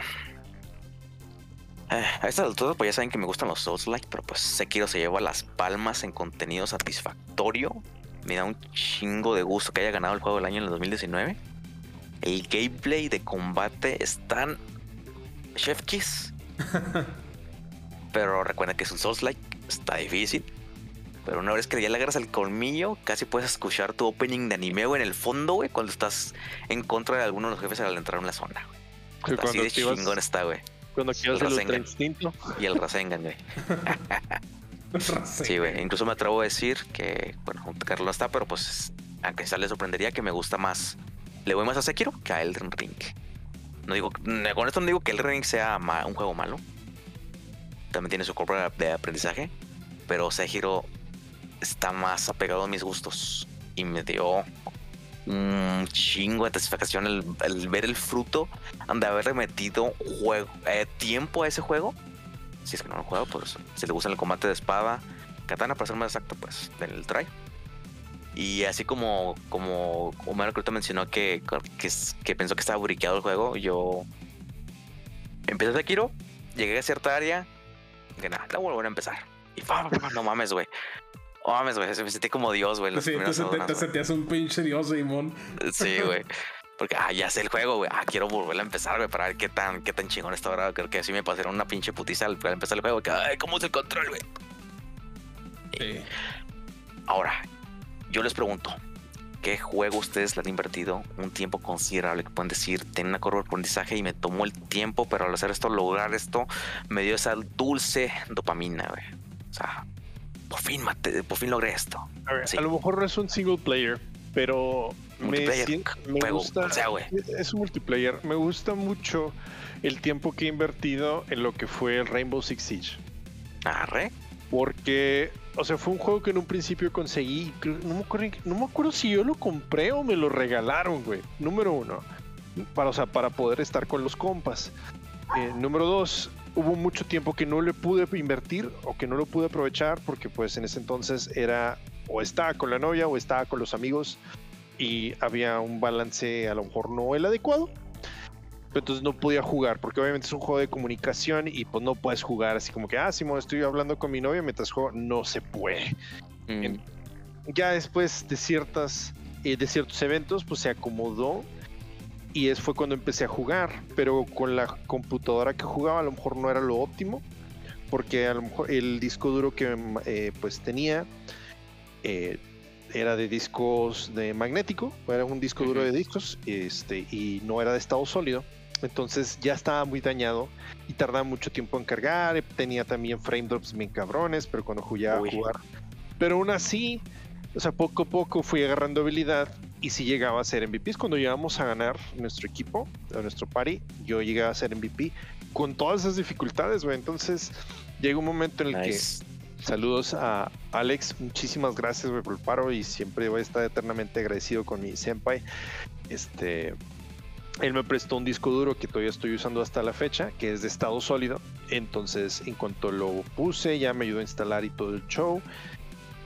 Eh, a estas alturas, pues ya saben que me gustan los Souls-like, pero pues Sekiro se lleva las palmas en contenido satisfactorio. Me da un chingo de gusto que haya ganado el juego del año en el 2019. El gameplay de combate están Chef Kiss. pero recuerda que es un Souls-like, está difícil. Pero una vez que ya le agarras el colmillo, casi puedes escuchar tu opening de anime güey, en el fondo, güey, cuando estás en contra de alguno de los jefes al entrar en la zona. Así de activas- chingón está, güey. Cuando activas el Rasengan. ultra instinto. Y el Rasengan, güey. Sí, güey. Incluso me atrevo a decir que, bueno, Carlos no está, pero pues, aunque sea le sorprendería que me gusta más. Le voy más a Sekiro que a Elden Ring. No digo, con esto no digo que Elden Ring sea ma- un juego malo. También tiene su curva de aprendizaje. Pero Sekiro está más apegado a mis gustos. Y me dio un chingo de satisfacción el, ver el fruto de haberle metido juego, eh, tiempo a ese juego si es que no lo juego, pues si le gusta el combate de espada, katana para ser más exacto, pues en el try. Y así como, como Homero mencionó que, que, pensó que estaba briqueado el juego, yo empecé de Kiro, llegué a cierta área, que nada, la voy a a empezar. Y no mames, güey. No mames, güey, me sentí como Dios, güey. Sí, te, te sentías un pinche dios, Simón. Sí, güey. Porque, ah, ya sé el juego, güey. Ah, quiero volver a empezar, güey, para ver qué tan, qué tan chingón está ahora. Creo que así me pasaron una pinche putiza al, empezar el juego. Que, ay, ¿cómo es el control, güey? Sí. Ahora, yo les pregunto, ¿qué juego ustedes le han invertido un tiempo considerable? Que pueden decir, tiene una curva de aprendizaje y me tomó el tiempo, pero al hacer esto, lograr esto, me dio esa dulce dopamina, güey. O sea, por fin, mate- por fin logré esto. A, ver, Sí. a lo mejor no es un single player, pero me, me juego, gusta. o sea, güey. Es un multiplayer. Me gusta mucho el tiempo que he invertido en lo que fue el Rainbow Six Siege. Arre. Porque, o sea, fue un juego que en un principio conseguí. No me acuerdo, no me acuerdo si yo lo compré o me lo regalaron, güey. Número uno. Para, o sea, para poder estar con los compas. Eh, número dos, hubo mucho tiempo que no le pude invertir o que no lo pude aprovechar porque pues en ese entonces era o estaba con la novia o estaba con los amigos y había un balance a lo mejor no el adecuado. Pero entonces no podía jugar porque obviamente es un juego de comunicación y pues no puedes jugar así como que, ah, Simón, estoy hablando con mi novia mientras juego. No se puede Mm, ya después de ciertas eh, de ciertos eventos pues se acomodó y es fue cuando empecé a jugar pero con la computadora que jugaba a lo mejor no era lo óptimo porque a lo mejor el disco duro que eh, pues tenía eh, era de discos de magnético era un disco duro de discos este y no era de estado sólido entonces ya estaba muy dañado y tardaba mucho tiempo en cargar tenía también frame drops bien cabrones pero cuando jugaba a jugar pero aún así, o sea, poco a poco fui agarrando habilidad y si llegaba a ser MVPs cuando llegamos a ganar nuestro equipo, nuestro party, yo llegaba a ser MVP con todas esas dificultades, güey. Entonces llega un momento en el nice. que saludos a Alex, muchísimas gracias güey, por el paro y siempre voy a estar eternamente agradecido con mi senpai. Este, él me prestó un disco duro que todavía estoy usando hasta la fecha, que es de estado sólido. Entonces, en cuanto lo puse, ya me ayudó a instalar y todo el show.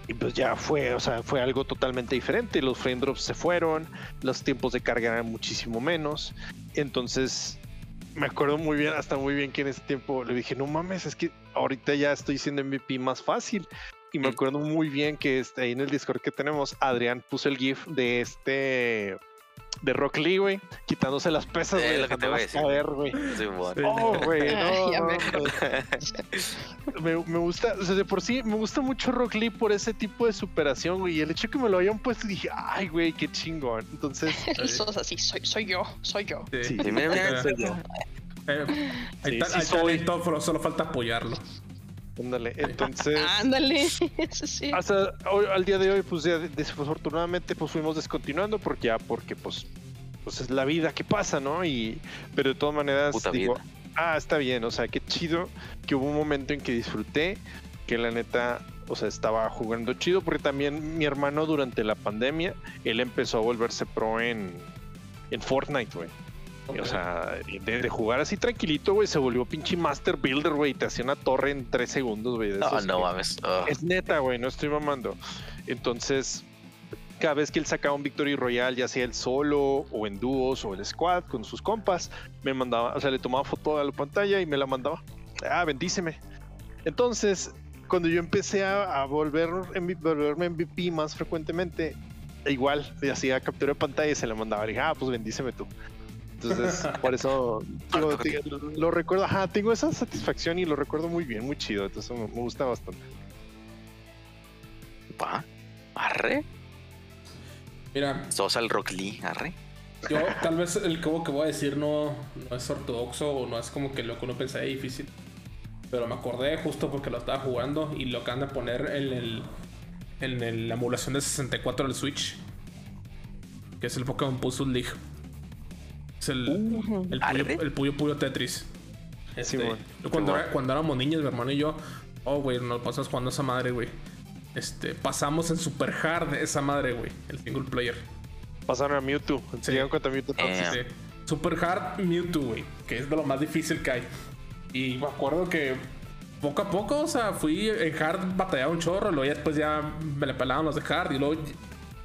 Y pues ya fue, o sea, fue algo totalmente diferente. Los frame drops se fueron, los tiempos de carga eran muchísimo menos. Entonces, me acuerdo muy bien, hasta muy bien que en ese tiempo le dije, no mames, es que ahorita ya estoy siendo MVP más fácil. Y me Mm. acuerdo muy bien que este, ahí en el Discord que tenemos, Adrián puso el GIF de este de Rock Lee, güey, quitándose las pesas, Eh, güey, lo que te voy a decir. caer, güey. Sí, bueno. Oh, güey, no, me- me, me gusta, o sea, de por sí, me gusta mucho Rock Lee por ese tipo de superación, güey. Y el hecho que me lo hayan puesto, dije, ay, güey, qué chingón. Entonces, Sos así, soy, soy yo, soy yo. Sí. Sí. Sí, mira, mira, Sí. mira. Eh, Sí, soy. talento, pero solo falta apoyarlo. Ándale. Entonces, Ándale, eso sí. hasta hoy- al día de hoy, pues ya desafortunadamente, pues fuimos descontinuando porque ya, porque pues, pues es la vida que pasa, ¿no? Y, pero de todas maneras, Puta digo, vida. ah, está bien, o sea, qué chido que hubo un momento en que disfruté, que la neta, o sea, estaba jugando chido, porque también mi hermano durante la pandemia, él empezó a volverse pro en, en Fortnite, güey. O sea, de, de jugar así tranquilito, güey, se volvió pinche Master Builder, güey, te hacía una torre en tres segundos, güey. No, no mames. Es neta, güey, no estoy mamando. Entonces, cada vez que él sacaba un Victory Royale, ya sea él solo o en dúos o el squad con sus compas, me mandaba, o sea, le tomaba foto a la pantalla y me la mandaba. Ah, bendíceme. Entonces, cuando yo empecé a, a volver, MV volverme MVP más frecuentemente, igual, le hacía captura de pantalla y se la mandaba. Le dije, ah, pues bendíceme tú. Entonces, por eso digo, te- lo recuerdo, ajá, tengo esa satisfacción y lo recuerdo muy bien, muy chido. Entonces, me, me gusta bastante. va. Arre. Mira, Sos al Rock Lee, arre. Yo, tal vez el juego que voy a decir no, no es ortodoxo o no es como que lo que uno pensaría difícil. Pero me acordé justo porque lo estaba jugando y lo acaban de poner en el. En el- la emulación de 64 del Switch. Que es el Pokémon Puzzle League. Es el, puyo, el puyo Puyo Tetris. Este, cuando, Simón. era- cuando éramos niños, mi hermano y yo, oh, güey, nos pasamos jugando esa madre, güey. Este, pasamos en super hard esa madre, güey, el single player. Pasaron a Mewtwo. Se dieron cuenta Mewtwo. Eh. Sí. Super hard Mewtwo, güey, que es de lo más difícil que hay. Y me acuerdo que poco a poco, o sea, fui en hard, batallaba un chorro, luego ya después ya me le pelaban los de hard, y luego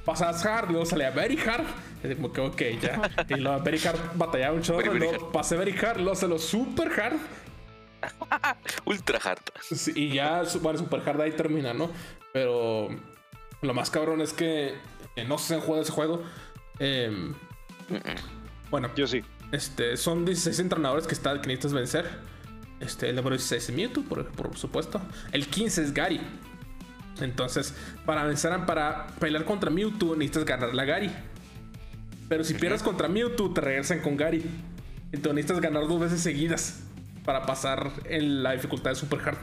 pasabas hard, y luego salía very hard, y como que ok, ya. Y luego very hard batallaba un chorro, luego pasé very hard, luego se lo super hard, Ultra hard. Sí, y ya, bueno, Super Hard ahí termina, ¿no? Pero lo más cabrón es que eh, no sé si han jugado ese juego. Em, bueno, Yo sí. este, son 16 entrenadores que, está, que necesitas vencer. Este, el número 16 es Mewtwo, por, por supuesto. El 15 es Gary. Entonces, para vencer, para pelear contra Mewtwo, necesitas ganar la Gary. Pero si pierdes contra Mewtwo, te regresan con Gary. Entonces necesitas ganar dos veces seguidas para pasar en la dificultad de Super Hard.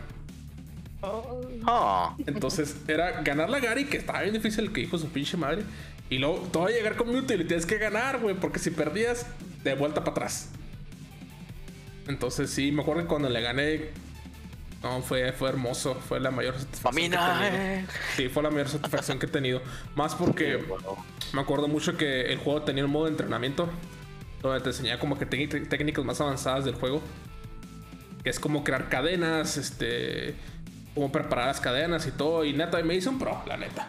Oh, Entonces era ganar la Gary, que estaba bien difícil, que dijo su pinche madre. Y luego todo llegar con Mewtwo y le tienes que ganar, güey, porque si perdías, de vuelta para atrás. Entonces sí, me acuerdo que cuando le gané, no, fue, fue hermoso, fue la mayor satisfacción. que he tenido. eh. Sí, fue la mayor satisfacción que he tenido. Más porque me acuerdo mucho que el juego tenía un modo de entrenamiento donde te enseñaba como que técnic- técnicas más avanzadas del juego. Que es como crear cadenas, este. Cómo preparar las cadenas y todo. Y neta, me hice un pro, la neta.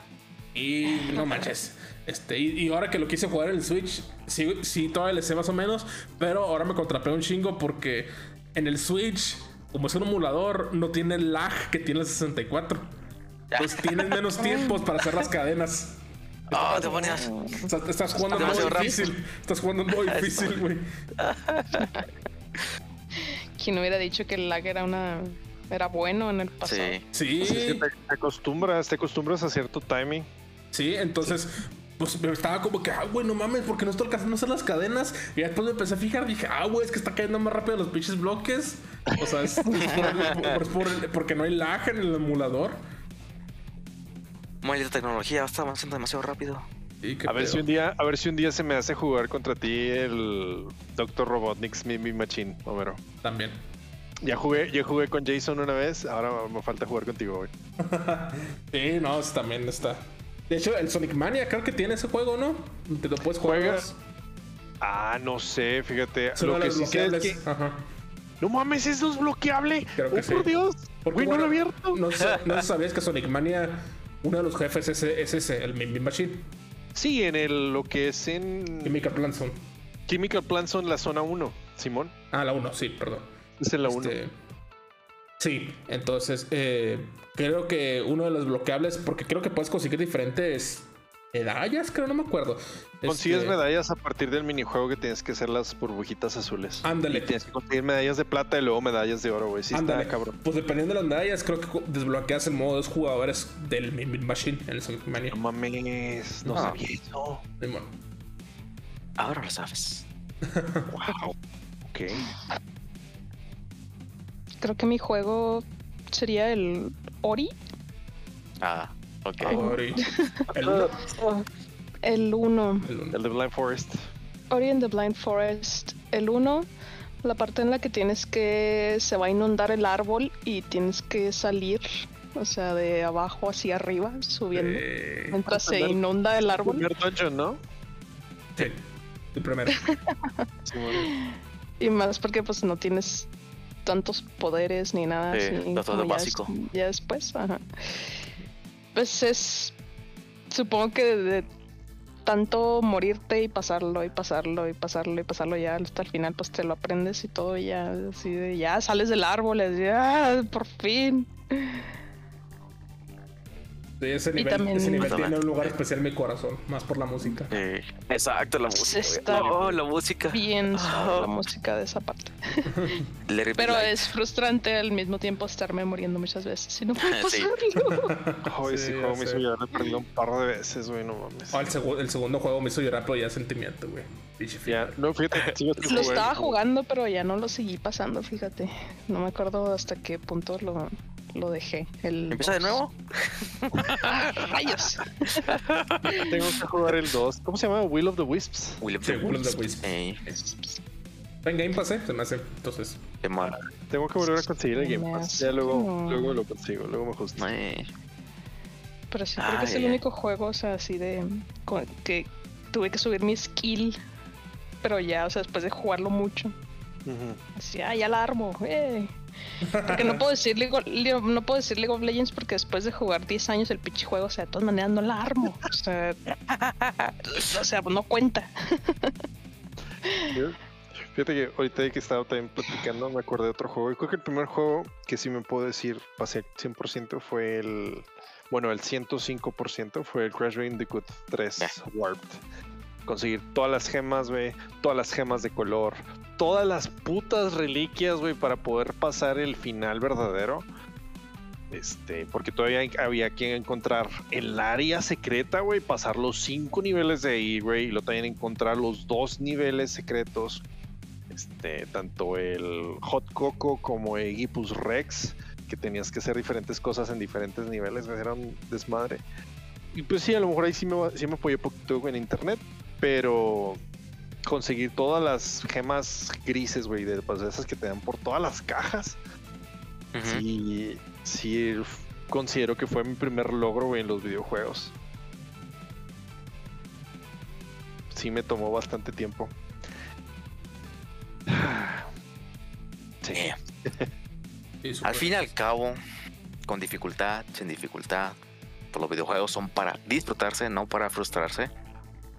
Y no manches. Este, y, y ahora que lo quise jugar en el Switch, sí, sí, todavía le sé más o menos. Pero ahora me contrapé un chingo porque en el Switch, como es un emulador, no tiene el lag que tiene el 64. Pues tienes menos tiempos para hacer las cadenas. Oh, demonios. O sea, estás jugando rápido. difícil. Estás jugando en modo difícil, güey. Quien hubiera dicho que el lag era una era bueno en el pasado. Sí. Sí, Pues es que te, te acostumbras, te acostumbras a cierto timing. sí, entonces. Pues me estaba como que, ah, güey, no mames, porque no estoy alcanzando a hacer las cadenas. Y después me empecé a fijar, dije, ah, güey, es que está cayendo más rápido los pinches bloques. O sea, es, es por el- es por el- porque no hay lag en el emulador. Maldita tecnología, está avanzando demasiado rápido. Y A ver pedo. si un día, a ver si un día se me hace jugar contra ti el Dr. Robotnik's Mimi Machine, Homero. También. Ya jugué, yo jugué con Jason una vez, ahora me falta jugar contigo, güey. Sí, no, también está. De hecho, el Sonic Mania creo que tiene ese juego, ¿no? Te lo puedes jugar. Juega- dos. Ah, no sé, fíjate. Solo Lo que sí sé es que... Ajá. No mames, ¿eso es bloqueable? Creo que oh, sí. por Dios. Porque, Güey, no lo he abierto. No, sabías que Sonic Mania, uno de los jefes es, es ese, el Mimi Machine. Sí, en el, lo que es en Chemical Plant Zone. Chemical Plant Zone, la zona 1, Simón. Ah, la 1, sí, perdón. Es en la 1. Este, sí, entonces eh, creo que uno de los bloqueables, porque creo que puedes conseguir diferentes medallas, creo, no me acuerdo. Consigues Este, medallas a partir del minijuego que tienes que hacer las burbujitas azules. Ándale. Tienes que conseguir medallas de plata y luego medallas de oro, güey. Sí, Ándale, está cabrón. Pues dependiendo de las medallas, creo que desbloqueas el modo dos jugadores del Mimi Machine en el Sonic Mania. No mames, no Ah. sabía eso. Ahora lo sabes. Wow. Ok. Creo que mi juego sería el Ori. Ah, ok. Ori. El uno. El 1. El uno. El de Blind Forest. Ori and the Blind Forest. El 1. La parte en la que tienes que. Se va a inundar el árbol y tienes que salir. O sea, de abajo hacia arriba, subiendo. Eh, Mientras se inunda el árbol. Primer dungeon, ¿no? sí, el primero. Y más porque pues no tienes tantos poderes ni nada Sí, así. todo ya básico. Ya después, ajá. Pues es. Supongo que de, tanto morirte y pasarlo y pasarlo y pasarlo y pasarlo ya hasta el final, pues te lo aprendes y todo, y ya así de ya sales del árbol, y así, ah, por fin. Ese nivel, tiene un lugar especial en mi corazón, más por la música. exacto, la música. no, la música. Bien oh. la música de esa parte. Pero es frustrante al mismo tiempo estarme muriendo muchas veces y no puedo pasarlo. Joder, ese juego me hizo llorar, he perdido un par de veces, güey, no mames. Oh, el, el, segundo juego me hizo llorar, pero ya sentimiento, güey. Ya, no, fíjate, lo estaba jugando, pero ya no lo seguí pasando, fíjate. No me acuerdo hasta qué punto lo, lo dejé. El ¿Empieza de nuevo? ¡Rayos! Tengo que jugar el 2. ¿Cómo se llama? Will of the Wisps. Will of the, Wisps. En Game Pass, ¿eh? Se me hace. Entonces. Tengo que volver a conseguir el Game Pass. Ya luego, luego lo consigo. Luego me ajusto. Pero sí, creo que es el único juego, o sea, así de. que tuve que subir mi skill. Pero ya, o sea, después de jugarlo mucho. Así, ah, ya la armo. Eh. Porque no puedo decir League of, no puedo decir League of Legends porque después de jugar 10 años el pinche juego, o sea, de todas maneras no la armo. O sea, o sea no cuenta. Fíjate que ahorita que estaba también platicando, me acordé de otro juego. Y creo que el primer juego que sí me puedo decir pasé 100% fue el. Bueno, el 105% fue el Crash Bandicoot 3 Warped conseguir todas las gemas, güey, todas las gemas de color, todas las putas reliquias, güey, para poder pasar el final verdadero. Este, porque todavía había que encontrar el área secreta, güey, pasar los cinco niveles de ahí, güey, y lo también encontrar los dos niveles secretos. Este, tanto el Hot Coco como el Gipus Rex, que tenías que hacer diferentes cosas en diferentes niveles, era un desmadre. Y pues sí, a lo mejor ahí sí me, sí me apoyé poquito en internet, pero conseguir todas las gemas grises, güey, de pues, esas que te dan por todas las cajas. Sí, sí, considero que fue mi primer logro, güey, en los videojuegos. Sí me tomó bastante tiempo. Sí. al fin y al cabo, con dificultad, sin dificultad, pues los videojuegos son para disfrutarse, no para frustrarse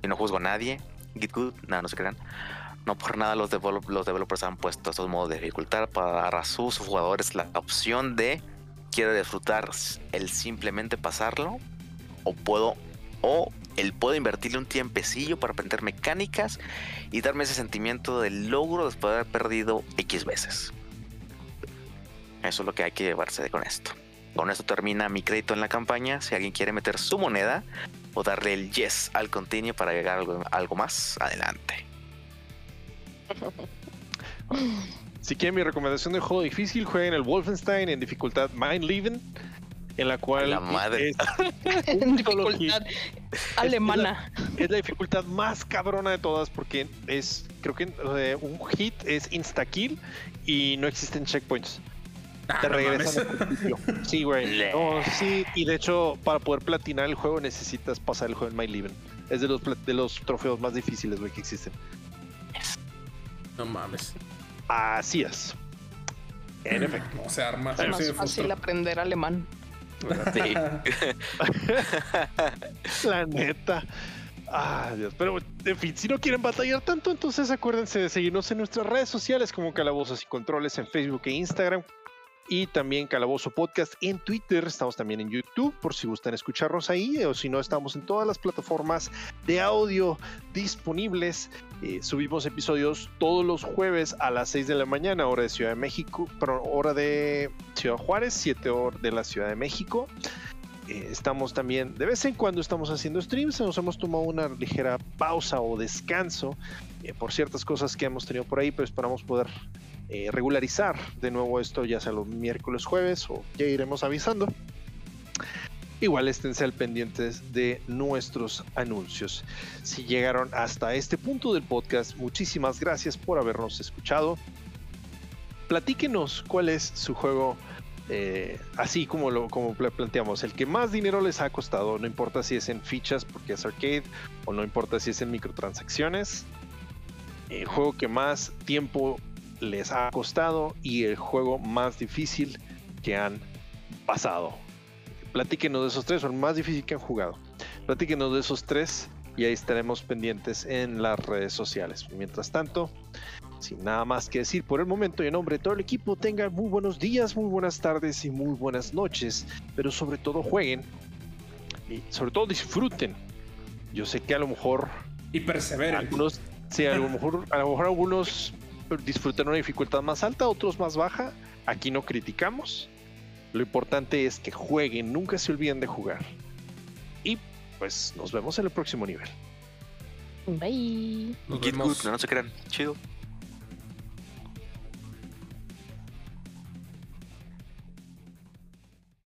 y no juzgo a nadie. Git good, nada, no se crean. No por nada los, los developers han puesto estos modos de dificultad para dar a sus jugadores la opción de quiero disfrutar el simplemente pasarlo o puedo o el puedo invertirle un tiempecillo para aprender mecánicas y darme ese sentimiento del logro después de haber perdido X veces. Eso es lo que hay que llevarse con esto. Con esto termina mi crédito en la campaña. Si alguien quiere meter su moneda, o darle el yes al continue para llegar a algo, algo más adelante. Si quieren mi recomendación de juego difícil, jueguen el Wolfenstein en dificultad Mind Living, en la cual la madre es en dificultad alemana. Es la, dificultad más cabrona de todas porque es, creo que eh, un hit es insta kill y no existen checkpoints. Ah, te regresan Sí, güey. sí, y de hecho, para poder platinar el juego necesitas pasar el juego en My Living. Es de los, de los trofeos más difíciles, güey, que existen. No mames. Así es. En efecto. No se arma. Es más fácil aprender alemán. Sí. La neta. Ah, Dios. Pero, en fin, si no quieren batallar tanto, entonces acuérdense de seguirnos en nuestras redes sociales como Calabozos y Controles en Facebook e Instagram y también Calabozo Podcast en Twitter. Estamos también en YouTube por si gustan escucharnos ahí o si no, estamos en todas las plataformas de audio disponibles. Eh, subimos episodios todos los jueves a las 6 de la mañana, hora de Ciudad de México, pero hora de Ciudad Juárez, 7 horas de la Ciudad de México. Eh, estamos también, de vez en cuando estamos haciendo streams, nos hemos tomado una ligera pausa o descanso eh, por ciertas cosas que hemos tenido por ahí, pero esperamos poder eh, regularizar de nuevo esto, ya sea los miércoles, jueves o ya iremos avisando. Igual esténse al pendientes de nuestros anuncios. Si llegaron hasta este punto del podcast, muchísimas gracias por habernos escuchado. Platíquenos cuál es su juego, eh, así como lo como planteamos, el que más dinero les ha costado, no importa si es en fichas porque es arcade o no importa si es en microtransacciones. El juego que más tiempo les ha costado y el juego más difícil que han pasado. Platíquenos de esos tres, o el más difícil que han jugado. Platíquenos de esos tres y ahí estaremos pendientes en las redes sociales. Mientras tanto, sin nada más que decir por el momento y en nombre de todo el equipo, tengan muy buenos días, muy buenas tardes y muy buenas noches, pero sobre todo jueguen y sobre todo disfruten. Yo sé que a lo mejor Y perseveren. algunos, sí, a lo mejor, a lo mejor algunos disfrutan una dificultad más alta, otros más baja. Aquí no criticamos. Lo importante es que jueguen, nunca se olviden de jugar. Y pues nos vemos en el próximo nivel. Bye. Nos Get vemos. good, no, no se crean. Chido.